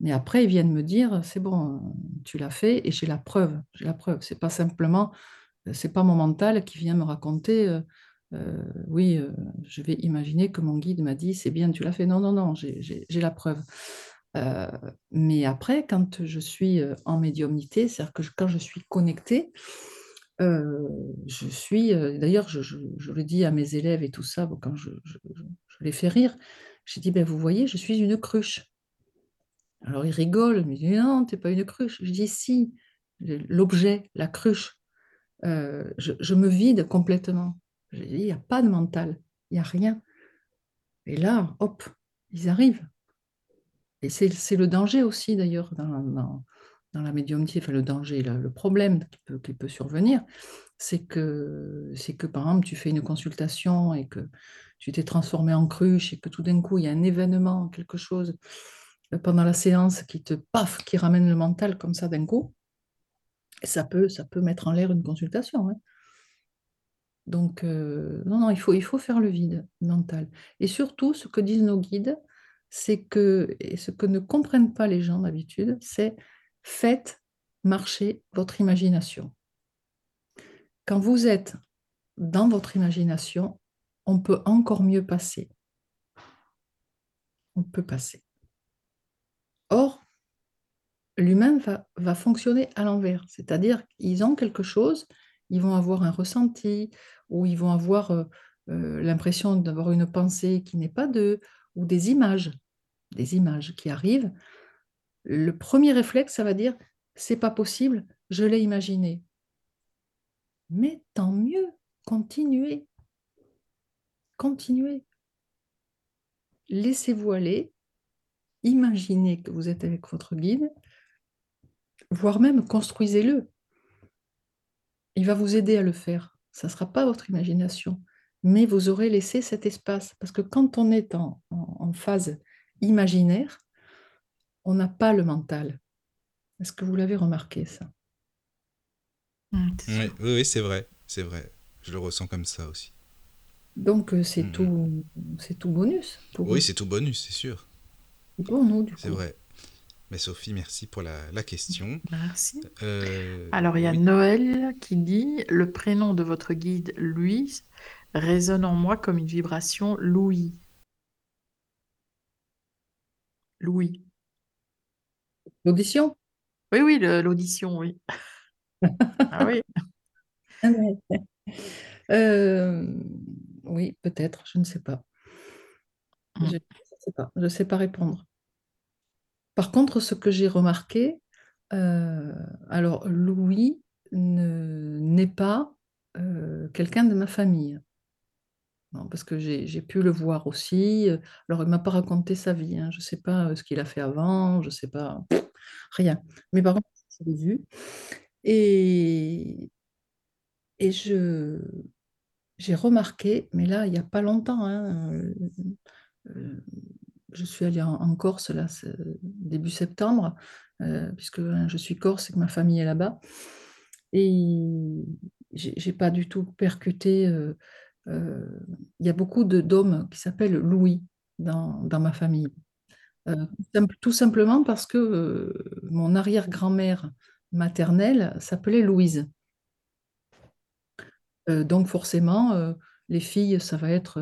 Mais après, ils viennent me dire, c'est bon, euh, tu l'as fait et j'ai la preuve. J'ai la preuve. C'est pas simplement, euh, c'est pas mon mental qui vient me raconter, euh, euh, oui, euh, je vais imaginer que mon guide m'a dit, c'est bien, tu l'as fait. Non, non, non, j'ai la preuve. Euh, mais après, quand je suis euh, en médiumnité, c'est-à-dire que quand je suis connectée, je suis, d'ailleurs, je, je- je le dis à mes élèves et tout ça, quand je, je- je- je les fais rire, j'ai dit, ben, vous voyez, je suis une cruche. Alors ils rigolent, ils me disent, non, t'es pas une cruche. Je dis, si, l'objet, la cruche, je, je me vide complètement. J'ai dit, il n'y a pas de mental, il n'y a rien. Et là, hop, ils arrivent. Et c'est le danger aussi, d'ailleurs, dans- dans la médiumnité, enfin le danger, le, problème qui peut, survenir, c'est que, c'est que, par exemple, tu fais une consultation et que tu t'es transformé en cruche et que tout d'un coup, il y a un événement, quelque chose euh, pendant la séance qui te, paf, qui ramène le mental comme ça d'un coup, ça peut, ça peut mettre en l'air une consultation. hein. Donc, euh, non, non, il faut, il faut faire le vide mental. Et surtout, ce que disent nos guides, c'est que, et ce que ne comprennent pas les gens d'habitude, c'est faites marcher votre imagination. Quand vous êtes dans votre imagination, on peut encore mieux passer. On peut passer. Or, l'humain va, va fonctionner à l'envers, c'est-à-dire qu'ils ont quelque chose, ils vont avoir un ressenti, ou ils vont avoir euh, euh, l'impression d'avoir une pensée qui n'est pas d'eux, ou des images, des images qui arrivent. Le premier réflexe, ça va dire, c'est pas possible, je l'ai imaginé. Mais tant mieux, continuez, continuez. Laissez-vous aller, imaginez que vous êtes avec votre guide, voire même construisez-le. Il va vous aider à le faire. Ça ne sera pas votre imagination, mais vous aurez laissé cet espace. Parce que quand on est en, phase imaginaire, on n'a pas le mental. Est-ce que vous l'avez remarqué, ça? C'est Oui, oui, oui, c'est vrai, c'est vrai. Je le ressens comme ça aussi. Donc, euh, c'est tout, c'est tout bonus pour, Oui, c'est tout bonus, c'est sûr. pour nous, du C'est coup. vrai. Mais Sophie, merci pour la, question. Merci. Alors, il y a Noël qui dit Le prénom de votre guide, Louis, résonne en moi comme une vibration Louis. Louis. L'audition? Oui, oui, l'audition, *laughs* oui. ah oui. Euh, oui, peut-être, je ne sais pas. Je ne sais pas, je sais pas répondre. Par contre, ce que j'ai remarqué, euh, alors Louis n'est pas euh, quelqu'un de ma famille. Non, parce que j'ai pu le voir aussi. Alors, il ne m'a pas raconté sa vie. hein. Je ne sais pas ce qu'il a fait avant. Je ne sais pas. Rien. Mais par contre, je l'ai vu. Et, j'ai remarqué, mais là, il n'y a pas longtemps, hein, euh, euh, je suis allée en, Corse début septembre, euh, puisque hein, je suis corse et que ma famille est là-bas. Et j'ai pas du tout percuté. Il y a beaucoup d'hommes qui s'appellent Louis dans, dans, ma famille. Tout simplement parce que mon arrière-grand-mère maternelle s'appelait Louise. Euh, donc forcément, euh, les filles, ça va être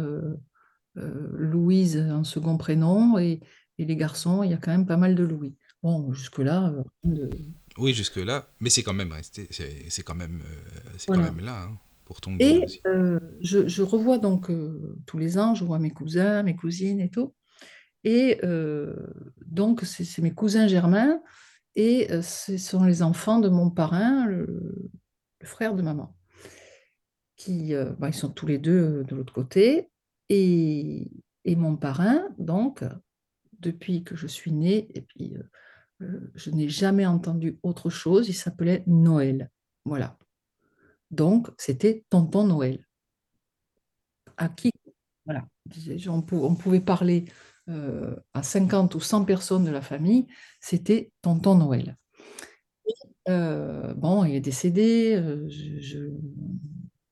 euh, Louise en second prénom et, les garçons, il y a quand même pas mal de Louis. Bon, jusque-là. Oui, jusque-là, mais c'est quand même resté, c'est quand même, quand même là hein, Et je, je, revois donc tous les ans, je vois mes cousins, mes cousines et tout. Et donc, c'est mes cousins germains et ce sont les enfants de mon parrain, le frère de maman qui, euh, bah, ils sont tous les deux euh, de l'autre côté. Et, et, mon parrain, donc, depuis que je suis née, et puis euh, je n'ai jamais entendu autre chose, il s'appelait Noël. Voilà. Donc, c'était Tonton Noël. À qui Voilà. On, pouvait parler à 50 ou 100 personnes de la famille, c'était Tonton Noël. bon, il est décédé, je,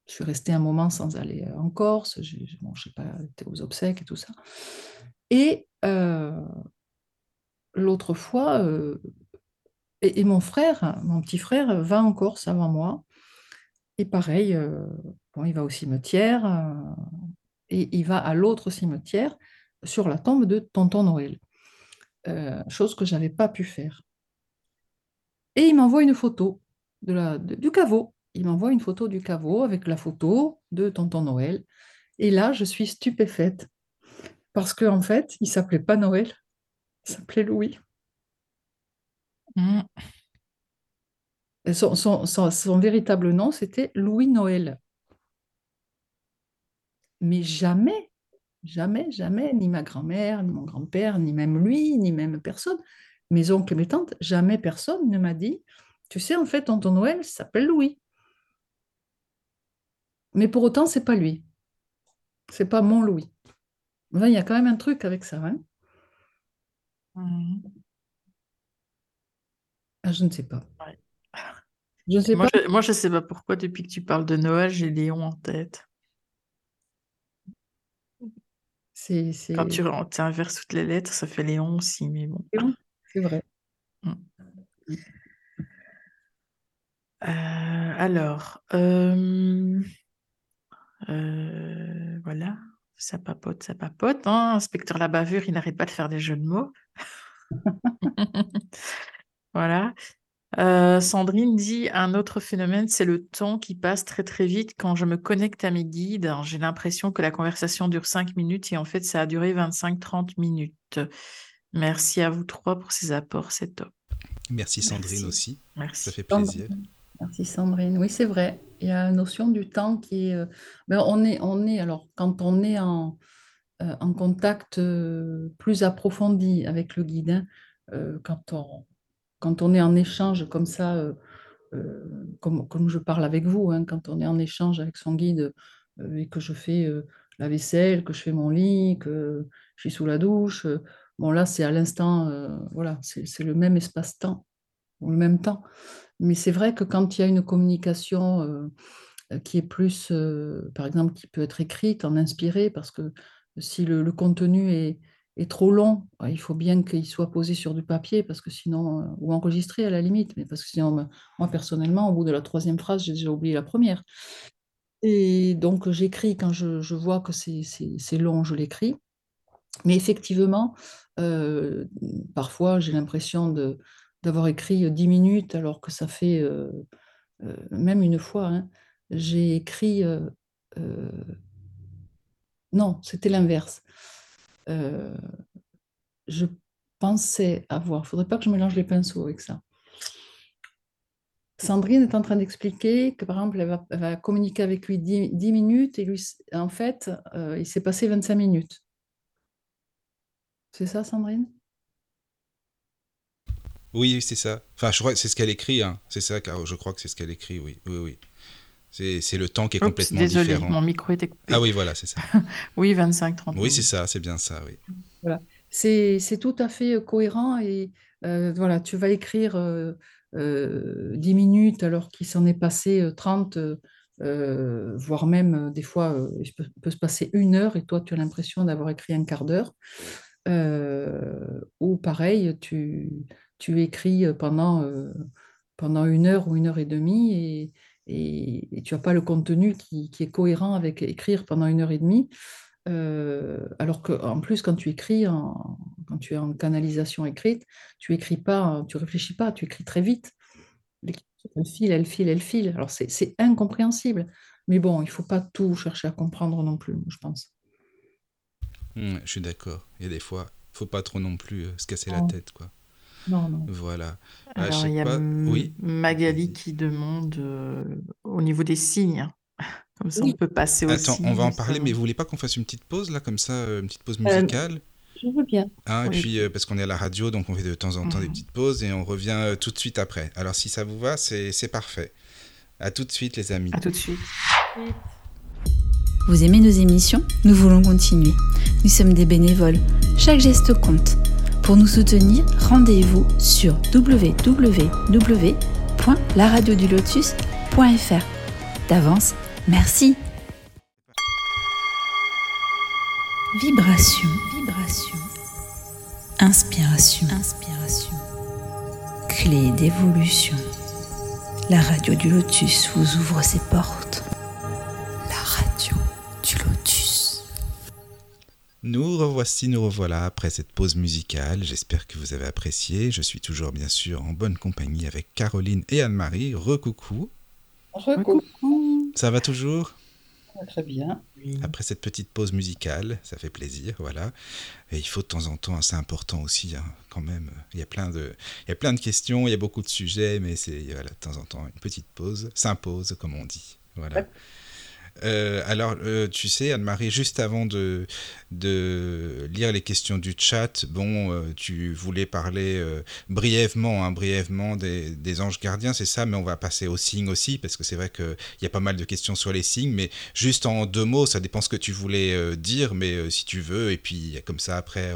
je suis restée un moment sans aller euh, en Corse, je n'ai pas été aux obsèques et tout ça. Et euh, l'autre fois, euh, et, mon frère, mon petit frère, va en Corse avant moi. Et pareil, bon, il va au cimetière et il va à l'autre cimetière sur la tombe de Tonton Noël, chose que je n'avais pas pu faire. Et il m'envoie une photo de la, du caveau il m'envoie une photo du caveau avec la photo de tonton Noël. Et là, je suis stupéfaite. Parce qu'en en fait, il s'appelait pas Noël, il s'appelait Louis. Mm. Son, son, véritable nom, c'était Louis Noël. Mais jamais, jamais, jamais, ni ma grand-mère, ni mon grand-père, ni même lui, ni même personne, mes oncles et mes tantes, jamais personne ne m'a dit, tu sais, en fait, tonton Noël s'appelle Louis. Mais pour autant, c'est pas lui. C'est pas mon Louis. il y a quand même un truc avec ça. Hein ah, je ne sais pas. Je sais moi, pas. Je, moi, je sais pas pourquoi, depuis que tu parles de Noël, j'ai Léon en tête. C'est, Quand tu, inverses toutes les lettres, ça fait Léon aussi, mais bon. c'est vrai. Mm. Euh, alors, euh, euh, voilà, ça papote, ça papote. Hein. Inspecteur la bavure, il n'arrête pas de faire des jeux de mots. *laughs* voilà. Euh, Sandrine dit un autre phénomène, c'est le temps qui passe très très vite quand je me connecte à mes guides. J'ai l'impression que la conversation dure 5 minutes et en fait ça a duré 25-30 minutes. Merci à vous trois pour ces apports, c'est top. Merci Sandrine aussi. Merci. Ça fait plaisir. Merci Sandrine. Oui, c'est vrai. Il y a la notion du temps qui est. Euh, ben, on est, on est alors quand on est en, euh, en contact plus approfondi avec le guide, hein, quand, on, quand on est en échange comme ça, comme, comme je parle avec vous, hein, quand on est en échange avec son guide et que je fais la vaisselle, que je fais mon lit, que je suis sous la douche, bon là c'est à l'instant, voilà, c'est le même espace-temps, le même temps. Mais c'est vrai que quand il y a une communication euh, qui est plus, euh, par exemple, qui peut être écrite, en inspiré, parce que si le, contenu est, est trop long, il faut bien qu'il soit posé sur du papier, parce que sinon, ou enregistré à la limite, mais parce que sinon, moi personnellement, au bout de la troisième phrase, j'ai déjà oublié la première. Et donc, j'écris quand je, vois que c'est long, je l'écris. Mais effectivement, parfois, j'ai l'impression d'avoir écrit 10 minutes, alors que ça fait même une fois, hein, j'ai écrit non, c'était l'inverse. Euh, je pensais avoir, il faudrait pas que je mélange les pinceaux avec ça. Sandrine est en train d'expliquer que, par exemple, elle va, communiquer avec lui 10, minutes et lui, en fait, euh, il s'est passé 25 minutes. C'est ça, Sandrine? Oui, c'est ça. Enfin, je crois que c'est ce qu'elle écrit. Hein. C'est ça, car je crois que c'est ce qu'elle écrit, oui. Oui, oui. C'est le temps qui est complètement désolé, différent. mon micro était coupé. Ah oui, voilà, c'est ça. *laughs* oui, 25-30 Oui, c'est ça, c'est bien ça, oui. Voilà. C'est tout à fait euh, cohérent et euh, voilà, tu vas écrire euh, 10 euh, minutes alors qu'il s'en est passé 30, voire même des fois, il peut, se passer une heure et toi, tu as l'impression d'avoir écrit un quart d'heure. ou pareil, tu, tu écris pendant, pendant une heure ou une heure et demie et et, tu n'as pas le contenu qui, est cohérent avec écrire pendant une heure et demie. Euh, alors qu'en plus, quand tu écris, quand tu es en canalisation écrite, tu écris pas, tu réfléchis pas, tu écris très vite. Elle file, elle file, elle file. Alors c'est incompréhensible. Mais bon, il ne faut pas tout chercher à comprendre non plus, je pense. Mmh, je suis d'accord. Il y a des fois, il ne faut pas trop non plus euh, se casser la tête. quoi. Non, non. Voilà. Ah, Alors, il y a oui. Magali qui demande euh, au niveau des signes. *laughs* Comme ça, on peut passer au Attends, on va en parler, mais vous voulez pas qu'on fasse une petite pause, là, comme ça, euh, une petite pause musicale? Je veux bien. Ah, et puis, euh, parce qu'on est à la radio, donc on fait de temps en temps des mhm. petites pauses et on revient tout de suite après. Alors, si ça vous va, c'est parfait. À tout de suite, les amis. À tout de suite. Vous aimez nos émissions? Nous voulons continuer. Nous sommes des bénévoles. Chaque geste compte. Pour nous soutenir, rendez-vous sur www.laradiodulotus.fr. D'avance, merci. Vibration, vibration. Inspiration, inspiration. Clé d'évolution. La radio du lotus vous ouvre ses portes. Nous revoici, nous revoilà après cette pause musicale. J'espère que vous avez apprécié. Je suis toujours bien sûr en bonne compagnie avec Caroline et Anne-Marie. Recoucou. Recoucou. Ça va toujours? Très bien. Après cette petite pause musicale, ça fait plaisir, voilà. Et il faut de temps en temps, c'est important aussi, hein, quand même. Il y a plein de, il y a plein de questions, il y a beaucoup de sujets, mais c'est voilà, de temps en temps une petite pause s'impose, comme on dit. Voilà. Euh, alors, euh, tu sais, Anne-Marie, juste avant de, de lire les questions du chat, bon, euh, tu voulais parler brièvement, hein, brièvement des, des, anges gardiens, c'est ça, mais on va passer aux signes aussi, parce que c'est vrai qu'il y a pas mal de questions sur les signes, mais juste en deux mots, ça dépend ce que tu voulais dire, mais si tu veux, et puis comme ça après,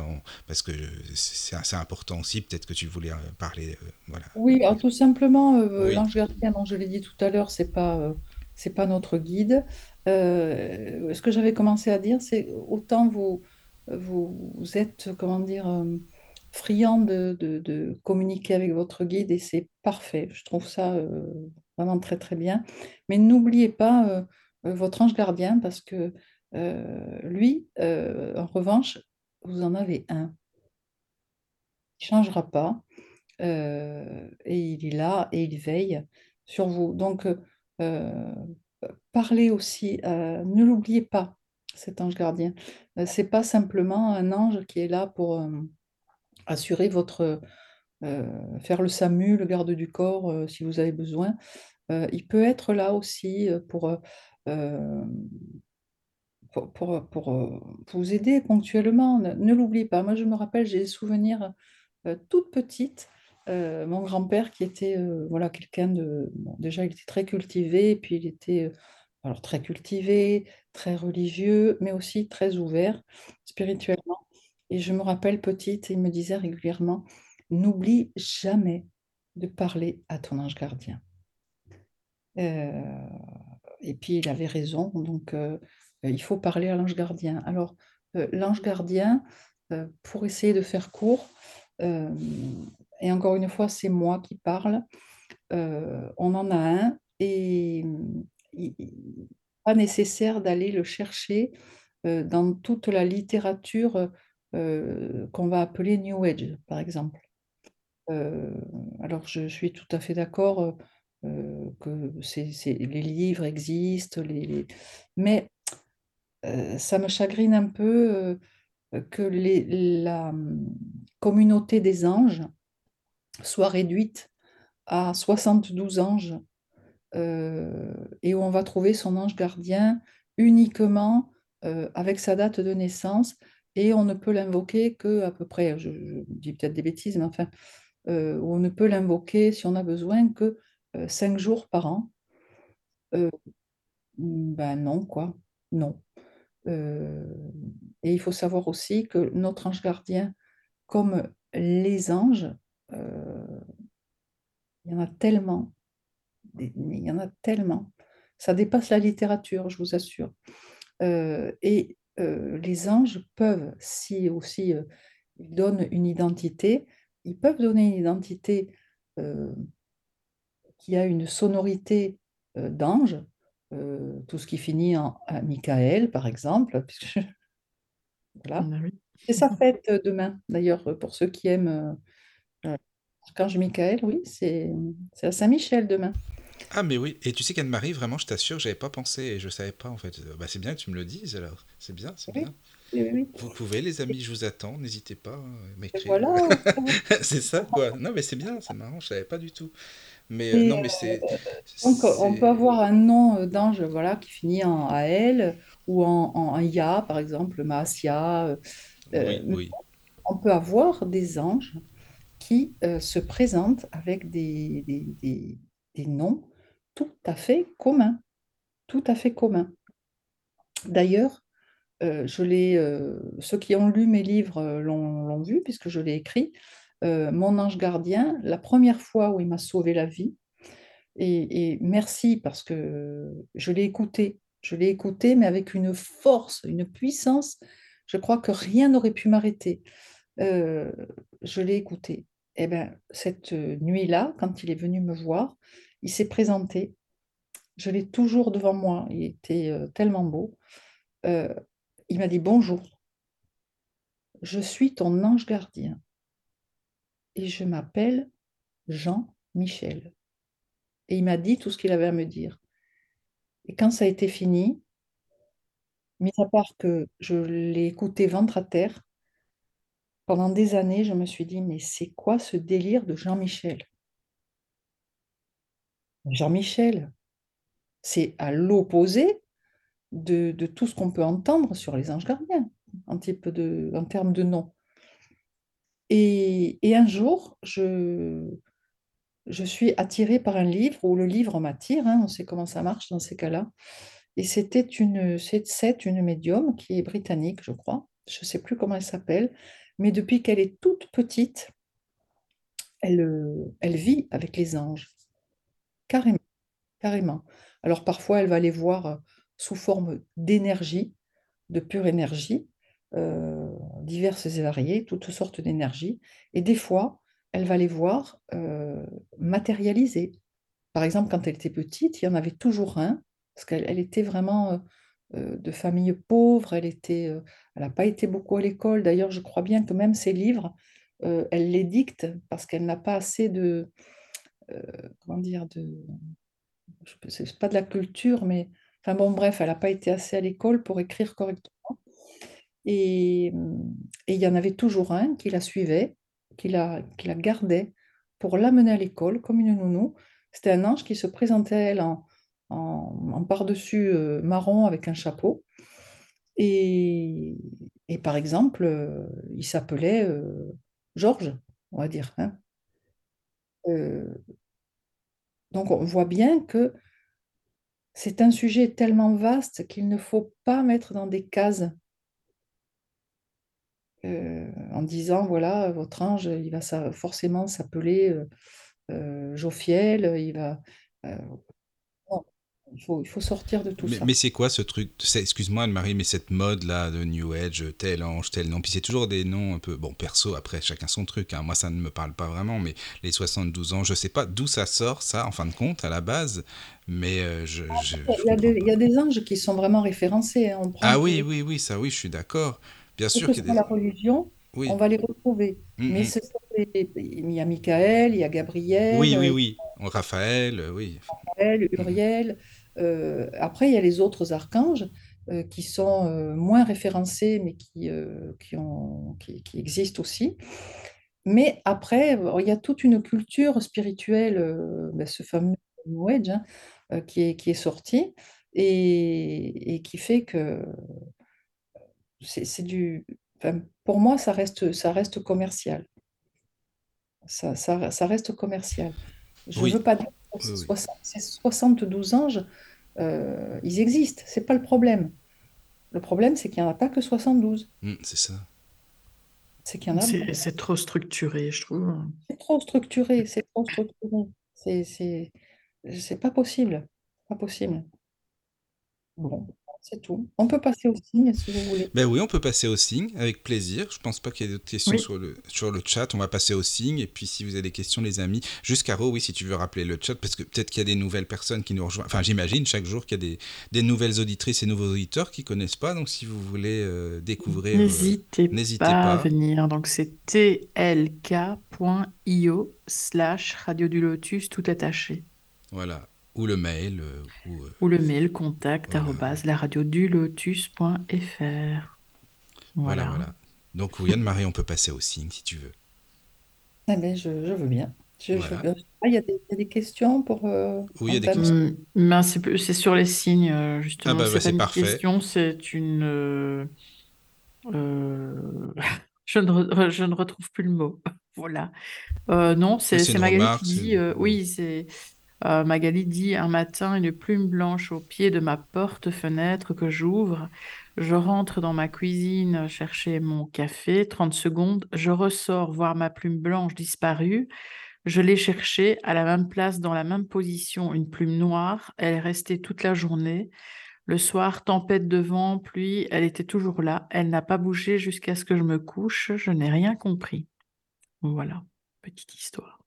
parce que c'est assez important aussi, peut-être que tu voulais parler, voilà. Oui, alors tout simplement, l'ange gardien, dont je l'ai dit tout à l'heure, c'est pas c'est pas notre guide. Euh, ce que j'avais commencé à dire, c'est autant vous, vous, êtes, comment dire, euh, friand de, de, communiquer avec votre guide et c'est parfait. Je trouve ça euh, vraiment très très bien. Mais n'oubliez pas votre ange gardien parce que lui, en revanche, vous en avez un. Il ne changera pas et il est là et il veille sur vous. Donc, parlez aussi, euh, ne l'oubliez pas, cet ange gardien. Euh, c'est pas simplement un ange qui est là pour euh, assurer votre, faire le SAMU, le garde du corps, si vous avez besoin. il peut être là aussi pour, pour, pour, vous aider ponctuellement. Ne, l'oubliez pas. Moi, je me rappelle, j'ai des souvenirs toutes petites. mon grand-père qui était voilà quelqu'un de déjà il était très cultivé et puis il était alors très cultivé, très religieux, mais aussi très ouvert spirituellement. Et je me rappelle petite, il me disait régulièrement, n'oublie jamais de parler à ton ange gardien. Euh, et puis il avait raison, donc euh, il faut parler à l'ange gardien. Alors euh, l'ange gardien, euh, pour essayer de faire court, euh, et encore une fois, c'est moi qui parle, euh, on en a un et il n'est pas nécessaire d'aller le chercher euh, dans toute la littérature euh, qu'on va appeler New Age, par exemple. Alors, je suis tout à fait d'accord que les livres existent, mais ça me chagrine un peu que la hum, communauté des anges soit réduite à 72 anges euh, et où on va trouver son ange gardien uniquement euh, avec sa date de naissance et on ne peut l'invoquer que à peu près, je, dis peut-être des bêtises, mais enfin, euh, on ne peut l'invoquer si on a besoin que cinq jours par an. Ben non, quoi, non. Et il faut savoir aussi que notre ange gardien, comme les anges, il y en a tellement, il y en a tellement. Ça dépasse la littérature, je vous assure. Euh, et euh, les anges peuvent, si aussi euh, ils donnent une identité, ils peuvent donner une identité euh, qui a une sonorité euh, d'ange, euh, tout ce qui finit en à Michael, par exemple, *laughs* puisque voilà. Ah. C'est sa fête euh, demain, d'ailleurs, euh, pour ceux qui aiment euh, euh, Archange Michael, oui, c'est à Saint-Michel demain. Ah, mais oui. Et tu sais qu'Anne-Marie, vraiment, je t'assure, j'avais pas pensé et je savais pas en fait. Euh, Bah, c'est bien que tu me le dises alors. C'est bien, c'est Oui. bien. Oui, oui, oui. Vous pouvez, les amis, je vous attends. N'hésitez pas hein, à m'écrire. voilà. *laughs* c'est ça, quoi. Non, mais c'est bien, c'est marrant, je savais pas du tout. Mais euh, non, mais c'est. donc, on peut avoir un nom euh, d'ange voilà, qui finit en AL ou en, en Ya, par exemple, Maasia. euh, euh, Oui, oui. on peut avoir des anges euh, se présentent avec des, noms tout à fait communs. Tout à fait communs. D'ailleurs, euh, euh, ceux qui ont lu mes livres l'ont vu, puisque je l'ai écrit. Mon ange gardien, la première fois où il m'a sauvé la vie, et, merci parce que je l'ai écouté, je l'ai écouté, mais avec une force, une puissance, je crois que rien n'aurait pu m'arrêter. Je l'ai écouté. Et ben, cette nuit-là, quand il est venu me voir, il s'est présenté. Je l'ai toujours devant moi. Il était euh, tellement beau. Euh, il m'a dit bonjour. Je suis ton ange gardien et je m'appelle Jean-Michel. Et il m'a dit tout ce qu'il avait à me dire. Et quand ça a été fini, mis à part que je l'ai écouté ventre à terre, pendant des années, je me suis dit, mais c'est quoi ce délire de Jean-Michel? Jean-Michel, c'est à l'opposé de, tout ce qu'on peut entendre sur les anges gardiens en, type de, en termes de nom. Et, un jour, je, je suis attirée par un livre, ou le livre m'attire, hein, on sait comment ça marche dans ces cas-là. Et c'était une, une médium qui est britannique, je crois. Je ne sais plus comment elle s'appelle, mais depuis qu'elle est toute petite, elle, euh, elle vit avec les anges, carrément, carrément. Alors parfois, elle va les voir euh, sous forme d'énergie, de pure énergie, euh, diverses et variées, toutes sortes d'énergies. Et des fois, elle va les voir euh, matérialisées. Par exemple, quand elle était petite, il y en avait toujours un, parce qu'elle elle était vraiment de famille pauvre, elle était, euh, elle n'a pas été beaucoup à l'école. D'ailleurs, je crois bien que même ses livres, euh, elle les dicte parce qu'elle n'a pas assez de, euh, comment dire, de, c'est pas de la culture, mais enfin bon, bref, elle n'a pas été assez à l'école pour écrire correctement. Et et il y en avait toujours un qui la suivait, qui la, qui la gardait pour l'amener à l'école comme une nounou. C'était un ange qui se présentait à elle en, en, en par-dessus euh, marron avec un chapeau. Et, et par exemple, euh, il s'appelait euh, Georges, on va dire. hein. Donc on voit bien que c'est un sujet tellement vaste qu'il ne faut pas mettre dans des cases en disant, voilà, votre ange, il va forcément s'appeler euh, euh, Jophiel, il va... euh, il faut, il faut sortir de tout mais, ça. Mais c'est quoi ce truc? Excuse-moi Anne-Marie, mais cette mode là de New Age, tel ange, tel non, puis c'est toujours des noms un peu bon perso. Après, chacun son truc. Hein. Moi, ça ne me parle pas vraiment, mais les 72 ans, je sais pas d'où ça sort ça, en fin de compte, à la base. Mais euh, je, je, il, y a des, il, y a des, anges qui sont vraiment référencés. Hein. On ah oui, oui, oui, ça, oui, je suis d'accord. Bien sûr que, que des... la religion, oui. on va les retrouver. Mm -hmm. Mais ce sont les... il y a Michael, il y a Gabriel. Oui, oui, oui. Raphaël, oui. Raphaël, Uriel. Euh, après, il y a les autres archanges euh, qui sont euh, moins référencés, mais qui, qui, ont, qui, qui, existent aussi. Mais après, il y a toute une culture spirituelle, ben, ce fameux New Age, hein, qui, est, qui est sorti et, et qui fait que c'est du. Enfin, pour moi, ça reste, ça reste commercial. Ça, ça, ça reste commercial. Je ne Oui. veux pas dire Oui, oui. 60 ces 72 anges, euh, ils existent, c'est pas le problème. Le problème, c'est qu'il n'y en a pas que 72. Mm, c'est ça. C'est qu'il y en a C'est beaucoup. c'est trop structuré, je trouve. C'est trop structuré, c'est trop structuré. C'est, c'est, c'est pas possible. Pas possible. Bon, c'est tout. On peut passer au signe si vous voulez. Ben oui, on peut passer au signe avec plaisir. Je pense pas qu'il y ait d'autres questions Oui. sur, le, sur le chat. On va passer au signe. Et puis, si vous avez des questions, les amis, juste Caro, oui, si tu veux rappeler le chat, parce que peut-être qu'il y a des nouvelles personnes qui nous rejoignent. Enfin, j'imagine chaque jour qu'il y a des, des nouvelles auditrices et nouveaux auditeurs qui connaissent pas. Donc, si vous voulez euh, découvrir. euh, N'hésitez n'hésitez pas à pas. venir. Donc, c'est tlk.io slash radio du lotus tout attaché. voilà. Ou le mail. euh, ou, euh, Ou le mail contact Voilà. arobase la radio du lotus.fr. voilà. Voilà. voilà, Donc, oui, Anne-Marie, on peut passer au signe si tu veux. Eh ben, je, je veux bien. Je, je Voilà. veux bien. Ah, il y a des, il y a des questions pour. euh, Oui, il y a des Antoine questions. Hum, ben, c'est c'est sur les signes, euh, justement. Ah bah, bah, c'est c'est pas une parfait. question, c'est une. euh, euh, *laughs* je ne, re- je ne retrouve plus le mot. *laughs* Voilà. Euh, non, c'est c'est c'est une Magali remarque, qui c'est- dit. euh, oui, c'est. Euh, Magali dit un matin, une plume blanche au pied de ma porte-fenêtre que j'ouvre. Je rentre dans ma cuisine chercher mon café. 30 secondes, je ressors voir ma plume blanche disparue. Je l'ai cherchée à la même place, dans la même position, une plume noire. Elle est restée toute la journée. Le soir, tempête de vent, pluie, elle était toujours là. Elle n'a pas bougé jusqu'à ce que je me couche. Je n'ai rien compris. Voilà, petite histoire.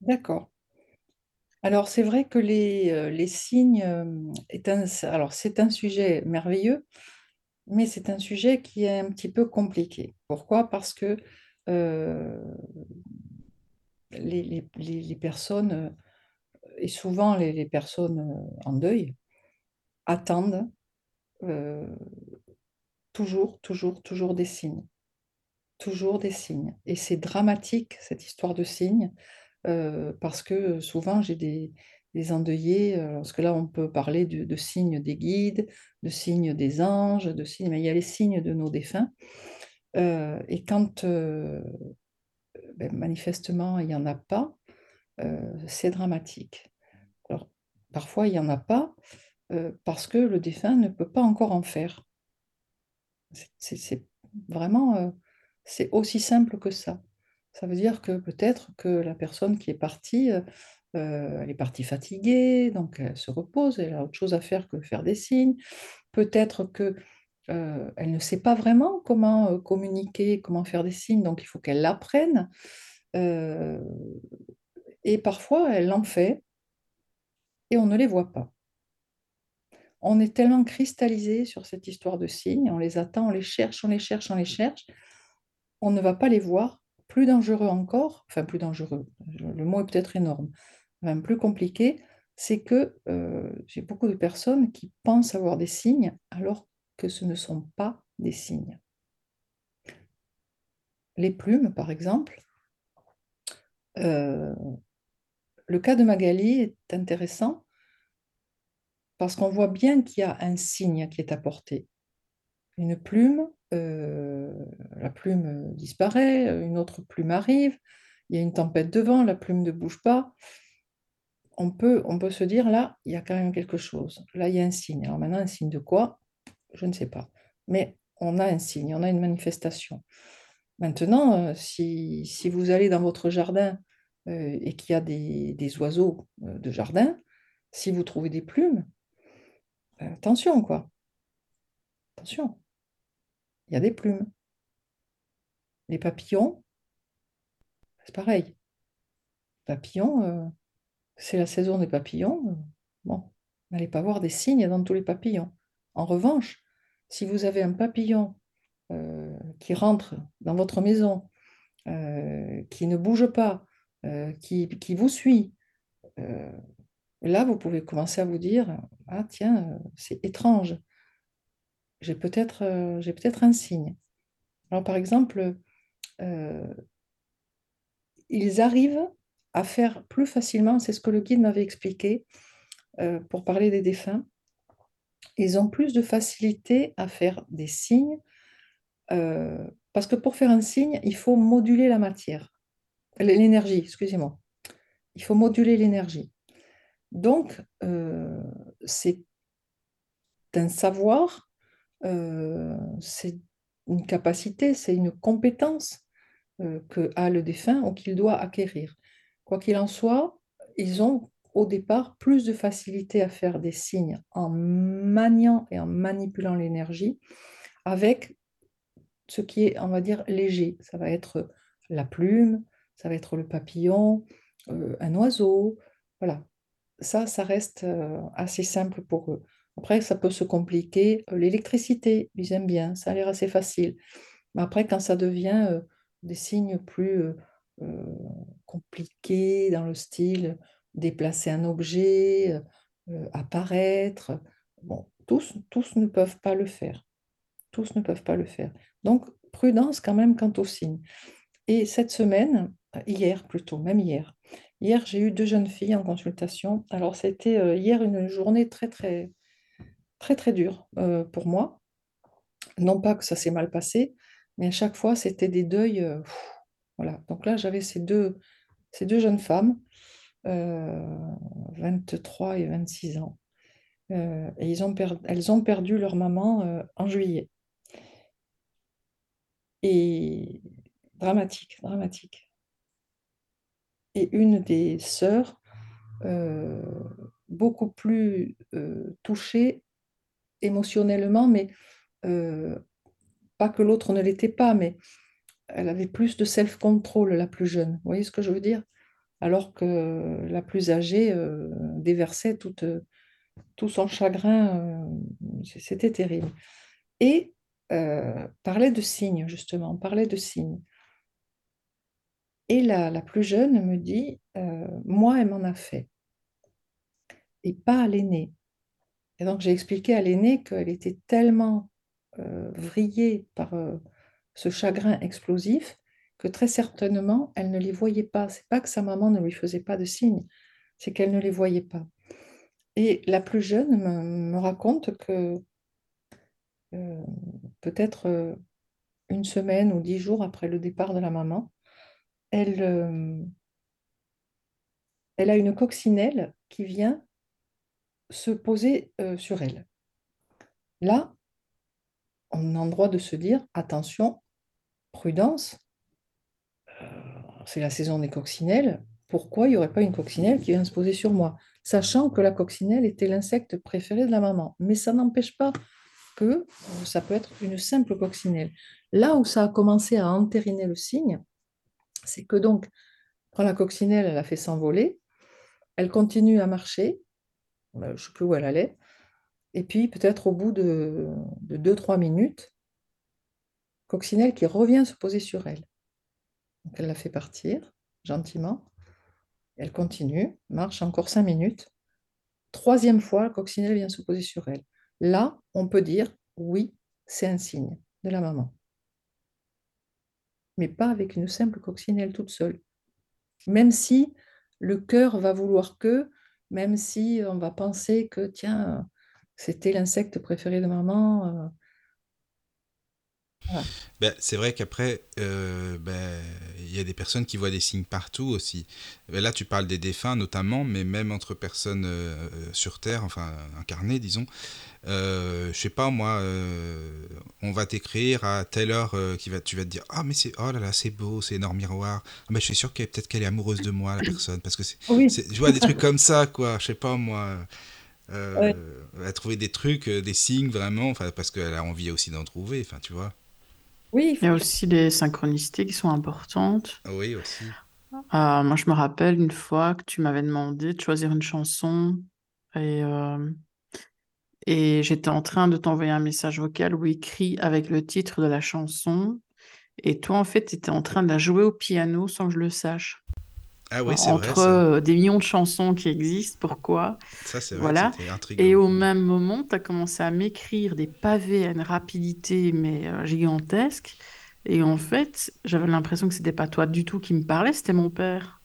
D'accord. Alors, c'est vrai que les, euh, signes est un, c'est un sujet merveilleux, mais c'est un sujet qui est un petit peu compliqué. Pourquoi? Parce que les, personnes, et souvent les, personnes en deuil, attendent toujours, toujours, toujours des signes. Toujours des signes. Et c'est dramatique, cette histoire de signes, euh, parce que souvent j'ai des, endeuillés, euh, parce que là on peut parler de, signes des guides, de signes des anges, de signes, mais il y a les signes de nos défunts. Euh, et quand euh, ben, manifestement il n'y en a pas, euh, c'est dramatique. Alors parfois il n'y en a pas euh, parce que le défunt ne peut pas encore en faire. C'est- vraiment, euh, c'est aussi simple que ça. Ça veut dire que peut-être que la personne qui est partie, euh, euh, elle est partie fatiguée, donc elle se repose, elle a autre chose à faire que faire des signes. Peut-être que euh, elle ne sait pas vraiment comment communiquer, comment faire des signes, donc il faut qu'elle l'apprenne. Et parfois, elle en fait et on ne les voit pas. On est tellement cristallisé sur cette histoire de signes, on les attend, on les cherche, on les cherche, on les cherche, on ne va pas les voir. Plus dangereux encore, enfin plus dangereux, le mot est peut-être énorme, même plus compliqué, c'est que euh, j'ai beaucoup de personnes qui pensent avoir des signes alors que ce ne sont pas des signes. Les plumes, par exemple, euh, le cas de Magali est intéressant parce qu'on voit bien qu'il y a un signe qui est apporté. Une plume, euh, la plume disparaît, une autre plume arrive, il y a une tempête de vent, la plume ne bouge pas. On peut, se dire, là, il y a quand même quelque chose. Là, il y a un signe. Alors maintenant, un signe de quoi? Je ne sais pas. Mais on a un signe, on a une manifestation. Maintenant, euh, si, vous allez dans votre jardin euh, et qu'il y a des, oiseaux euh, de jardin, si vous trouvez des plumes, attention, quoi. Attention. Il y a des plumes. Les papillons, c'est pareil. Papillons, euh, c'est la saison des papillons. Euh, bon, n'allez pas voir des signes dans tous les papillons. En revanche, si vous avez un papillon euh, qui rentre dans votre maison, qui ne bouge pas, qui, qui, vous suit, là, vous pouvez commencer à vous dire, ah tiens, c'est étrange. J'ai peut-être j'ai peut-être un signe. Alors, par exemple, ils arrivent à faire plus facilement, c'est ce que le guide m'avait expliqué euh, pour parler des défunts, ils ont plus de facilité à faire des signes, euh, parce que pour faire un signe, il faut moduler la matière, l'énergie, excusez-moi. Il faut moduler l'énergie. Donc, euh, c'est un savoir, c'est une capacité, c'est une compétence que a le défunt ou qu'il doit acquérir. Quoi qu'il en soit, ils ont au départ plus de facilité à faire des signes en maniant et en manipulant l'énergie avec ce qui est, on va dire, léger. Ça va être la plume, ça va être le papillon, euh, un oiseau. Voilà. Ça, ça reste euh, assez simple pour eux. Après, ça peut se compliquer. Euh, l'électricité, ils aiment bien, ça a l'air assez facile. Mais après, quand ça devient des signes plus euh, compliqué dans le style déplacer un objet, euh, apparaître. Bon, tous, tous ne peuvent pas le faire. Tous ne peuvent pas le faire. Donc, prudence quand même quant aux signes. Et cette semaine, hier plutôt, même hier, hier j'ai eu deux jeunes filles en consultation. Alors, c'était euh, hier une journée très, très, très, très dure pour moi. Non pas que ça s'est mal passé, mais à chaque fois, c'était des deuils. Voilà. Donc là, j'avais ces deux, ces deux jeunes femmes, 23 euh, et 26 ans. Euh, et ils ont elles ont perdu leur maman euh, en juillet. Et dramatique, dramatique. Et une des sœurs, beaucoup plus touchée émotionnellement, mais pas que l'autre ne l'était pas, mais elle avait plus de self-control, la plus jeune. Vous voyez ce que je veux dire? Alors que la plus âgée euh, déversait euh, tout son chagrin. Euh, c'était terrible. Et parlait de signes, justement, parlait de signes. Et la, la plus jeune me dit, moi, elle m'en a fait. Et pas à l'aînée. Donc, j'ai expliqué à l'aînée qu'elle était tellement vrillée par ce chagrin explosif que très certainement, elle ne les voyait pas. C'est pas que sa maman ne lui faisait pas de signes, c'est qu'elle ne les voyait pas. Et la plus jeune me, raconte que euh, peut-être euh, une semaine ou dix jours après le départ de la maman, elle, euh, elle a une coccinelle qui vient se poser sur elle. Là, on a le droit de se dire attention, prudence, euh, c'est la saison des coccinelles, pourquoi il n'y aurait pas une coccinelle qui vient se poser sur moi? Sachant que la coccinelle était l'insecte préféré de la maman. Mais ça n'empêche pas que euh, ça peut être une simple coccinelle. Là où ça a commencé à entériner le signe, c'est que donc, quand la coccinelle, elle a fait s'envoler, elle continue à marcher, euh, je ne sais plus où elle allait, et puis peut-être au bout de 2-3 minutes, Coccinelle qui revient se poser sur elle. Donc elle la fait partir gentiment. Elle continue, marche encore cinq minutes. Troisième fois, Coccinelle vient se poser sur elle. Là, on peut dire oui, c'est un signe de la maman. Mais pas avec une simple coccinelle toute seule. Même si le cœur va vouloir que, même si on va penser que, tiens, c'était l'insecte préféré de maman, ben, c'est vrai qu'après, euh, ben, il y a des personnes qui voient des signes partout aussi. Ben, là, tu parles des défunts notamment, mais même entre personnes euh, sur Terre, enfin incarnées, disons. Euh, je sais pas moi, euh, on va t'écrire à telle heure qui va, tu vas te dire ah mais c'est oh là là c'est beau, c'est énorme miroir. Ah, ben, je suis sûr qu'elle peut-être qu'elle est amoureuse de moi la personne parce que c'est, je vois des trucs comme ça quoi. Je sais pas moi. Euh, Ouais. Elle a trouvé des trucs, des signes vraiment, parce qu'elle a envie aussi d'en trouver, enfin, tu vois. Oui, il Il y a aussi les synchronicités qui sont importantes. Ah Oui, aussi. Euh, moi, je me rappelle une fois que tu m'avais demandé de choisir une chanson et, euh, et j'étais en train de t'envoyer un message vocal ou écrit avec le titre de la chanson. Et toi, en fait, tu étais en train de la jouer au piano sans que je le sache. Ah oui, c'est vrai, Entre ça. euh, des millions de chansons qui existent, pourquoi? Ça, c'est vrai, Voilà. Et au même moment, tu as commencé à m'écrire des pavés à une rapidité mais euh, gigantesque. Et en fait, j'avais l'impression que c'était pas toi du tout qui me parlais, c'était mon père.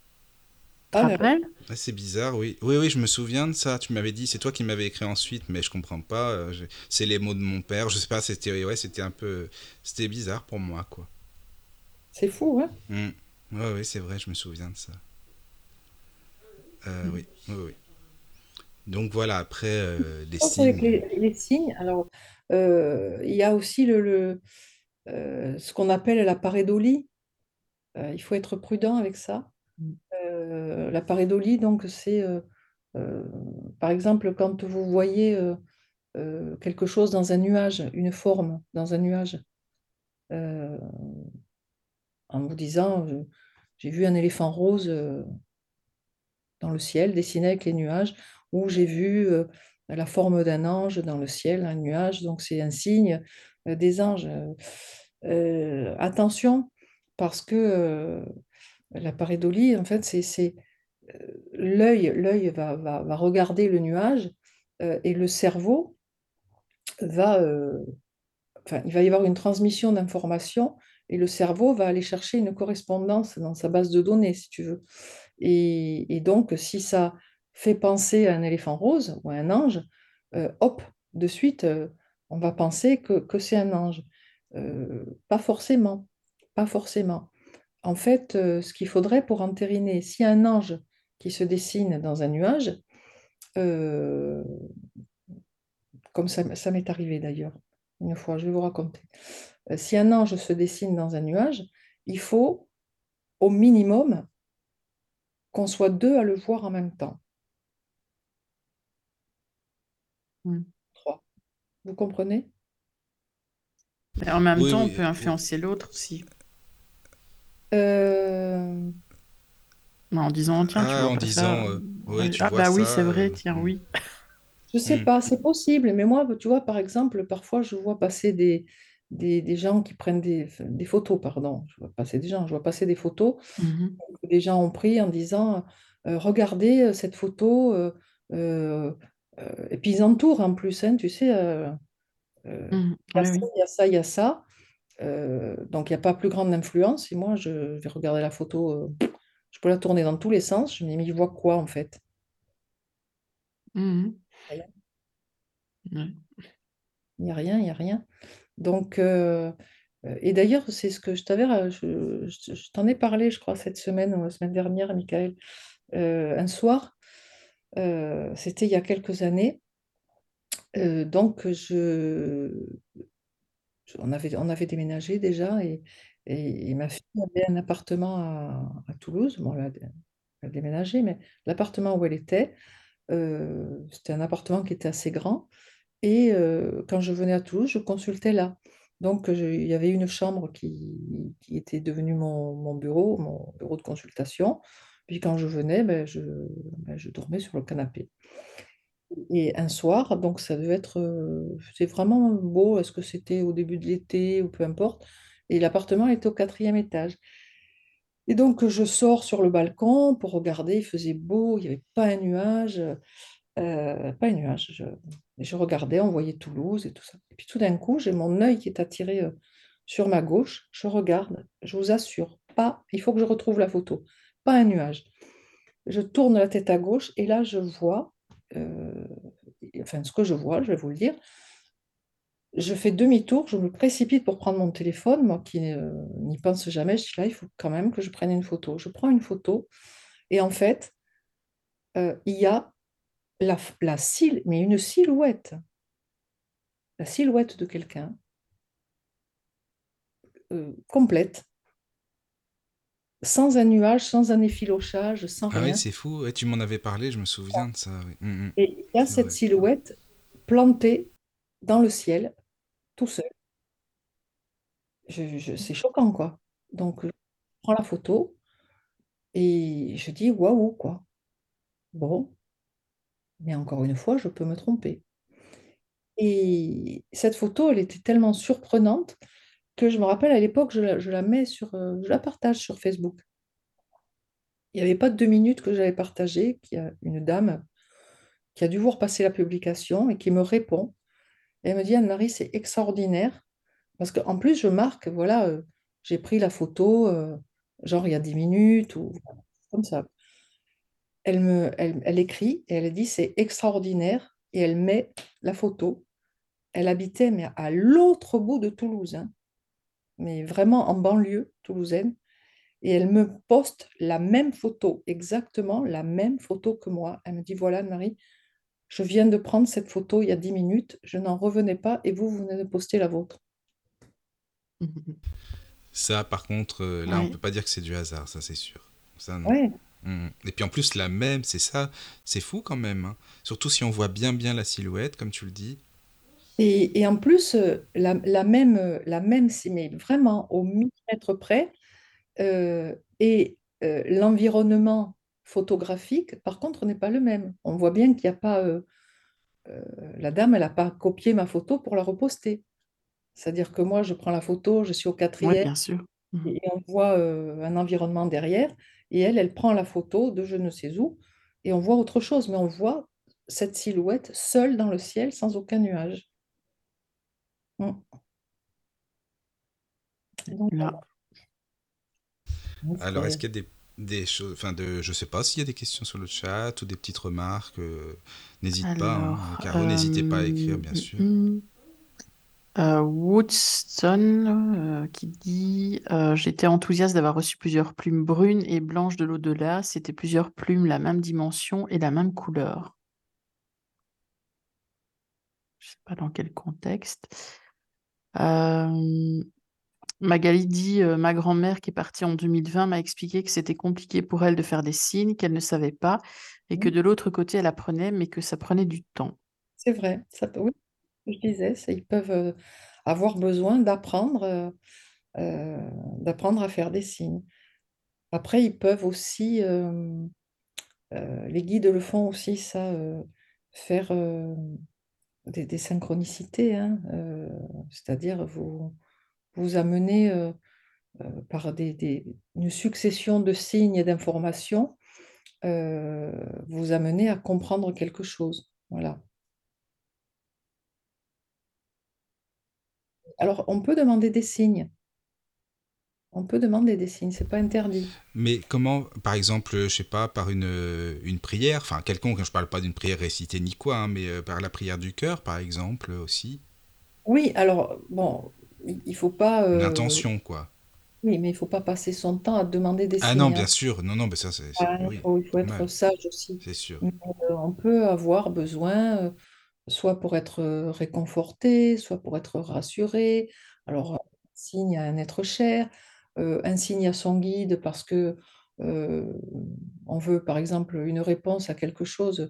Tu te Ah, rappelles? Ah, c'est bizarre, oui. Oui, oui, je me souviens de ça. Tu m'avais dit, c'est toi qui m'avais écrit ensuite, mais je comprends pas. euh, je- C'est les mots de mon père. Je sais pas, c'était ouais, c'était un peu. C'était bizarre pour moi, quoi. c'est fou, hein? Hmm. Ouais, oui, c'est vrai, je me souviens de ça. Euh, oui, oui, oui. Donc voilà, après, euh, les avec signes. les, les signes, alors euh, il y a aussi le, le, ce qu'on appelle la pareidolie. Euh, il faut être prudent avec ça. Euh, la pareidolie, donc, c'est euh, euh, par exemple quand vous voyez quelque chose dans un nuage, une forme dans un nuage, en vous disant j'ai vu un éléphant rose dans le ciel dessiné avec les nuages, ou j'ai vu euh, la forme d'un ange dans le ciel, un nuage, donc c'est un signe euh, des anges. Euh, attention, parce que la pareidolie, en fait, c'est l'œil, l'œil va, regarder le nuage et le cerveau va, enfin, il va y avoir une transmission d'informations et le cerveau va aller chercher une correspondance dans sa base de données, si tu veux. Et, donc, si ça fait penser à un éléphant rose ou à un ange, euh, hop, de suite, euh, on va penser que, c'est un ange. Euh, pas forcément, pas forcément. En fait, ce qu'il faudrait pour entériner, a un ange qui se dessine dans un nuage, comme ça, m'est arrivé d'ailleurs une fois, je vais vous raconter. Si un ange se dessine dans un nuage, il faut au minimum qu'on soit deux à le voir en même temps. Mm. Trois. Vous comprenez? Et en même Oui, temps, on peut oui. influencer l'autre aussi. Euh, En disant, tiens, tu Ah, vois en disant, ça. euh, oui, Ouais. tu Ah vois bah oui, c'est vrai, euh, tiens, mm. oui. je sais Hmm. pas, c'est possible, mais moi, tu vois, par exemple, parfois je vois passer des, des, des gens qui prennent des, des photos, pardon, je vois passer des gens, je vois passer des photos que des gens ont pris en disant euh, regardez euh, cette photo, euh, et puis ils entourent en plus, hein, tu sais, Mhm. il y a Oui, ça, il y a ça, il y a ça. Donc il n'y a pas plus grande influence. Et moi, je vais regarder la photo, je peux la tourner dans tous les sens. Je me dis, mais il voit quoi en fait? Ouais. Il n'y a rien, il n'y a rien. Donc, euh, euh, et d'ailleurs, c'est ce que je t'avais, je, t'en ai parlé, je crois, cette semaine ou la semaine dernière, Michael. Euh, un soir, c'était il y a quelques années. Donc, je, on avait, on avait déménagé déjà et, et- ma fille avait un appartement à, Toulouse. Bon, elle a, elle a déménagé, mais l'appartement où elle était, c'était un appartement qui était assez grand. Et euh, quand je venais à Toulouse, je consultais là. Donc, il y avait une chambre qui, était devenue mon, bureau, mon bureau de consultation. Puis quand je venais, ben, je, ben, je dormais sur le canapé. Et un soir, donc ça devait être, euh, c'est vraiment beau, est-ce que c'était au début de l'été ou peu importe, et l'appartement était au quatrième étage. Et donc je sors sur le balcon pour regarder, il faisait beau, il n'y avait pas un nuage, euh, pas un nuage. Je, regardais, on voyait Toulouse et tout ça. Et puis tout d'un coup, j'ai mon œil qui est attiré euh, sur ma gauche, je regarde, je vous assure, pas, il faut que je retrouve la photo, pas un nuage. Je tourne la tête à gauche et là je vois, euh, enfin ce que je vois, je vais vous le dire, je fais demi-tour, je me précipite pour prendre mon téléphone, moi qui n'y pense jamais, je dis là, il faut quand même que je prenne une photo. Je prends une photo et en fait, il y a la, la sil- mais une silhouette, la silhouette de quelqu'un euh, complète. sans un nuage, sans un effilochage, sans Ah oui, rien. c'est fou. Ouais, tu m'en avais parlé, je me souviens de ça. oui. Mm, mm, Et il y a cette vrai. silhouette plantée dans le ciel, tout seul. Je- je- c'est choquant, quoi. Donc, je prends la photo et je dis waouh, quoi. Bon, mais encore une fois, je peux me tromper. Et cette photo, elle était tellement surprenante que je me rappelle à l'époque, je la, mets sur, euh, je la partage sur Facebook. Il n'y avait pas deux minutes que j'avais partagé, qu'il y a une dame qui a dû voir passer la publication et qui me répond. Elle me dit, Anne-Marie, c'est extraordinaire. Parce qu'en plus, je marque, voilà, euh, j'ai pris la photo, euh, genre il y a 10 minutes ou comme ça. Elle me, elle, elle écrit et elle dit, c'est extraordinaire. Et elle met la photo. Elle habitait mais à l'autre bout de Toulouse, hein, mais vraiment en banlieue toulousaine. Et elle me poste la même photo, exactement la même photo que moi. Elle me dit, voilà, Marie, je viens de prendre cette photo il y a 10 minutes, je n'en revenais pas et vous, vous venez de poster la vôtre. *laughs* Ça, par contre, euh, là, on Ouais. peut pas dire que c'est du hasard, ça, c'est sûr. Ça, non. Ouais. Mm. Et puis en plus, la même, c'est ça, c'est fou quand même. hein. Surtout si on voit bien bien la silhouette, comme tu le dis. Et, et en plus, euh, la, la même, euh, la même, c'est mais vraiment au millimètre près, euh, et euh, l'environnement photographique, par contre, n'est pas le même. On voit bien qu'il n'y a pas, euh, euh, la dame, elle n'a pas copié ma photo pour la reposter. C'est-à-dire que moi, je prends la photo, je suis au Oui, quatrième, bien sûr. Et on voit euh, un environnement derrière, et elle, elle prend la photo de je ne sais où, et on voit autre chose, mais on voit cette silhouette seule dans le ciel, sans aucun nuage. Mm. Donc, voilà. Alors, est-ce qu'il y a des, des choses, enfin, de, je sais pas s'il y a des questions sur le chat ou des petites remarques, euh, n'hésite pas, hein. Caro, n'hésitez pas à euh, écrire, bien sûr. mm, euh, Woodstone euh, qui dit euh, J'étais enthousiaste d'avoir reçu plusieurs plumes brunes et blanches de l'au-delà. C'était plusieurs plumes, la même dimension et la même couleur. Je sais pas dans quel contexte. Euh, Magali dit Ma grand-mère qui est partie en 2020 m'a expliqué que c'était compliqué pour elle de faire des signes, qu'elle ne savait pas, et que de l'autre côté, elle apprenait, mais que ça prenait du temps. c'est vrai, ça peut- oui, je disais, ils peuvent euh, avoir besoin d'apprendre euh, euh, d'apprendre à faire des signes. Après, ils peuvent aussi, les guides le font aussi, ça, faire des, synchronicités, hein, c'est-à-dire vous, vous amener par des, une succession de signes et d'informations, vous amener à comprendre quelque chose. Voilà. Alors, on peut demander des signes. On peut demander des signes, c'est pas interdit. Mais comment, par exemple, je sais pas, par une, une prière, enfin quelconque, je parle pas d'une prière récitée ni quoi, hein, mais euh, par la prière du cœur, par exemple, aussi, Oui, alors, bon, il faut pas, euh, intention, quoi. oui, mais il faut pas passer son temps à demander des Ah non, signes. hein. bien sûr, non, non, mais ça, c'est, Ah, il faut, il faut être sage aussi. c'est sûr. Mais, euh, on peut avoir besoin, euh, soit pour être réconforté, soit pour être rassuré. Alors, un signe à un être cher, un signe à son guide parce que on veut, par exemple, une réponse à quelque chose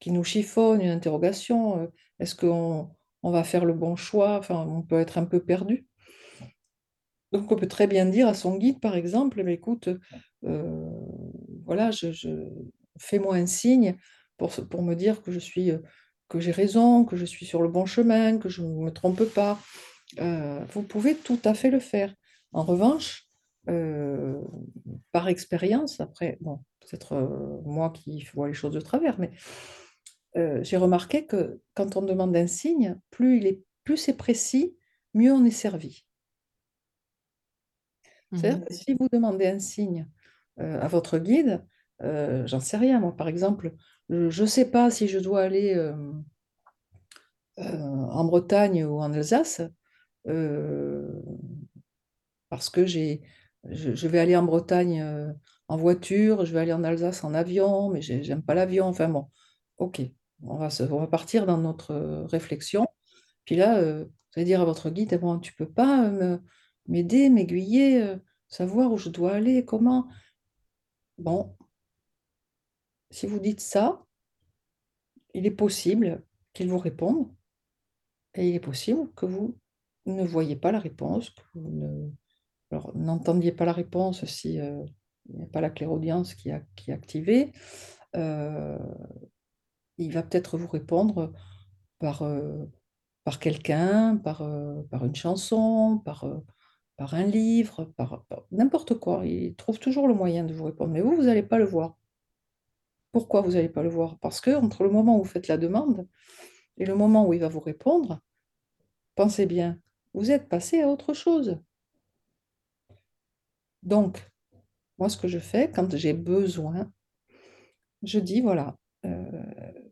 qui nous chiffonne, une interrogation. est-ce qu'on on va faire le bon choix? Enfin, on peut être un peu perdu. Donc, on peut très bien dire à son guide, par exemple, Mais écoute, voilà, je, je- fais-moi un signe pour, pour me dire que je suis, que j'ai raison, que je suis sur le bon chemin, que je ne me trompe pas. Euh, vous pouvez tout à fait le faire. En revanche, euh, par expérience, après, bon, peut-être euh, moi qui vois les choses de travers, mais j'ai remarqué que quand on demande un signe, plus il est, plus c'est précis, mieux on est servi. C'est-à-dire que si vous demandez un signe à votre guide, j'en sais rien, moi par exemple, je ne sais pas si je dois aller euh, euh, en Bretagne ou en Alsace, euh, parce que je, vais aller en Bretagne euh, en voiture, je vais aller en Alsace en avion, mais j'ai- j'aime pas l'avion, enfin bon, ok, on va, se- partir dans notre euh, réflexion. Puis là, euh, vous allez dire à votre guide, bon, tu peux pas euh, m'aider, m'aiguiller, euh, savoir où je dois aller, comment? Bon, si vous dites ça, il est possible qu'il vous réponde et il est possible que vous ne voyez pas la réponse, que vous n'entendiez pas la réponse si euh, il n'y a pas la clairaudience qui, est activée. Euh, il va peut-être vous répondre par, euh, par quelqu'un, par, par une chanson, par, par un livre, par, par n'importe quoi. Il trouve toujours le moyen de vous répondre. Mais vous, vous n'allez pas le voir. Pourquoi vous n'allez pas le voir? Parce que entre le moment où vous faites la demande et le moment où il va vous répondre, pensez bien, vous êtes passé à autre chose. Donc, moi, ce que je fais quand j'ai besoin, je dis, voilà, euh,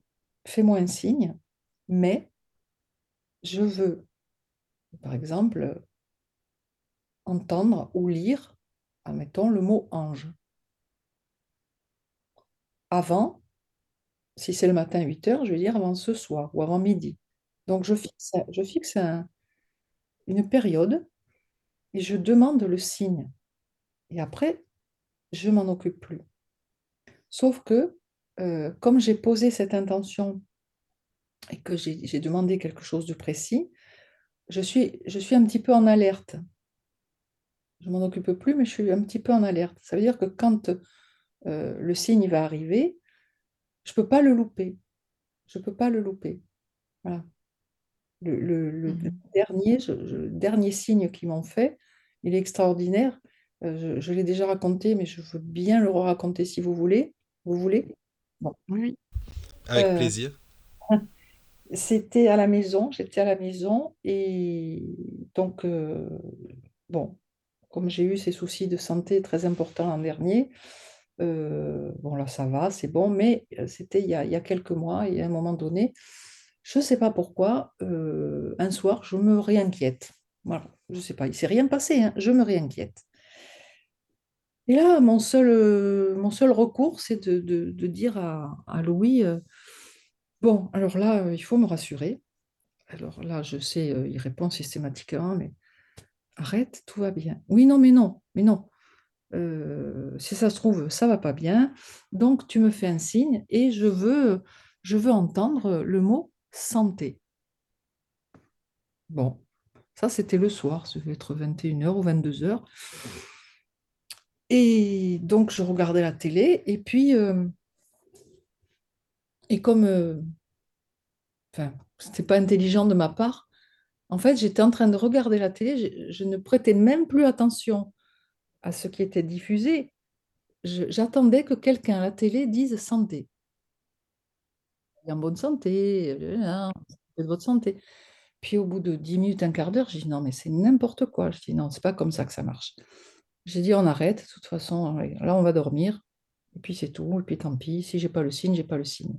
fais-moi un signe, mais je veux, par exemple, entendre ou lire, admettons, le mot ange. Avant, si c'est le matin à 8 heures, je vais dire avant ce soir ou avant midi. Donc, je fixe, je fixe un- une période et je demande le signe. Et après, je m'en occupe plus. Sauf que, euh, comme j'ai posé cette intention et que j'ai j'ai demandé quelque chose de précis, je suis, je suis un petit peu en alerte. Je m'en occupe plus, mais je suis un petit peu en alerte. Ça veut dire que quand euh, le signe va arriver, je peux pas le louper. Je peux pas le louper. Voilà. Le, le- le Mhm. dernier, je- je- le dernier signe qu'ils m'ont fait, il est extraordinaire. Euh, je je l'ai déjà raconté, mais je veux bien le raconter si vous voulez. Vous voulez? Bon. Oui. Avec Euh, plaisir. *laughs* C'était à la maison, j'étais à la maison et donc, euh, bon, comme j'ai eu ces soucis de santé très importants l'an dernier, euh, bon là ça va, c'est bon, mais euh, c'était il il y a quelques mois et à un moment donné, je ne sais pas pourquoi, euh, un soir, je me réinquiète. Voilà, je ne sais pas, il ne s'est rien passé, hein, je me réinquiète. Et là, mon seul, mon seul recours, c'est de, dire à, Louis, bon, alors là, il faut me rassurer. Alors là, je sais, il répond systématiquement, mais arrête, tout va bien. Oui, non, mais non, mais non. Euh, si ça se trouve, ça va pas bien. Donc, tu me fais un signe et je veux, je veux entendre le mot santé. Bon, ça, c'était le soir, ça devait être 21h ou 22h. Et donc, je regardais la télé et puis, euh, et comme, euh, enfin, c'était pas intelligent de ma part, en fait, j'étais en train de regarder la télé, je, je ne prêtais même plus attention à ce qui était diffusé. J'attendais que quelqu'un à la télé dise santé. En bonne santé, de votre santé. Puis au bout de 10 minutes, un quart d'heure, j'ai dit non, mais c'est n'importe quoi. Je dis non, c'est pas comme ça que ça marche. J'ai dit on arrête, de toute façon, là on va dormir, et puis c'est tout, et puis tant pis, si j'ai pas le signe, j'ai pas le signe.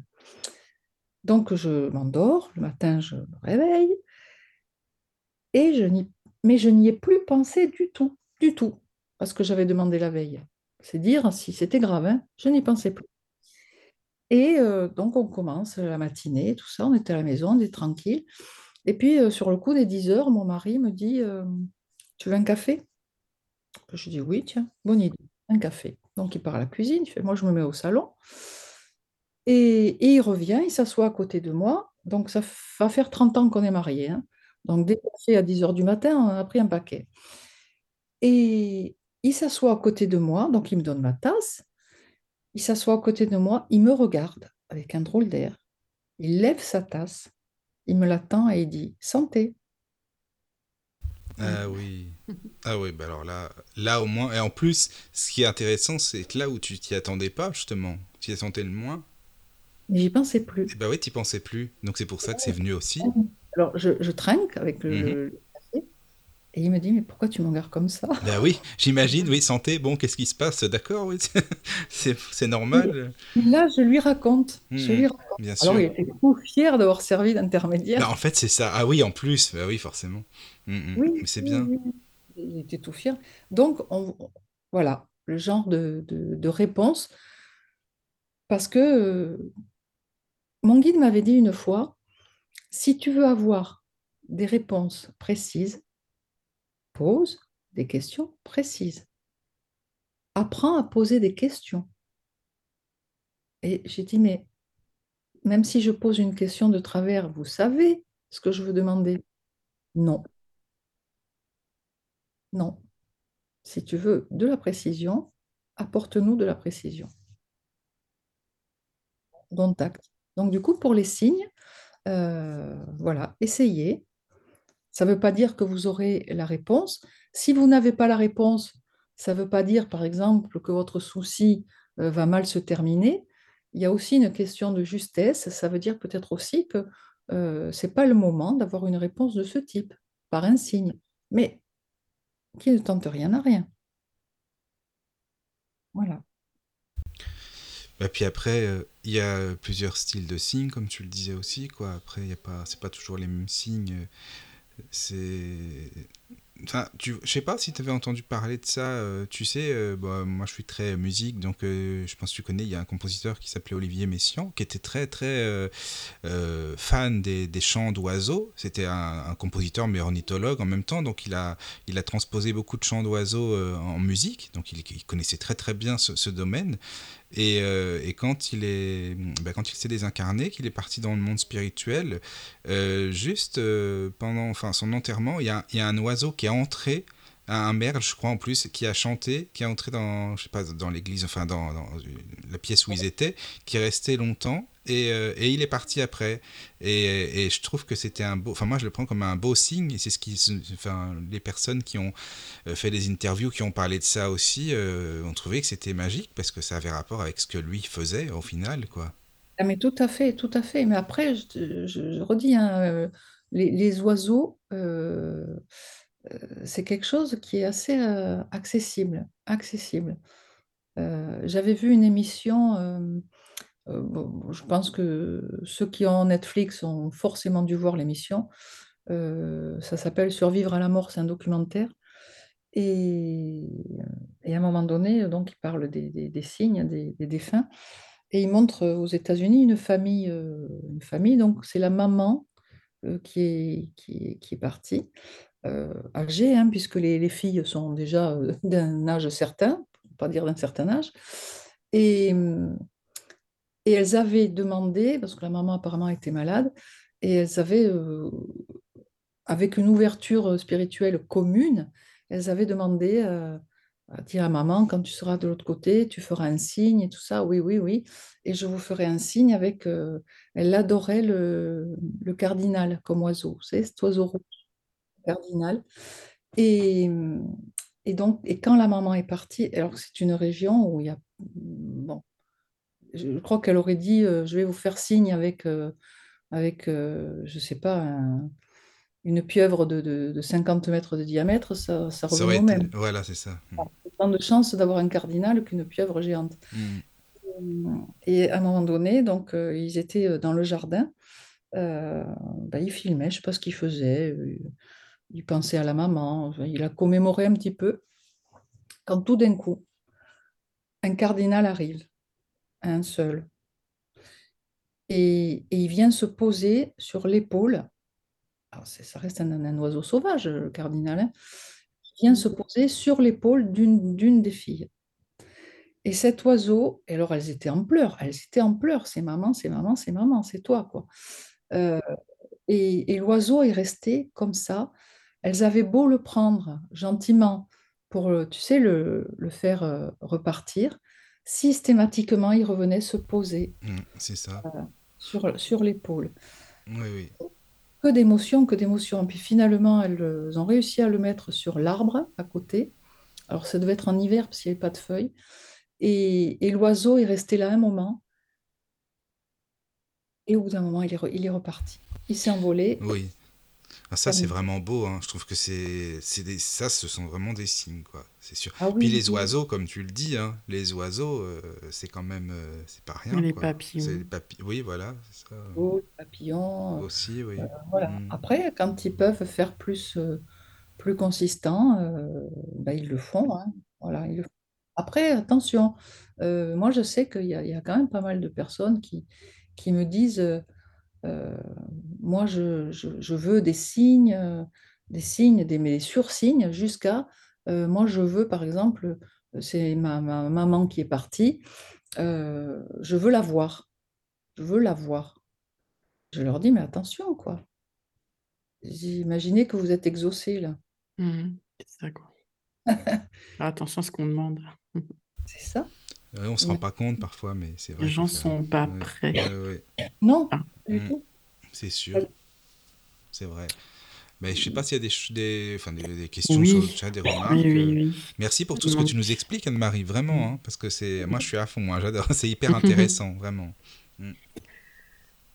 Donc je m'endors, le matin je me réveille, et je mais je n'y ai plus pensé du tout, du tout, parce que j'avais demandé la veille. C'est dire si c'était grave, hein, je n'y pensais plus. Et euh, donc on commence la matinée, tout ça, on était à la maison, on était tranquille. Et puis euh, sur le coup des 10 heures, mon mari me dit euh, Tu veux un café? Je dis oui, tiens, bonne idée, un café. Donc il part à la cuisine, il fait Moi je me mets au salon. Et, et il revient, il s'assoit à côté de moi. Donc ça va faire 30 ans qu'on est mariés. hein. Donc des cafés à 10 heures du matin, on a pris un paquet. Et il s'assoit à côté de moi, donc il me donne ma tasse. Il s'assoit à côté de moi, il me regarde avec un drôle d'air. Il lève sa tasse, il me la tend et il dit Santé. Ah oui. Ah oui, bah alors là, là au moins. Et en plus, ce qui est intéressant, c'est que là où tu t'y attendais pas, justement, tu y attendais le moins, Mais j'y pensais plus. et bah oui, t'y pensais plus. Donc c'est pour ça que c'est venu aussi. Alors je, je trinque avec le, Mhm. café et il me dit Mais pourquoi tu me regardes comme ça? Bah oui, j'imagine, oui, santé, bon, qu'est-ce qui se passe? D'accord, oui, c'est normal, là, je lui raconte. Je Mhm. lui raconte. bien sûr. Alors il était tout fier d'avoir servi d'intermédiaire. Bah, en fait, c'est ça. Ah oui, en plus, bah oui, forcément. Mm, mm. Oui, Mais c'est oui, bien. oui. Il était tout fier. Donc, on, voilà, le genre de, de- de réponse. Parce que euh, mon guide m'avait dit une fois, si tu veux avoir des réponses précises, pose des questions précises. apprends à poser des questions. Et j'ai dit, mais même si je pose une question de travers, vous savez ce que je veux demander? Non. Non. Si tu veux de la précision, apporte-nous de la précision. Donc du coup, pour les signes, euh, voilà, essayez. Ça ne veut pas dire que vous aurez la réponse. Si vous n'avez pas la réponse, ça ne veut pas dire, par exemple, que votre souci euh, va mal se terminer. Il y a aussi une question de justesse. Ça veut dire peut-être aussi que euh, ce n'est pas le moment d'avoir une réponse de ce type, par un signe. Mais qui ne tente rien à rien. Voilà. Et bah, puis après, euh, il y a plusieurs styles de signes, comme tu le disais aussi. Après, y a pas, toujours les mêmes signes. C'est Enfin, tu, je sais pas si tu avais entendu parler de ça. Euh, tu sais, euh, bah, moi je suis très musique, donc euh, je pense que tu connais. Il y a un compositeur qui s'appelait Olivier Messiaen, qui était très très fan des, des chants d'oiseaux. C'était un, compositeur mais ornithologue en même temps, donc il a il a transposé beaucoup de chants d'oiseaux en musique. Donc il, connaissait très très bien ce domaine. Et, euh, et, quand il est, bah, quand il s'est désincarné, qu'il est parti dans le monde spirituel, euh, juste euh, pendant, enfin, son enterrement, il y, a, y, a, un oiseau qui est entré, un merle, je crois en plus, qui a chanté, qui est entré dans, je sais pas, dans l'église, enfin dans, dans, la pièce où ils étaient, qui est resté longtemps et, euh, et, il est parti après. Et, et je trouve que c'était un beau. Enfin, moi, je le prends comme un beau signe. Et c'est ce qui. Enfin, les personnes qui ont euh, fait des interviews, qui ont parlé de ça aussi, euh, ont trouvé que c'était magique parce que ça avait rapport avec ce que lui faisait au final, quoi. Ah, mais tout à fait, tout à fait. Mais après, je, je, redis, hein, les, les, oiseaux, c'est quelque chose qui est assez accessible. accessible. J'avais vu une émission euh, je pense que ceux qui ont Netflix ont forcément dû voir l'émission. Euh, ça s'appelle Survivre à la mort, c'est un documentaire. Et, à un moment donné, donc, il parle des, signes des, défunts. Et il montre aux États-Unis une famille, euh, une famille, donc c'est la maman qui, est, partie, âgée, hein, puisque les, les, filles sont déjà *laughs* d'un âge certain, pour pas dire d'un certain âge. Et, et elles avaient demandé, parce que la maman apparemment était malade, et elles avaient, euh, avec une ouverture spirituelle commune, elles avaient demandé euh, à dire à maman, quand tu seras de l'autre côté, tu feras un signe et tout ça. Oui, oui, oui. Et je vous ferai un signe avec... Euh, elle adorait le, cardinal comme oiseau, savez, cet oiseau rouge, cardinal. Et, et donc, et quand la maman est partie, alors c'est une région où il y a... Bon, je crois qu'elle aurait dit euh, je vais vous faire signe avec, euh, avec euh, je ne sais pas, une pieuvre de, de, 50 mètres de diamètre, ça, ça revient au même. Voilà, c'est ça. Tant de chance d'avoir un cardinal qu'une pieuvre géante. Mm. Et à un moment donné, donc, ils étaient dans le jardin. Ben, il filmait, je ne sais pas ce qu'il faisait. Il pensait à la maman. Il a commémoré un petit peu. Quand tout d'un coup, un cardinal arrive un seul. Et, il vient se poser sur l'épaule. Ça reste un, oiseau sauvage, le cardinal. Hein. il vient se poser sur l'épaule d'une des filles. Et cet oiseau, alors elles étaient en pleurs, elles étaient en pleurs, c'est maman, c'est maman, c'est maman, c'est toi, quoi. Euh, et l'oiseau est resté comme ça. Elles avaient beau le prendre gentiment pour, tu sais, le, le faire euh, repartir systématiquement, il revenait se poser mmh, c'est ça. Euh, sur, sur l'épaule. Oui, oui. Que d'émotions, que d'émotions. Puis finalement, elles ont réussi à le mettre sur l'arbre à côté. Alors, ça devait être en hiver parce qu'il n'y avait pas de feuilles. Et, et l'oiseau est resté là un moment. Et au bout d'un moment, il est, il est reparti. Il s'est envolé. Oui. Ah, ça, c'est vraiment beau. Hein. Je trouve que c'est, des, ça, ce sont vraiment des signes, quoi. C'est sûr. Ah Puis les oiseaux, comme tu le dis, hein, les oiseaux, euh, c'est quand même, euh, c'est pas rien. Les papillons. Les Oui, voilà. Ça. Oh, les papillons. Aussi, oui. Euh, voilà. Mm. Après, quand ils peuvent faire plus, plus consistant, bah, ils le font. Hein. Voilà, ils le font. Après, attention. moi, je sais qu'il y, y, a quand même pas mal de personnes qui, qui me disent euh, moi, je, je, veux des signes, des signes, des, des sursignes, jusqu'à, euh, moi, je veux, par exemple, c'est ma, ma maman qui est partie, euh, je veux la voir. Je veux la voir. Je leur dis, mais attention, quoi. Imaginez que vous êtes exaucé, là. Mhm. C'est ça, quoi. *laughs* Attention à ce qu'on demande. C'est ça. Ouais, on se rend pas compte parfois, mais c'est vrai. Les gens sont pas ouais, prêts. ouais, ouais, Non, Mm. c'est sûr. C'est vrai. Mais je sais pas s'il y a des, des, enfin, des, des questions Oui. sur le chat, des remarques. Oui, oui, euh, oui. Merci pour tout ce que tu nous expliques, Anne-Marie, vraiment, hein, parce que c'est, moi, je suis à fond, hein, j'adore, c'est hyper *laughs* intéressant, vraiment.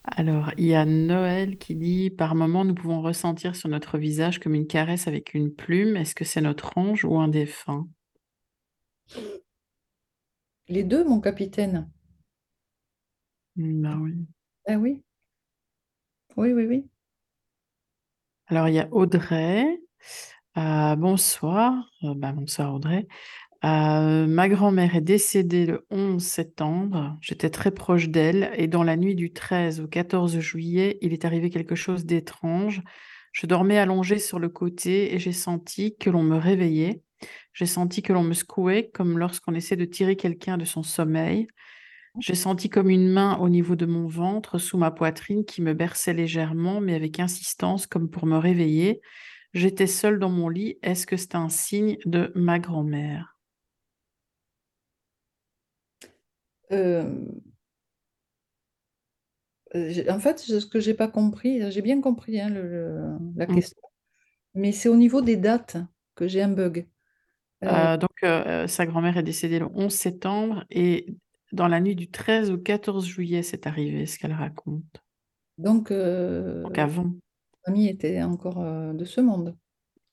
Alors, il y a Noël qui dit, par moment, nous pouvons ressentir sur notre visage comme une caresse avec une plume. Est-ce que c'est notre ange ou un défunt? Les deux, mon capitaine. Bah oui. Ah oui. Oui, oui, oui. Alors, il y a Audrey. Euh, bonsoir. Euh, bah, bonsoir, Audrey. Euh, ma grand-mère est décédée le 11 septembre. J'étais très proche d'elle et dans la nuit du 13 au 14 juillet, il est arrivé quelque chose d'étrange. Je dormais allongée sur le côté et j'ai senti que l'on me réveillait. J'ai senti que l'on me secouait comme lorsqu'on essaie de tirer quelqu'un de son sommeil. J'ai senti comme une main au niveau de mon ventre, sous ma poitrine, qui me berçait légèrement, mais avec insistance, comme pour me réveiller. J'étais seule dans mon lit. Est-ce que c'est un signe de ma grand-mère? Euh, en fait, ce que j'ai pas compris, j'ai bien compris hein, le- la Mm. question, mais c'est au niveau des dates que j'ai un bug. Euh, Euh, donc, euh, sa grand-mère est décédée le 11 septembre et dans la nuit du 13 au 14 juillet, c'est arrivé ce qu'elle raconte. donc, euh, Donc, avant. mamie était encore euh, de ce monde.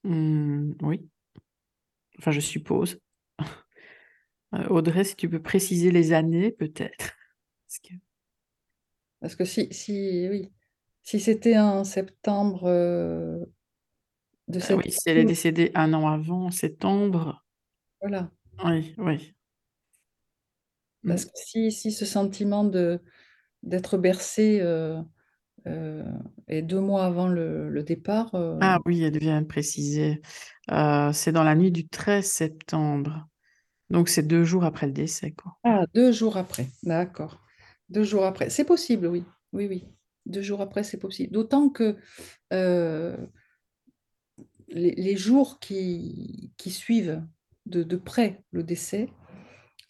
Hmm, oui. Enfin, je suppose. *laughs* Euh, Audrey, si tu peux préciser les années, peut-être. *laughs* Parce que- Parce que si, si, oui, si c'était en septembre euh, de Ah cette oui, si elle est décédée un an avant, septembre. voilà. Oui, oui. Parce que si, si ce sentiment de d'être bercé euh, euh, est deux mois avant le, le départ, euh, Ah oui, elle vient de préciser. C'est dans la nuit du 13 septembre. Donc, c'est deux jours après le décès, quoi. ah, deux jours après, d'accord. Deux jours après, c'est possible, oui, oui, oui. Deux jours après, c'est possible. D'autant que les, jours qui, suivent de, près le décès,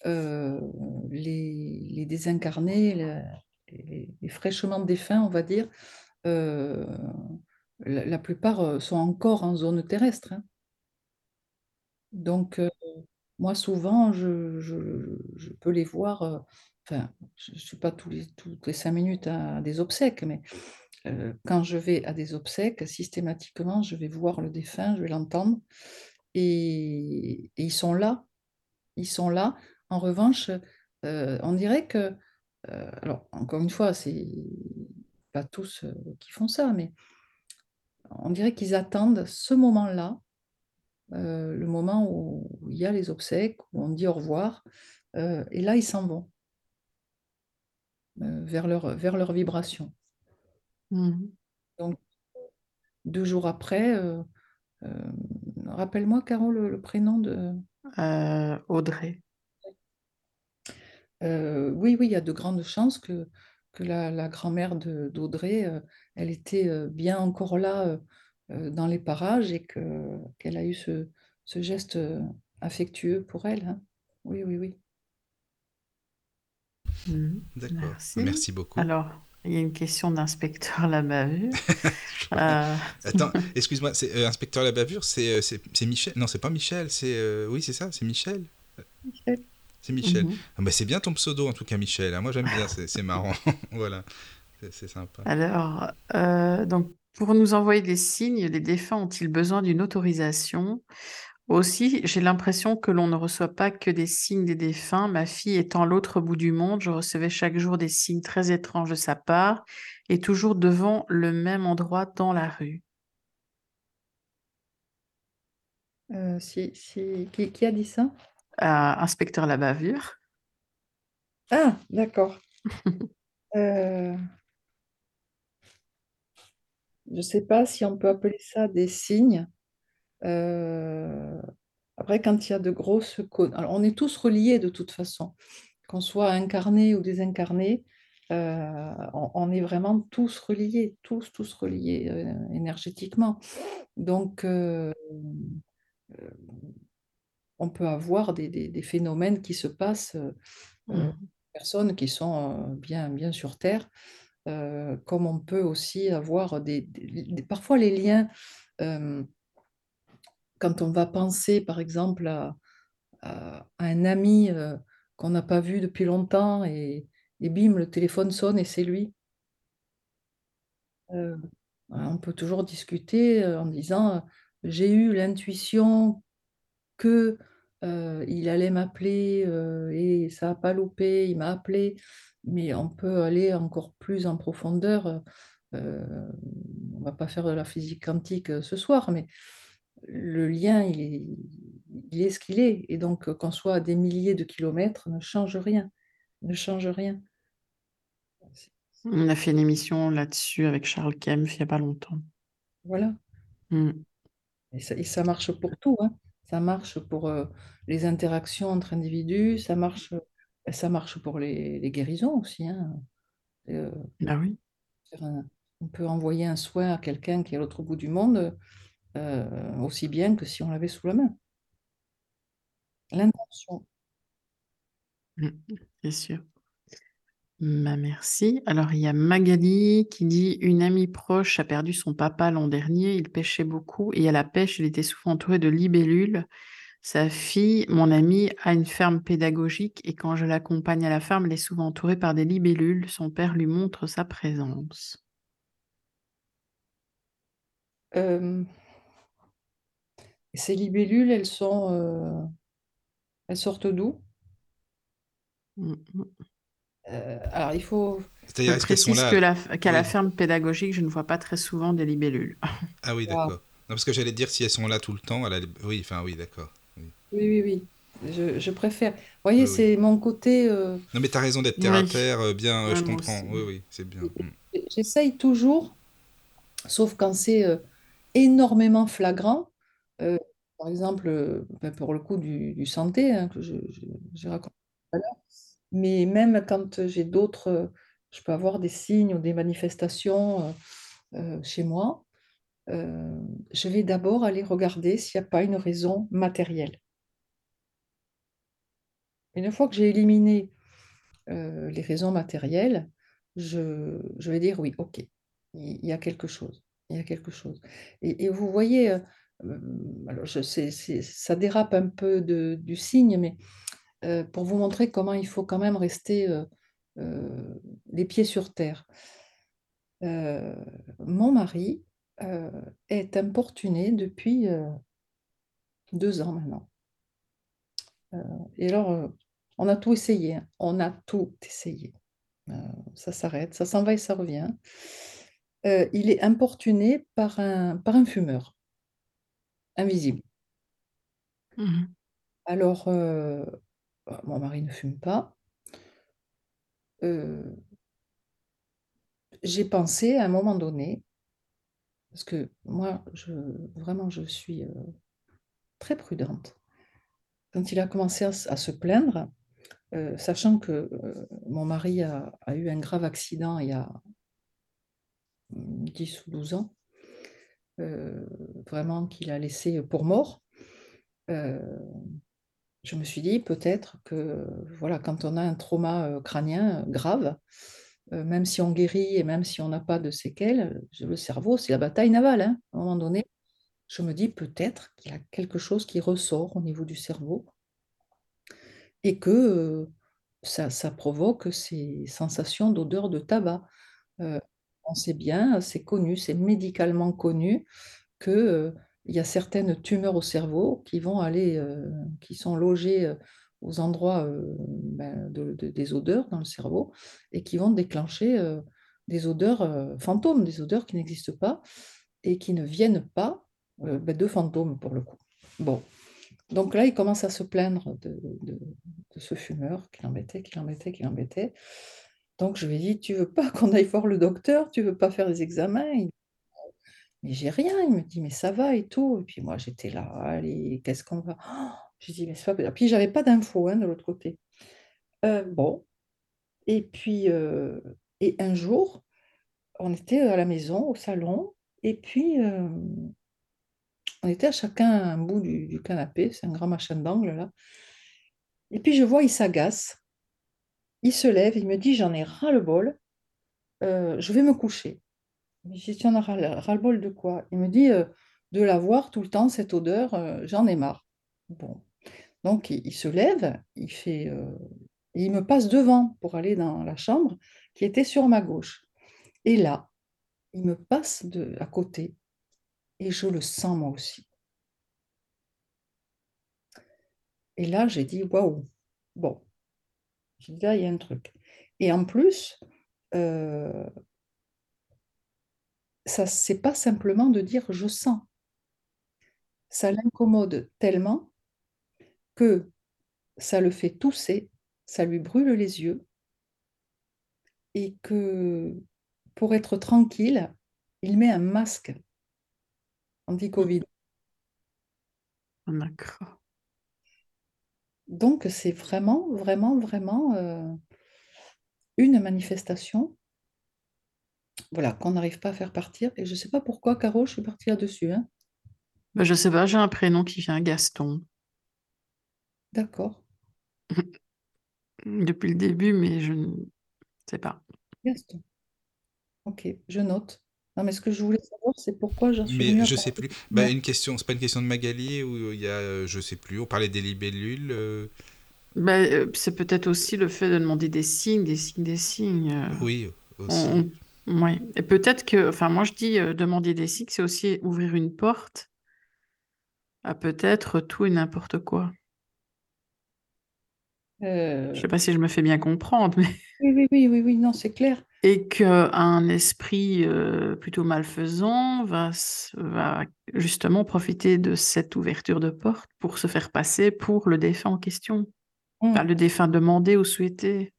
euh, les, désincarnés, les, fraîchement défunts, on va dire, euh, la, plupart euh, sont encore en zone terrestre. hein. Donc, moi, souvent, je, peux les voir, enfin, je ne suis pas tous toutes les cinq minutes à des obsèques, mais euh, quand je vais à des obsèques, systématiquement, je vais voir le défunt, je vais l'entendre, et, ils sont là, ils sont là. En revanche, euh, on dirait que, euh, alors encore une fois, c'est pas tous qui font ça, mais on dirait qu'ils attendent ce moment-là, le moment où il y a les obsèques, où on dit au revoir, et là ils s'en vont vers leur, vers leur vibration. Mhm. Donc deux jours après, euh, euh, rappelle-moi, Caro, le, le prénom de... Euh, Audrey. Euh, oui, oui, il y a de grandes chances que, que la, la grand-mère de- d'Audrey, euh, elle était euh, bien encore là dans les parages et que, qu'elle a eu ce, ce geste euh, affectueux pour elle. hein. Oui, oui, oui. Mhm. D'accord. Merci. Merci beaucoup. Alors, il y a une question d'inspecteur Lamavue. *laughs* *laughs* Euh, Attends, *laughs* excuse-moi, c'est euh, inspecteur la bavure, c'est euh, c'est Michel. Non, c'est pas Michel, c'est euh, oui, c'est ça, c'est Michel. Michel. C'est Michel. Ah bah, c'est bien ton pseudo en tout cas, Michel. hein. Moi j'aime bien, c'est marrant. voilà, c'est sympa. Alors, euh, donc, pour nous envoyer des signes, les défunts ont-ils besoin d'une autorisation? Aussi, j'ai l'impression que l'on ne reçoit pas que des signes des défunts. Ma fille étant l'autre bout du monde, je recevais chaque jour des signes très étranges de sa part et toujours devant le même endroit dans la rue. Euh, si, si, qui, qui a dit ça? Euh, inspecteur la bavure. Ah, d'accord. *laughs* Euh, je ne sais pas si on peut appeler ça des signes. Euh, Après, quand il y a de grosses... Alors, on est tous reliés de toute façon, qu'on soit incarné ou désincarné, euh, on, est vraiment tous reliés, tous, tous reliés euh, énergétiquement. Donc, on peut avoir des, phénomènes qui se passent, mmh. personnes qui sont bien, bien sur Terre, comme on peut aussi avoir des, parfois les liens, quand on va penser par exemple à, un ami qu'on n'a pas vu depuis longtemps et, bim, le téléphone sonne et c'est lui. Euh, on peut toujours discuter euh, en disant euh, j'ai eu l'intuition que il allait m'appeler et ça n'a pas loupé, il m'a appelé, mais on peut aller encore plus en profondeur. on on va pas faire de la physique quantique ce soir, mais le lien, il est, il est ce qu'il est. Et donc, qu'on soit à des milliers de kilomètres, ne change rien. Ne change rien. On a fait une émission là-dessus avec Charles Kempf il n'y a pas longtemps. Voilà. Mm. Et, ça, marche pour tout. Hein. Ça marche pour euh, les interactions entre individus, ça marche, ça marche pour les, guérisons aussi. Hein. Euh, ah oui. on peut envoyer un soin à quelqu'un qui est à l'autre bout du monde euh, aussi bien que si on l'avait sous la main. L'intention. Mm, c'est sûr. Bah, merci. Alors, il y a Magali qui dit Une amie proche a perdu son papa l'an dernier. Il pêchait beaucoup et à la pêche, il était souvent entouré de libellules. Sa fille, mon amie, a une ferme pédagogique et quand je l'accompagne à la ferme, elle est souvent entourée par des libellules. Son père lui montre sa présence. Euh, ces libellules, elles sont, euh, elles sortent d'où? Mmh, mmh. Euh, alors, il faut. C'est-à-dire, est-ce qu'elles sont là qu'à la ferme pédagogique, je ne vois pas très souvent des libellules. *laughs* Ah oui, d'accord. Non, parce que j'allais dire si elles sont là tout le temps. Oui, enfin, oui, d'accord. Oui, oui, oui. Je, je préfère. Vous voyez, c'est mon côté. Euh, non, mais tu as raison d'être terre à terre, euh, bien, je comprends. Oui, oui, c'est bien. Mm. J'essaye toujours, sauf quand c'est énormément flagrant. Par exemple, ben, pour le coup du, santé, hein, que j'ai raconté tout à l'heure mais même quand j'ai d'autres, je peux avoir des signes ou des manifestations chez moi, je vais d'abord aller regarder s'il n'y a pas une raison matérielle. Une fois que j'ai éliminé les raisons matérielles, je, vais dire oui, ok, il y a quelque chose, il y a quelque chose. Et, vous voyez, alors je sais, ça dérape un peu du signe, mais euh, pour vous montrer comment il faut quand même rester euh, euh, les pieds sur terre. mon mari est importuné depuis deux ans maintenant. et alors, on a tout essayé, hein. on a tout essayé. ça s'arrête, ça s'en va et ça revient. il est importuné par un, par un fumeur invisible. Mmh alors, bah, mon mari ne fume pas. Euh, j'ai pensé à un moment donné, parce que moi, je, vraiment, je suis euh, très prudente. Quand il a commencé à, se plaindre, euh, sachant que mon mari a, eu un grave accident il y a 10 ou 12 ans, vraiment qu'il a laissé pour mort, je me suis dit peut-être que voilà, quand on a un trauma crânien grave, même si on guérit et même si on n'a pas de séquelles, le cerveau, c'est la bataille navale. Hein. À un moment donné, je me dis peut-être qu'il y a quelque chose qui ressort au niveau du cerveau et que ça, provoque ces sensations d'odeur de tabac. On sait bien, c'est connu, c'est médicalement connu que il y a certaines tumeurs au cerveau qui vont aller, euh, qui sont logées euh, aux endroits euh, ben, des odeurs dans le cerveau et qui vont déclencher des odeurs fantômes, des odeurs qui n'existent pas et qui ne viennent pas ben, de fantômes pour le coup. Bon, donc là, il commence à se plaindre de, ce fumeur qui l'embêtait, qui l'embêtait, qui l'embêtait. Donc je lui ai dit, tu veux pas qu'on aille voir le docteur, tu veux pas faire des examens? Mais j'ai rien. Il me dit, mais ça va et tout. Et puis moi, j'étais là, allez, qu'est-ce qu'on va? Oh *gasps* j'ai dit, mais c'est pas. Puis j'avais pas d'infos hein, de l'autre côté. Euh, bon. Et puis, euh, et un jour, on était à la maison, au salon, et puis euh, on était à chacun un bout du, du canapé, c'est un grand machin d'angle là. Et puis je vois, il s'agace, il se lève, il me dit, j'en ai ras-le-bol, je vais me coucher. Je dis, tu en as ras-le-bol de quoi? Il me dit, de la voir tout le temps, cette odeur, j'en ai marre. Bon. Donc il, il se lève, il fait, il me passe devant pour aller dans la chambre qui était sur ma gauche. Et là, il me passe de, à côté et je le sens moi aussi. Et là, j'ai dit, waouh, bon, il y a un truc. Et en plus, euh, ça, c'est pas simplement de dire je sens. Ça l'incommode tellement que ça le fait tousser, ça lui brûle les yeux, et que pour être tranquille, il met un masque anti-Covid. D'accord. Donc c'est vraiment, vraiment, vraiment euh, une manifestation voilà, qu'on n'arrive pas à faire partir. Et je ne sais pas pourquoi, Caro, je suis partie là-dessus. Hein. Ben, je sais pas, j'ai un prénom qui vient Gaston. D'accord. *laughs* Depuis le début, mais je ne sais pas. Gaston. Ok, je note. Non, mais ce que je voulais savoir, c'est pourquoi j'en suis Mais je sais plus. Bah, une question, c'est pas une question de Magali où il y a, euh, je sais plus, on parlait des libellules. euh, Ben, euh, c'est peut-être aussi le fait de demander des signes, des signes, des signes. euh, oui, on- aussi. on- ouais. Et peut-être que, enfin, moi je dis euh, demander des signes, c'est aussi ouvrir une porte à peut-être tout et n'importe quoi. Euh, Je sais pas si je me fais bien comprendre, mais oui, oui, oui, oui, oui, non, c'est clair. Et qu'un esprit euh, plutôt malfaisant va, justement profiter de cette ouverture de porte pour se faire passer pour le défunt en question. Enfin, le défunt demandé ou souhaité.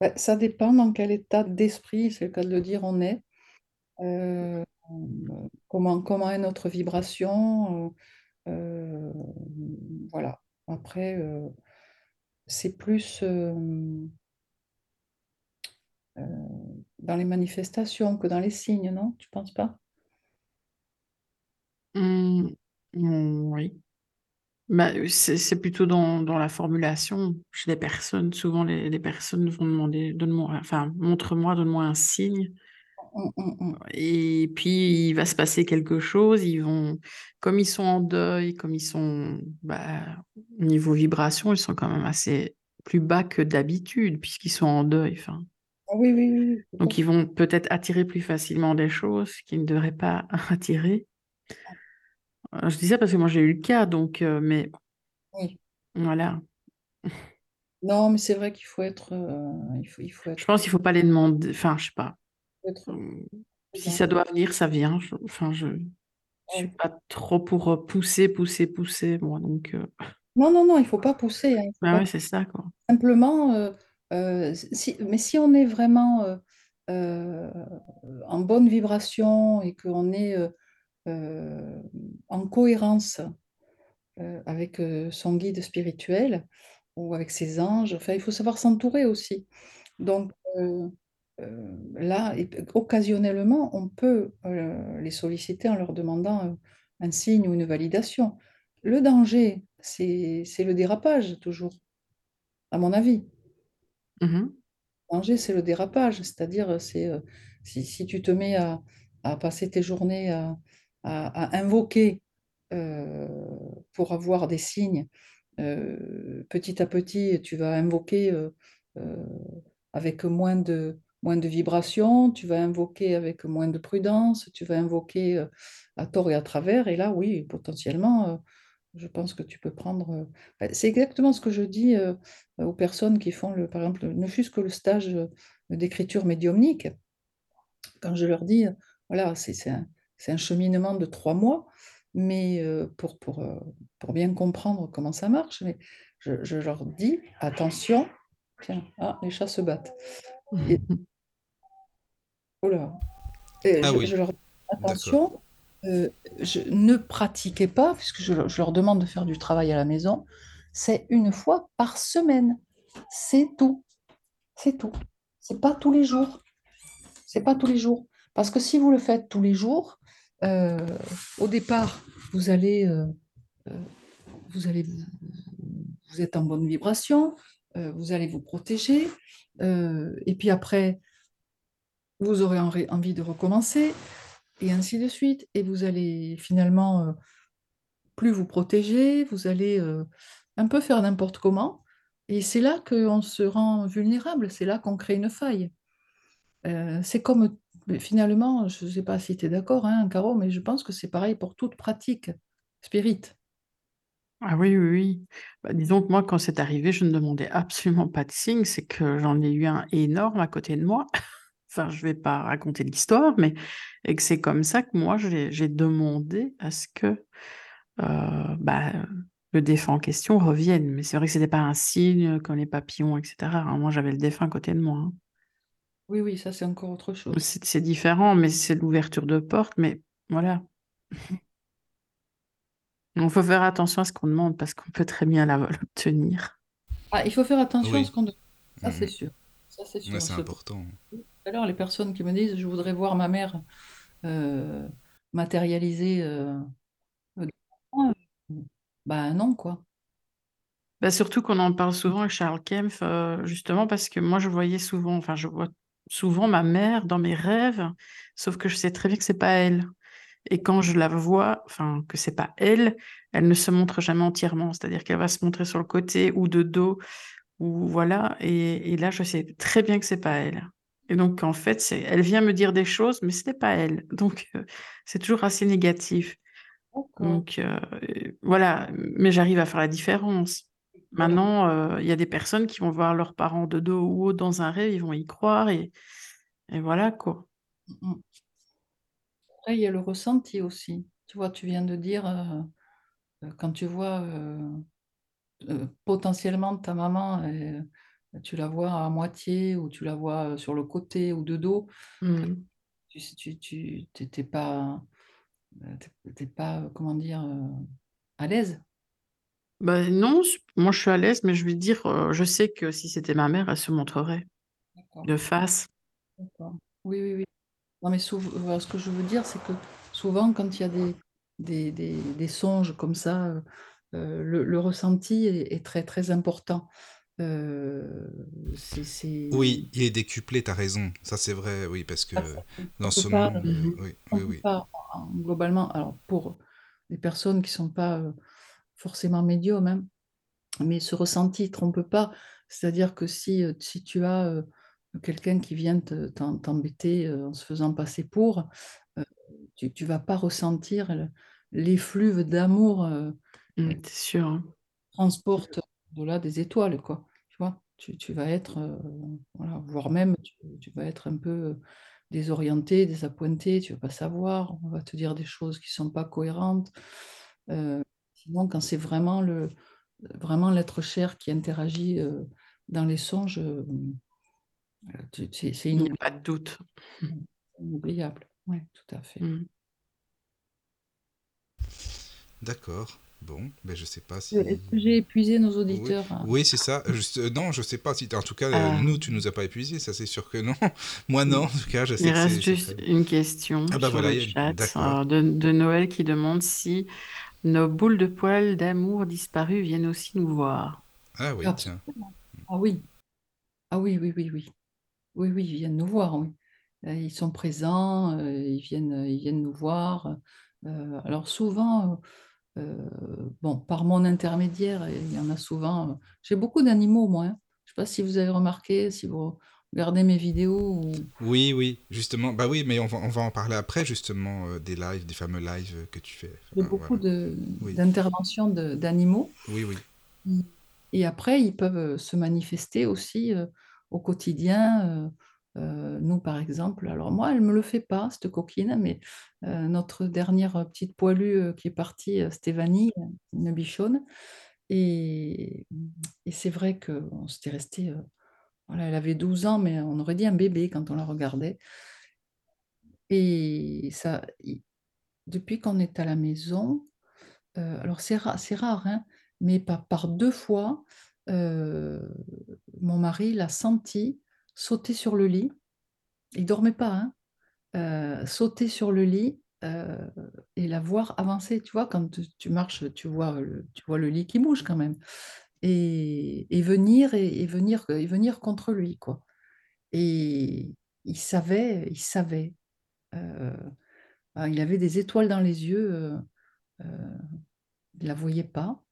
Ouais, ça dépend dans quel état d'esprit, c'est le cas de le dire, on est. Euh, comment, comment est notre vibration. euh, voilà. Après, c'est plus euh, dans les manifestations que dans les signes, non? Tu penses pas? Hum, hum, oui. Bah, c'est plutôt dans, dans la formulation chez les personnes. Souvent, les, les personnes vont demander, donne-moi, enfin, montre-moi, donne-moi un signe. Hum, hum. Et puis, il va se passer quelque chose. Ils vont, comme ils sont en deuil, comme ils sont, bah, au niveau vibration, ils sont quand même assez plus bas que d'habitude, puisqu'ils sont en deuil. Enfin, oui, oui, oui, donc, ils vont peut-être attirer plus facilement des choses qu'ils ne devraient pas *laughs* attirer. Euh, Je dis ça parce que moi, j'ai eu le cas, donc, euh, mais Oui. voilà. Non, mais c'est vrai qu'il faut être, euh, il faut, il faut Je être, pense qu'il faut pas les demander. Enfin, je sais pas. être Hum, Si ça doit venir, ça vient. Je- Enfin, je suis Ouais. pas trop pour pousser, pousser, pousser, moi. Donc, euh, Non, non, non, il faut pas pousser. hein, bah pas ouais, c'est ça, quoi. Simplement, euh, mais si on est vraiment euh, euh, en bonne vibration et qu'on est en cohérence avec son guide spirituel ou avec ses anges, enfin, il faut savoir s'entourer aussi. Donc là, occasionnellement, on peut les solliciter en leur demandant un signe ou une validation. Le danger, c'est le dérapage, toujours, à mon avis. Danger, c'est le dérapage, c'est-à-dire c'est euh, si, tu te mets à, passer tes journées à, invoquer euh, pour avoir des signes, euh, petit à petit, tu vas invoquer euh, euh, avec moins de, moins de vibrations, tu vas invoquer avec moins de prudence, tu vas invoquer euh, à tort et à travers, et là, oui, potentiellement, euh, je pense que tu peux prendre. euh, bah, C'est exactement ce que je dis euh, aux personnes qui font, le, par exemple, ne fût-ce que le stage euh, d'écriture médiumnique. Quand je leur dis, voilà, c'est un, cheminement de trois mois, mais pour, pour, pour bien comprendre comment ça marche, mais je, je leur dis, attention, tiens, ah, les chats se battent. Et, *laughs* oh là, Et Ah je, oui. je leur attention, euh, je, ne pratiquez pas, puisque je, je leur demande de faire du travail à la maison, c'est une fois par semaine. C'est tout. C'est tout. C'est pas tous les jours. C'est pas tous les jours. Parce que si vous le faites tous les jours, euh, au départ, vous allez, euh, vous allez, vous êtes en bonne vibration, vous allez vous protéger, et puis après, vous aurez envie de recommencer, et ainsi de suite, et vous allez finalement euh, plus vous protéger, vous allez euh, un peu faire n'importe comment, et c'est là qu'on se rend vulnérable, c'est là qu'on crée une faille. Euh, c'est comme, finalement, je ne sais pas si tu es d'accord, hein, Caro, mais je pense que c'est pareil pour toute pratique spirit. Ah oui, oui, oui. Bah, disons que moi, quand c'est arrivé, je ne demandais absolument pas de signe. C'est que j'en ai eu un énorme à côté de moi. *laughs* Enfin, je ne vais pas raconter l'histoire, mais et que c'est comme ça que moi, j'ai demandé à ce que euh, bah, le défunt en question revienne. Mais c'est vrai que ce n'était pas un signe comme les papillons, etc. hein. Moi, j'avais le défunt à côté de moi. hein. Oui, oui, ça c'est encore autre chose. C'est c'est différent, mais c'est l'ouverture de porte. Mais voilà. *laughs* Il faut faire attention à ce qu'on demande parce qu'on peut très bien la- l'obtenir. Ah, il faut faire attention à ce qu'on demande. Ça c'est Mhm. sûr. Ça c'est sûr. C'est C'est- important. À les personnes qui me disent, je voudrais voir ma mère euh, matérialiser. euh, euh, bah non, quoi. Bah, surtout qu'on en parle souvent avec Charles Kempf, euh, justement parce que moi je voyais souvent, enfin je vois souvent ma mère dans mes rêves, sauf que je sais très bien que c'est pas elle. Et quand je la vois, enfin que c'est pas elle, elle ne se montre jamais entièrement, c'est-à-dire qu'elle va se montrer sur le côté ou de dos ou voilà. Et là je sais très bien que c'est pas elle. Et donc en fait, c'est, elle vient me dire des choses, mais ce n'est pas elle. Donc euh, c'est toujours assez négatif. Donc euh, voilà, mais j'arrive à faire la différence. Maintenant, euh, il y a des personnes qui vont voir leurs parents de dos ou haut dans un rêve, ils vont y croire et, et voilà quoi. Mm. Après, il y a le ressenti aussi. Tu vois, tu viens de dire, euh, quand tu vois euh, euh, potentiellement ta maman, tu la vois à moitié ou tu la vois sur le côté ou de dos, Mm. tu tu, tu pas, t'es- pas, comment dire, à l'aise. Bah, non, moi je suis à l'aise, mais je veux dire, je sais que si c'était ma mère, elle se montrerait de face. D'accord. Oui, oui, oui. Non, mais souvent, ce que je veux dire, c'est que souvent, quand il y a des, des, des, des songes comme ça, euh, le, le ressenti est, est très, très important. Euh, Oui, il est décuplé, t'as raison. Ça, c'est vrai, oui, parce que ça, dans ce pas, monde, euh, oui, on oui, peut oui. pas, en- globalement, alors pour les personnes qui sont pas euh, forcément médiums, hein, mais ce ressenti ne trompe pas. C'est-à-dire que si, euh, si tu as euh, quelqu'un qui vient t'embêter en se faisant passer pour, euh, tu ne vas pas ressentir le- l'effluve d'amour euh, Mm, c'est sûr. hein. transporte au-delà des étoiles, quoi. Tu vois, tu, tu vas être, euh, voilà, voire même, tu, tu vas être un peu euh, désorienté, désappointé, tu vas pas savoir, on va te dire des choses qui sont pas cohérentes. Euh, sinon, quand c'est vraiment le, vraiment l'être cher qui interagit euh, dans les songes, euh, c'est Il n'y a inoubliable. pas de doute. inoubliable. Oui, tout à fait. Mm. D'accord. Bon, ben je sais pas si. Est-ce que j'ai épuisé nos auditeurs hein oui, c'est ça. Juste, euh, non, je sais pas si. En tout cas, euh, Ah. nous, tu nous as pas épuisés, ça c'est sûr que non. *laughs* Moi, non. En tout cas, je sais Il que reste juste une question Ah bah sur voilà, le chat euh, de, de Noël qui demande si nos boules de poils d'amour disparues viennent aussi nous voir. Ah oui, tiens. Ah oui. Ah oui, oui, oui, oui. Oui, oui, ils viennent nous voir, oui. Euh, Ils sont présents, euh, ils viennent, ils viennent nous voir. Euh, alors souvent, euh, bon, par mon intermédiaire, il y en a souvent. euh, J'ai beaucoup d'animaux, moi. hein. Je ne sais pas si vous avez remarqué, si vous regardez mes vidéos. ou- Oui, oui, justement. Bah oui, mais on va, on va en parler après, justement, euh, des lives, des fameux lives euh, que tu fais. Enfin, beaucoup voilà. de- Oui. d'interventions d'animaux. Oui, oui. Et après, ils peuvent euh, se manifester aussi euh, au quotidien. euh, euh, nous, par exemple, alors moi, elle ne me le fait pas, cette coquine, mais euh, notre dernière petite poilue euh, qui est partie, Stéphanie, une bichonne, et, c'est vrai qu'on s'était resté. elle avait 12 ans, mais on aurait dit un bébé quand on la regardait. Et ça, depuis qu'on est à la maison, alors c'est rare, c'est rare, hein, mais par, par deux fois, mon mari l'a senti sauter sur le lit. Il dormait pas, hein, euh, sauter sur le lit euh, et la voir avancer. Tu vois, quand tu, marches, tu vois le, tu vois le lit qui bouge quand même. Et, venir et, venir et venir contre lui, quoi. Et il savait, il savait. euh, ah, il avait des étoiles dans les yeux. il ne la voyait pas,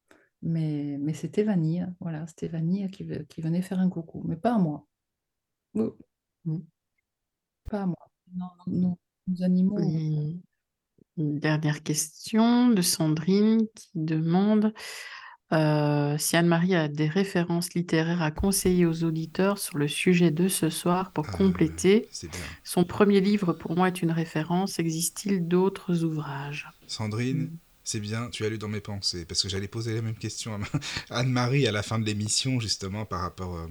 mais, mais c'était Vanille. Voilà, c'était Vanille qui, qui venait faire un coucou, mais pas à moi. Mm. Pas à moi. Non, non, nos animaux. Et Une dernière question de Sandrine qui demande euh, si Anne-Marie a des références littéraires à conseiller aux auditeurs sur le sujet de ce soir pour Ah, compléter. Son premier livre pour moi est une référence. Existe-t-il d'autres ouvrages? Sandrine, Mm. c'est bien, tu as lu dans mes pensées, parce que j'allais poser la même question à ma- *laughs* Anne-Marie à la fin de l'émission, justement, par rapport euh,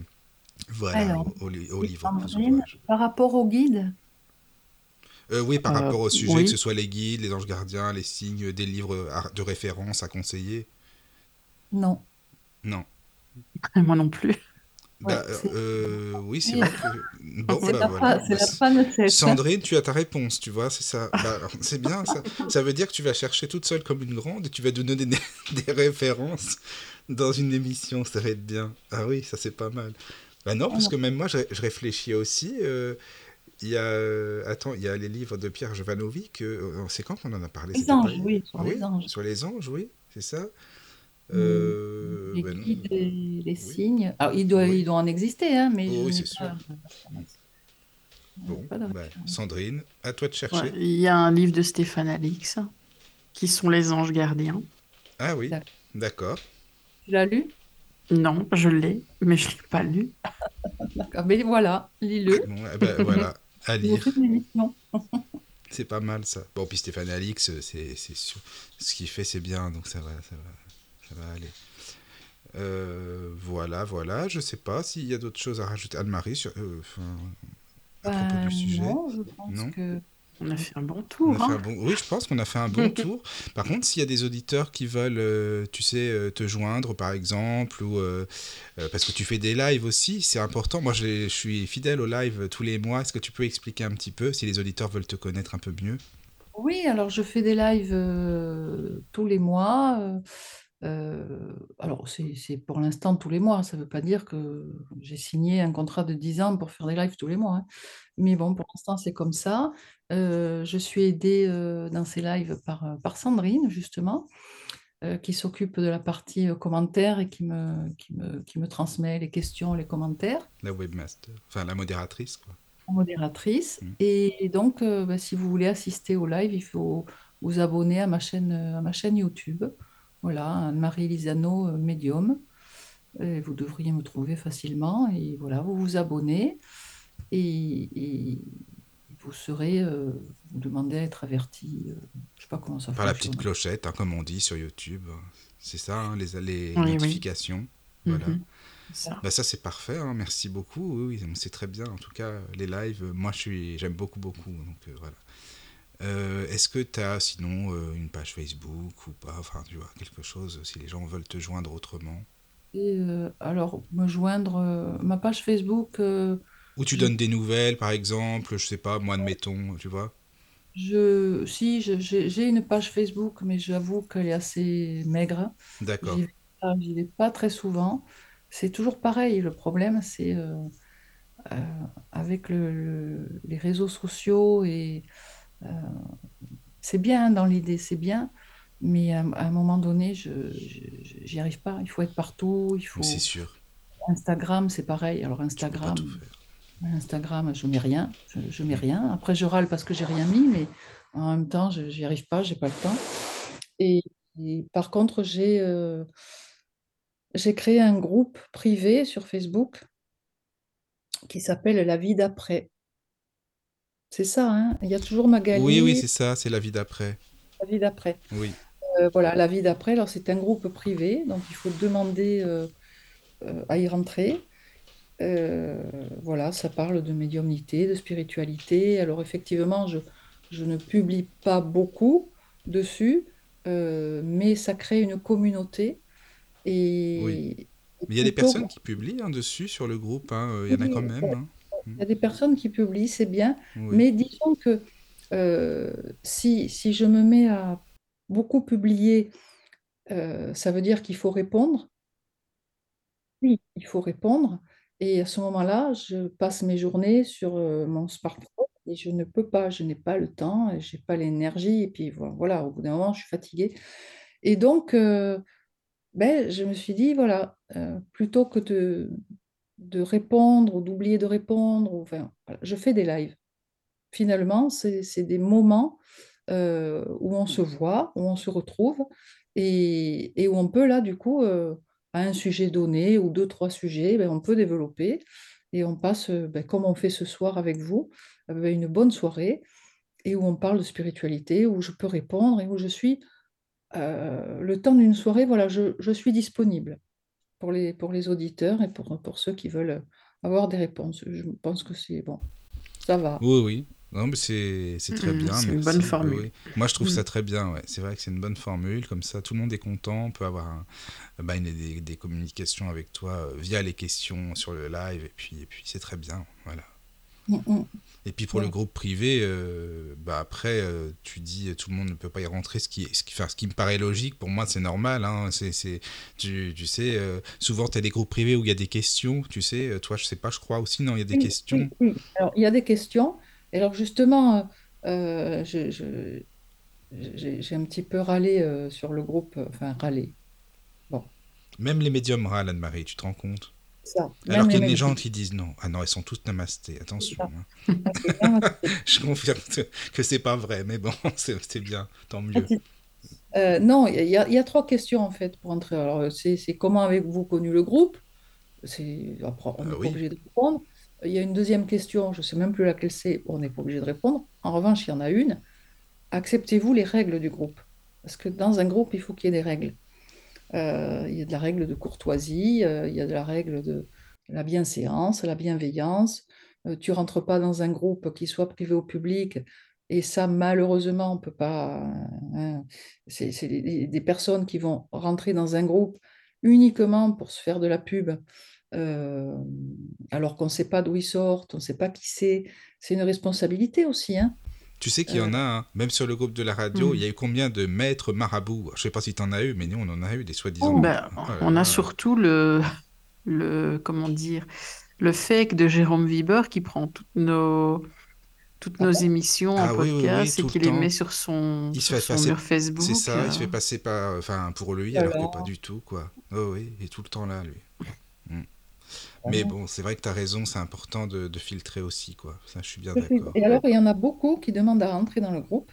voilà, Alors, au, livre, par rapport au guide, Euh, oui, par Euh, rapport au sujet, oui. que ce soit les guides, les anges gardiens, les signes, des livres à- de référence à conseiller. non. Non. *laughs* Moi non plus. Bah, Ouais, euh, oui, c'est Oui. vrai que... *laughs* Bon, C'est bah la, voilà. c'est Bah, la. Sandrine, tu as ta réponse, tu vois, c'est ça. Bah, c'est bien, ça. Ça veut dire que tu vas chercher toute seule comme une grande et tu vas nous donner des, *laughs* des références dans une émission, ça va être bien. Ah oui, ça c'est pas mal. Bah non, parce que même moi, je, je réfléchis aussi. euh, Il y a, euh, attends, il y a les livres de Pierre Jovanovic. euh, c'est quand qu'on en a parlé Les anges, pas- oui, sur Oui, les anges. sur les anges, oui, c'est ça. Mm. Euh, les non. guides et les Oui. signes. Alors, il doit, Oui. il doit en exister, hein, mais Oh, oui, c'est sûr. pas, Bon, bah, référence. Sandrine, à toi de chercher. Ouais, Il y a un livre de Stéphane Alix qui sont les anges gardiens. Ah oui, D'accord. d'accord. Tu l'as lu? Non, je l'ai, mais je ne l'ai pas lu. D'accord, *laughs* mais voilà, lis-le. Bon, eh ben, voilà, *laughs* à lire. *laughs* C'est pas mal ça. Bon, puis Stéphane Alix, c'est c'est sûr. Ce qu'il fait, c'est bien, donc ça va, ça va, ça va aller. Euh, voilà, voilà. Je sais pas s'il y a d'autres choses à rajouter. Anne-Marie, sur, euh, à propos du sujet. non, je pense Non. que On a fait un bon On tour. hein. un bon... Oui, je pense qu'on a fait un bon *laughs* tour. Par contre, s'il y a des auditeurs qui veulent, euh, tu sais, euh, te joindre, par exemple, ou euh, euh, parce que tu fais des lives aussi, c'est important. Moi, je, suis fidèle aux lives tous les mois. Est-ce que tu peux expliquer un petit peu si les auditeurs veulent te connaître un peu mieux? oui, alors je fais des lives euh, tous les mois. Euh, alors, c'est pour l'instant tous les mois. Ça ne veut pas dire que j'ai signé un contrat de 10 ans pour faire des lives tous les mois. hein. Mais bon, pour l'instant, c'est comme ça. Euh, je suis aidée euh, dans ces lives par, euh, par Sandrine, justement, qui s'occupe de la partie commentaires et qui me, qui me, qui me transmet les questions, les commentaires. La webmaster, enfin la modératrice, quoi. modératrice. Mm. Et donc, bah, si vous voulez assister au live, il faut vous abonner à ma chaîne, à ma chaîne YouTube. Voilà, Anne-Marie Lisano, euh, médium. Et vous devriez me trouver facilement. Et voilà, vous vous abonnez et, et vous serez, euh, vous demandez à être averti. euh, je sais pas comment ça Par la fonctionne. petite clochette, hein, comme on dit sur YouTube. C'est ça, hein, les, les Oui, oui. notifications. Voilà. Mhm. Ça. Bah ça c'est parfait, hein, merci beaucoup. Oui, oui, c'est très bien. En tout cas, les lives, moi je suis, j'aime beaucoup beaucoup. Donc euh, voilà. Euh, Est-ce que tu as sinon euh, une page Facebook ou pas Enfin, tu vois, quelque chose si les gens veulent te joindre autrement? Et, euh, alors, me joindre, euh, ma page Facebook, euh, Ou tu Je- donnes des nouvelles, par exemple, je sais pas, moi admettons, tu vois? je, si, je- j'ai j'ai une page Facebook, mais j'avoue qu'elle est assez maigre. D'accord. Vais pas, j'y vais pas très souvent. C'est toujours pareil. Le problème, c'est euh, euh, avec le- le- les réseaux sociaux et c'est bien dans l'idée, c'est bien, mais à, à un moment donné, je, j'y arrive pas. Il faut être partout. Il faut C'est sûr. Instagram, c'est pareil. Alors Instagram. Instagram, je mets rien. Je, je mets rien. Après, je râle parce que j'ai rien mis, mais en même temps, je j'y arrive pas. J'ai pas le temps. Et, et par contre, j'ai euh, j'ai créé un groupe privé sur Facebook qui s'appelle La vie d'après. C'est ça, hein Il y a toujours Magali, Oui, oui, c'est ça, c'est la vie d'après. La vie d'après. Oui. Euh, voilà, La vie d'après. Alors, c'est un groupe privé, donc il faut demander euh, euh, à y rentrer. Voilà, ça parle de médiumnité, de spiritualité. Alors, effectivement, je, je ne publie pas beaucoup dessus, mais ça crée une communauté. Et, oui. Mais il y a des personnes qui publient hein, dessus sur le groupe, hein, il y en a quand même. Hein. Il y a des personnes qui publient, c'est bien, mais disons que euh, si, si je me mets à beaucoup publier, euh, ça veut dire qu'il faut répondre. Oui, il faut répondre. Et à ce moment-là, je passe mes journées sur euh, mon smartphone et je ne peux pas, je n'ai pas le temps, je n'ai pas l'énergie. Et puis voilà, au bout d'un moment, je suis fatiguée. Et donc, ben, je me suis dit, voilà, plutôt que de, de répondre ou d'oublier de répondre, enfin, je fais des lives. Finalement, c'est des moments euh, où on se voit, où on se retrouve et, où on peut, là, du coup, euh, à un sujet donné ou deux, trois sujets, ben, on peut développer et on passe, ben, comme on fait ce soir avec vous, ben, une bonne soirée et où on parle de spiritualité, où je peux répondre et où je suis, euh, le temps d'une soirée, voilà, je, suis disponible pour les, pour les auditeurs et pour, pour ceux qui veulent avoir des réponses. Je pense que c'est bon, ça va. Oui, oui. Non, mais c'est très bien. C'est une bonne formule. Moi, je trouve ça très bien. Ouais. C'est vrai que c'est une bonne formule. Comme ça, tout le monde est content. On peut avoir bah, des, des, communications avec toi euh, via les questions sur le live. Et puis, et puis c'est très bien. Voilà. Et puis pour le groupe privé, euh, bah après, euh, tu dis tout le monde ne peut pas y rentrer, ce qui, ce qui, ce qui me paraît logique. Pour moi, c'est normal. Hein. c'est, tu, tu, sais, souvent, tu as des groupes privés où il y a des questions. Tu sais, toi, je sais pas, je crois aussi, non, il y a des questions. Alors, il y a des questions. Et alors justement, euh, j'ai un petit peu râlé euh, sur le groupe, enfin râlé. Bon. Même les médiums râlent, Anne-Marie, tu te rends compte? Ça. Alors qu'il y a des gens qui disent non. Ah non, ils sont tous namastés, attention. Hein. *laughs* Je confirme que c'est pas vrai, mais bon, *laughs* c'est bien, tant mieux. Euh, non, il y, y, a trois questions en fait pour entrer. Alors, c'est comment avez-vous connu le groupe? On n'est pas obligé de répondre. Il y a une deuxième question, je ne sais même plus laquelle c'est, on n'est pas obligé de répondre. En revanche, il y en a une. Acceptez-vous les règles du groupe? Parce que dans un groupe, il faut qu'il y ait des règles. Euh, il y a de la règle de courtoisie, euh, il y a de la règle de la bienséance, la bienveillance. Euh, tu rentres pas dans un groupe qui soit privé au public. Et ça, malheureusement, on peut pas. Hein, c'est des, des, personnes qui vont rentrer dans un groupe uniquement pour se faire de la pub euh, alors qu'on ne sait pas d'où ils sortent, on ne sait pas qui c'est. C'est une responsabilité aussi. Hein. Tu sais qu'il y en a, hein. même sur le groupe de la radio, hmm. il y a eu combien de maîtres marabouts? Je ne sais pas si tu en as eu, mais nous, on en a eu des soi-disant. Oh, ben, oh on a surtout le, le, comment dire, le fake de Jérôme Viber qui prend toutes nos, toutes nos ah émissions en ah podcast et qui les met sur son, il se fait passer, Facebook. C'est ça, il se fait passer par, enfin, pour lui, alors que pas du tout, quoi. Oh oui, il est tout le temps là, lui. Mais bon, c'est vrai que tu as raison, c'est important de, filtrer aussi, quoi. Ça, je suis bien d'accord. Et alors, il y en a beaucoup qui demandent à rentrer dans le groupe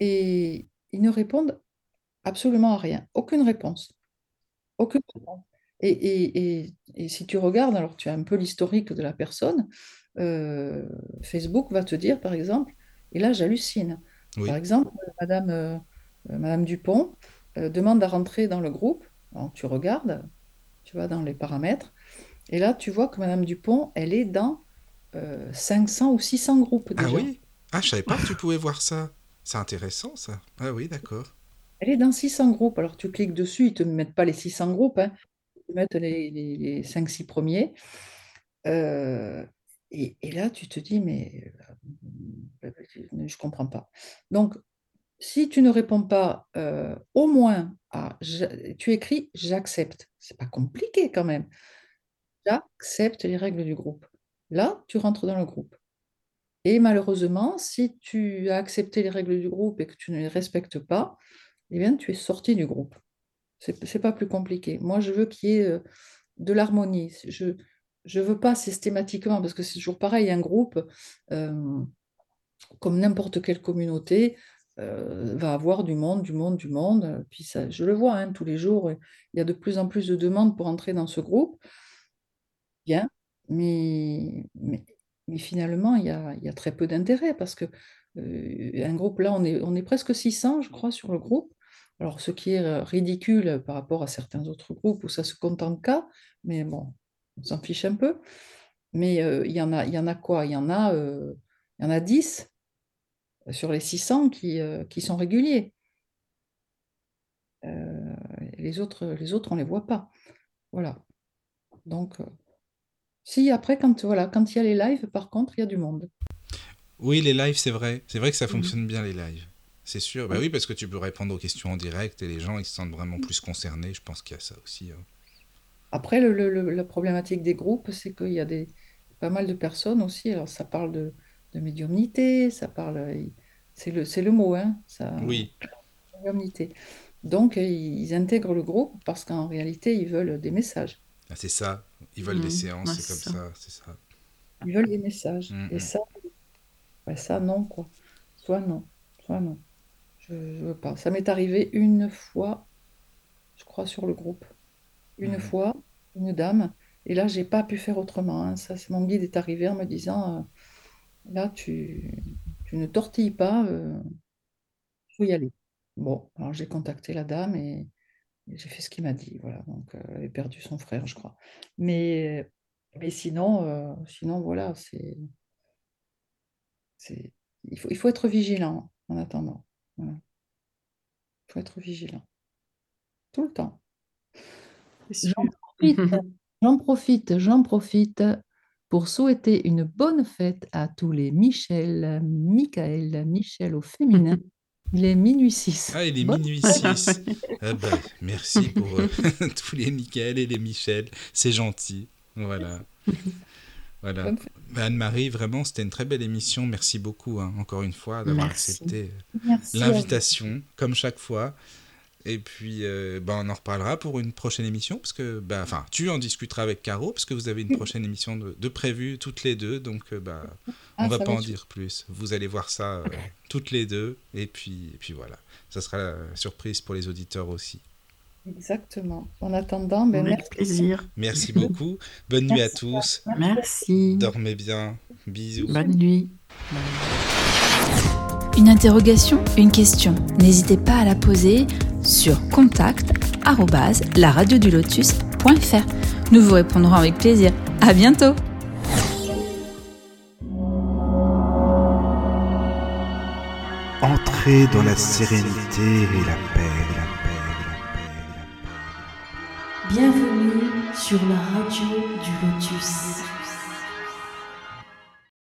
et ils ne répondent absolument à rien. Aucune réponse. Aucune réponse. Et, si tu regardes, alors tu as un peu l'historique de la personne, euh, Facebook va te dire, par exemple, et là j'hallucine. Par exemple, Madame, euh, Madame Dupont euh, demande à rentrer dans le groupe. Alors, tu regardes, tu vas dans les paramètres, et là, tu vois que Madame Dupont, elle est dans 500 euh, ou 600 groupes déjà. Ah oui Ah, je savais pas que tu pouvais voir ça. C'est intéressant, ça. Ah oui, d'accord. Elle est dans 600 groupes. Alors, tu cliques dessus, ils ne te mettent pas les 600 groupes, hein. ils te mettent les, les, 5-6 premiers. Euh, et, là, tu te dis, mais euh, je ne comprends pas. Donc, si tu ne réponds pas au moins à... Tu écris « j'accepte ». C'est pas compliqué quand même accepte les règles du groupe. Là, tu rentres dans le groupe. Et malheureusement, si tu as accepté les règles du groupe et que tu ne les respectes pas, eh bien, tu es sorti du groupe. C'est pas plus compliqué. Moi, je veux qu'il y ait euh, de l'harmonie. Je ne veux pas systématiquement, parce que c'est toujours pareil, un groupe, euh, comme n'importe quelle communauté, euh, va avoir du monde, du monde, du monde. Puis ça, je le vois hein, tous les jours, il y a de plus en plus de demandes pour entrer dans ce groupe mais, mais, finalement, il y a, y a très peu d'intérêt parce que euh, un groupe, là, on est, on est presque 600, je crois, sur le groupe. Alors, ce qui est euh, ridicule par rapport à certains autres groupes où ça se compte en cas, mais bon, on s'en fiche un peu. Mais euh, il, y en a, y en a quoi? Il y en a, il y en a 10 sur les 600 qui, qui sont réguliers. les, autres, les autres, on les voit pas. Voilà. Donc, si après, quand voilà, quand il y a les lives, par contre, il y a du monde. Oui, les lives, c'est vrai. C'est vrai que ça mmh fonctionne bien, les lives. C'est sûr. Bah oui, parce que tu peux répondre aux questions en direct et les gens, ils se sentent vraiment plus concernés. Je pense qu'il y a ça aussi. Hein. Après, la problématique des groupes, c'est qu'il y a des, pas mal de personnes aussi. Alors, ça parle de, médiumnité, ça parle. C'est le, le mot, hein. Ça, oui. Médiumnité. Donc, ils intègrent le groupe parce qu'en réalité, ils veulent des messages. Ah, c'est ça. Ils veulent des mmh. séances, c'est comme ça. c'est ça. Ils veulent des messages. Mmh, et ça, ça, non, quoi. Soit non, soit non. Je, je veux pas. Ça m'est arrivé une fois, je crois, sur le groupe. Une mmh. fois, une dame. Et là, j'ai pas pu faire autrement. Hein. Ça, mon guide est arrivé en me disant, euh, là, tu, tu ne tortilles pas, il euh, faut y aller. Bon, alors j'ai contacté la dame et, j'ai fait ce qu'il m'a dit. Voilà, donc euh, elle avait perdu son frère, je crois. Mais, mais sinon, sinon, voilà, c'est, c'est, il faut, il faut être vigilant en attendant. Il faut être vigilant. Tout le temps. *laughs* J'en profite, j'en profite, pour souhaiter une bonne fête à tous les Michel, Michael, Michel au féminin. *laughs* Il est minuit 6. Ah, il est minuit 6. *laughs* ah bah, merci pour euh, *laughs* tous les Michael et les Michel. C'est gentil. Voilà. Voilà. Bah, Anne-Marie, vraiment, c'était une très belle émission. Merci beaucoup, hein, encore une fois, d'avoir accepté l'invitation, comme chaque fois. Et puis, euh, bah, on en reparlera pour une prochaine émission, parce que, bah, enfin, tu en discuteras avec Caro, parce que vous avez une *laughs* prochaine émission de, de prévue toutes les deux, donc, euh, bah, on ah, va pas en dire plus. Vous allez voir ça euh, toutes les deux, et puis, et puis voilà. Ça sera la surprise pour les auditeurs aussi. Exactement. En attendant, ben, merci. plaisir. Merci beaucoup. Bonne nuit à tous. Merci. Dormez bien. Bisous. Bonne nuit. Une interrogation, une question. N'hésitez pas à la poser sur contact Nous vous répondrons avec plaisir. À bientôt. Entrez dans la sérénité et la paix. Bienvenue sur la radio du Lotus.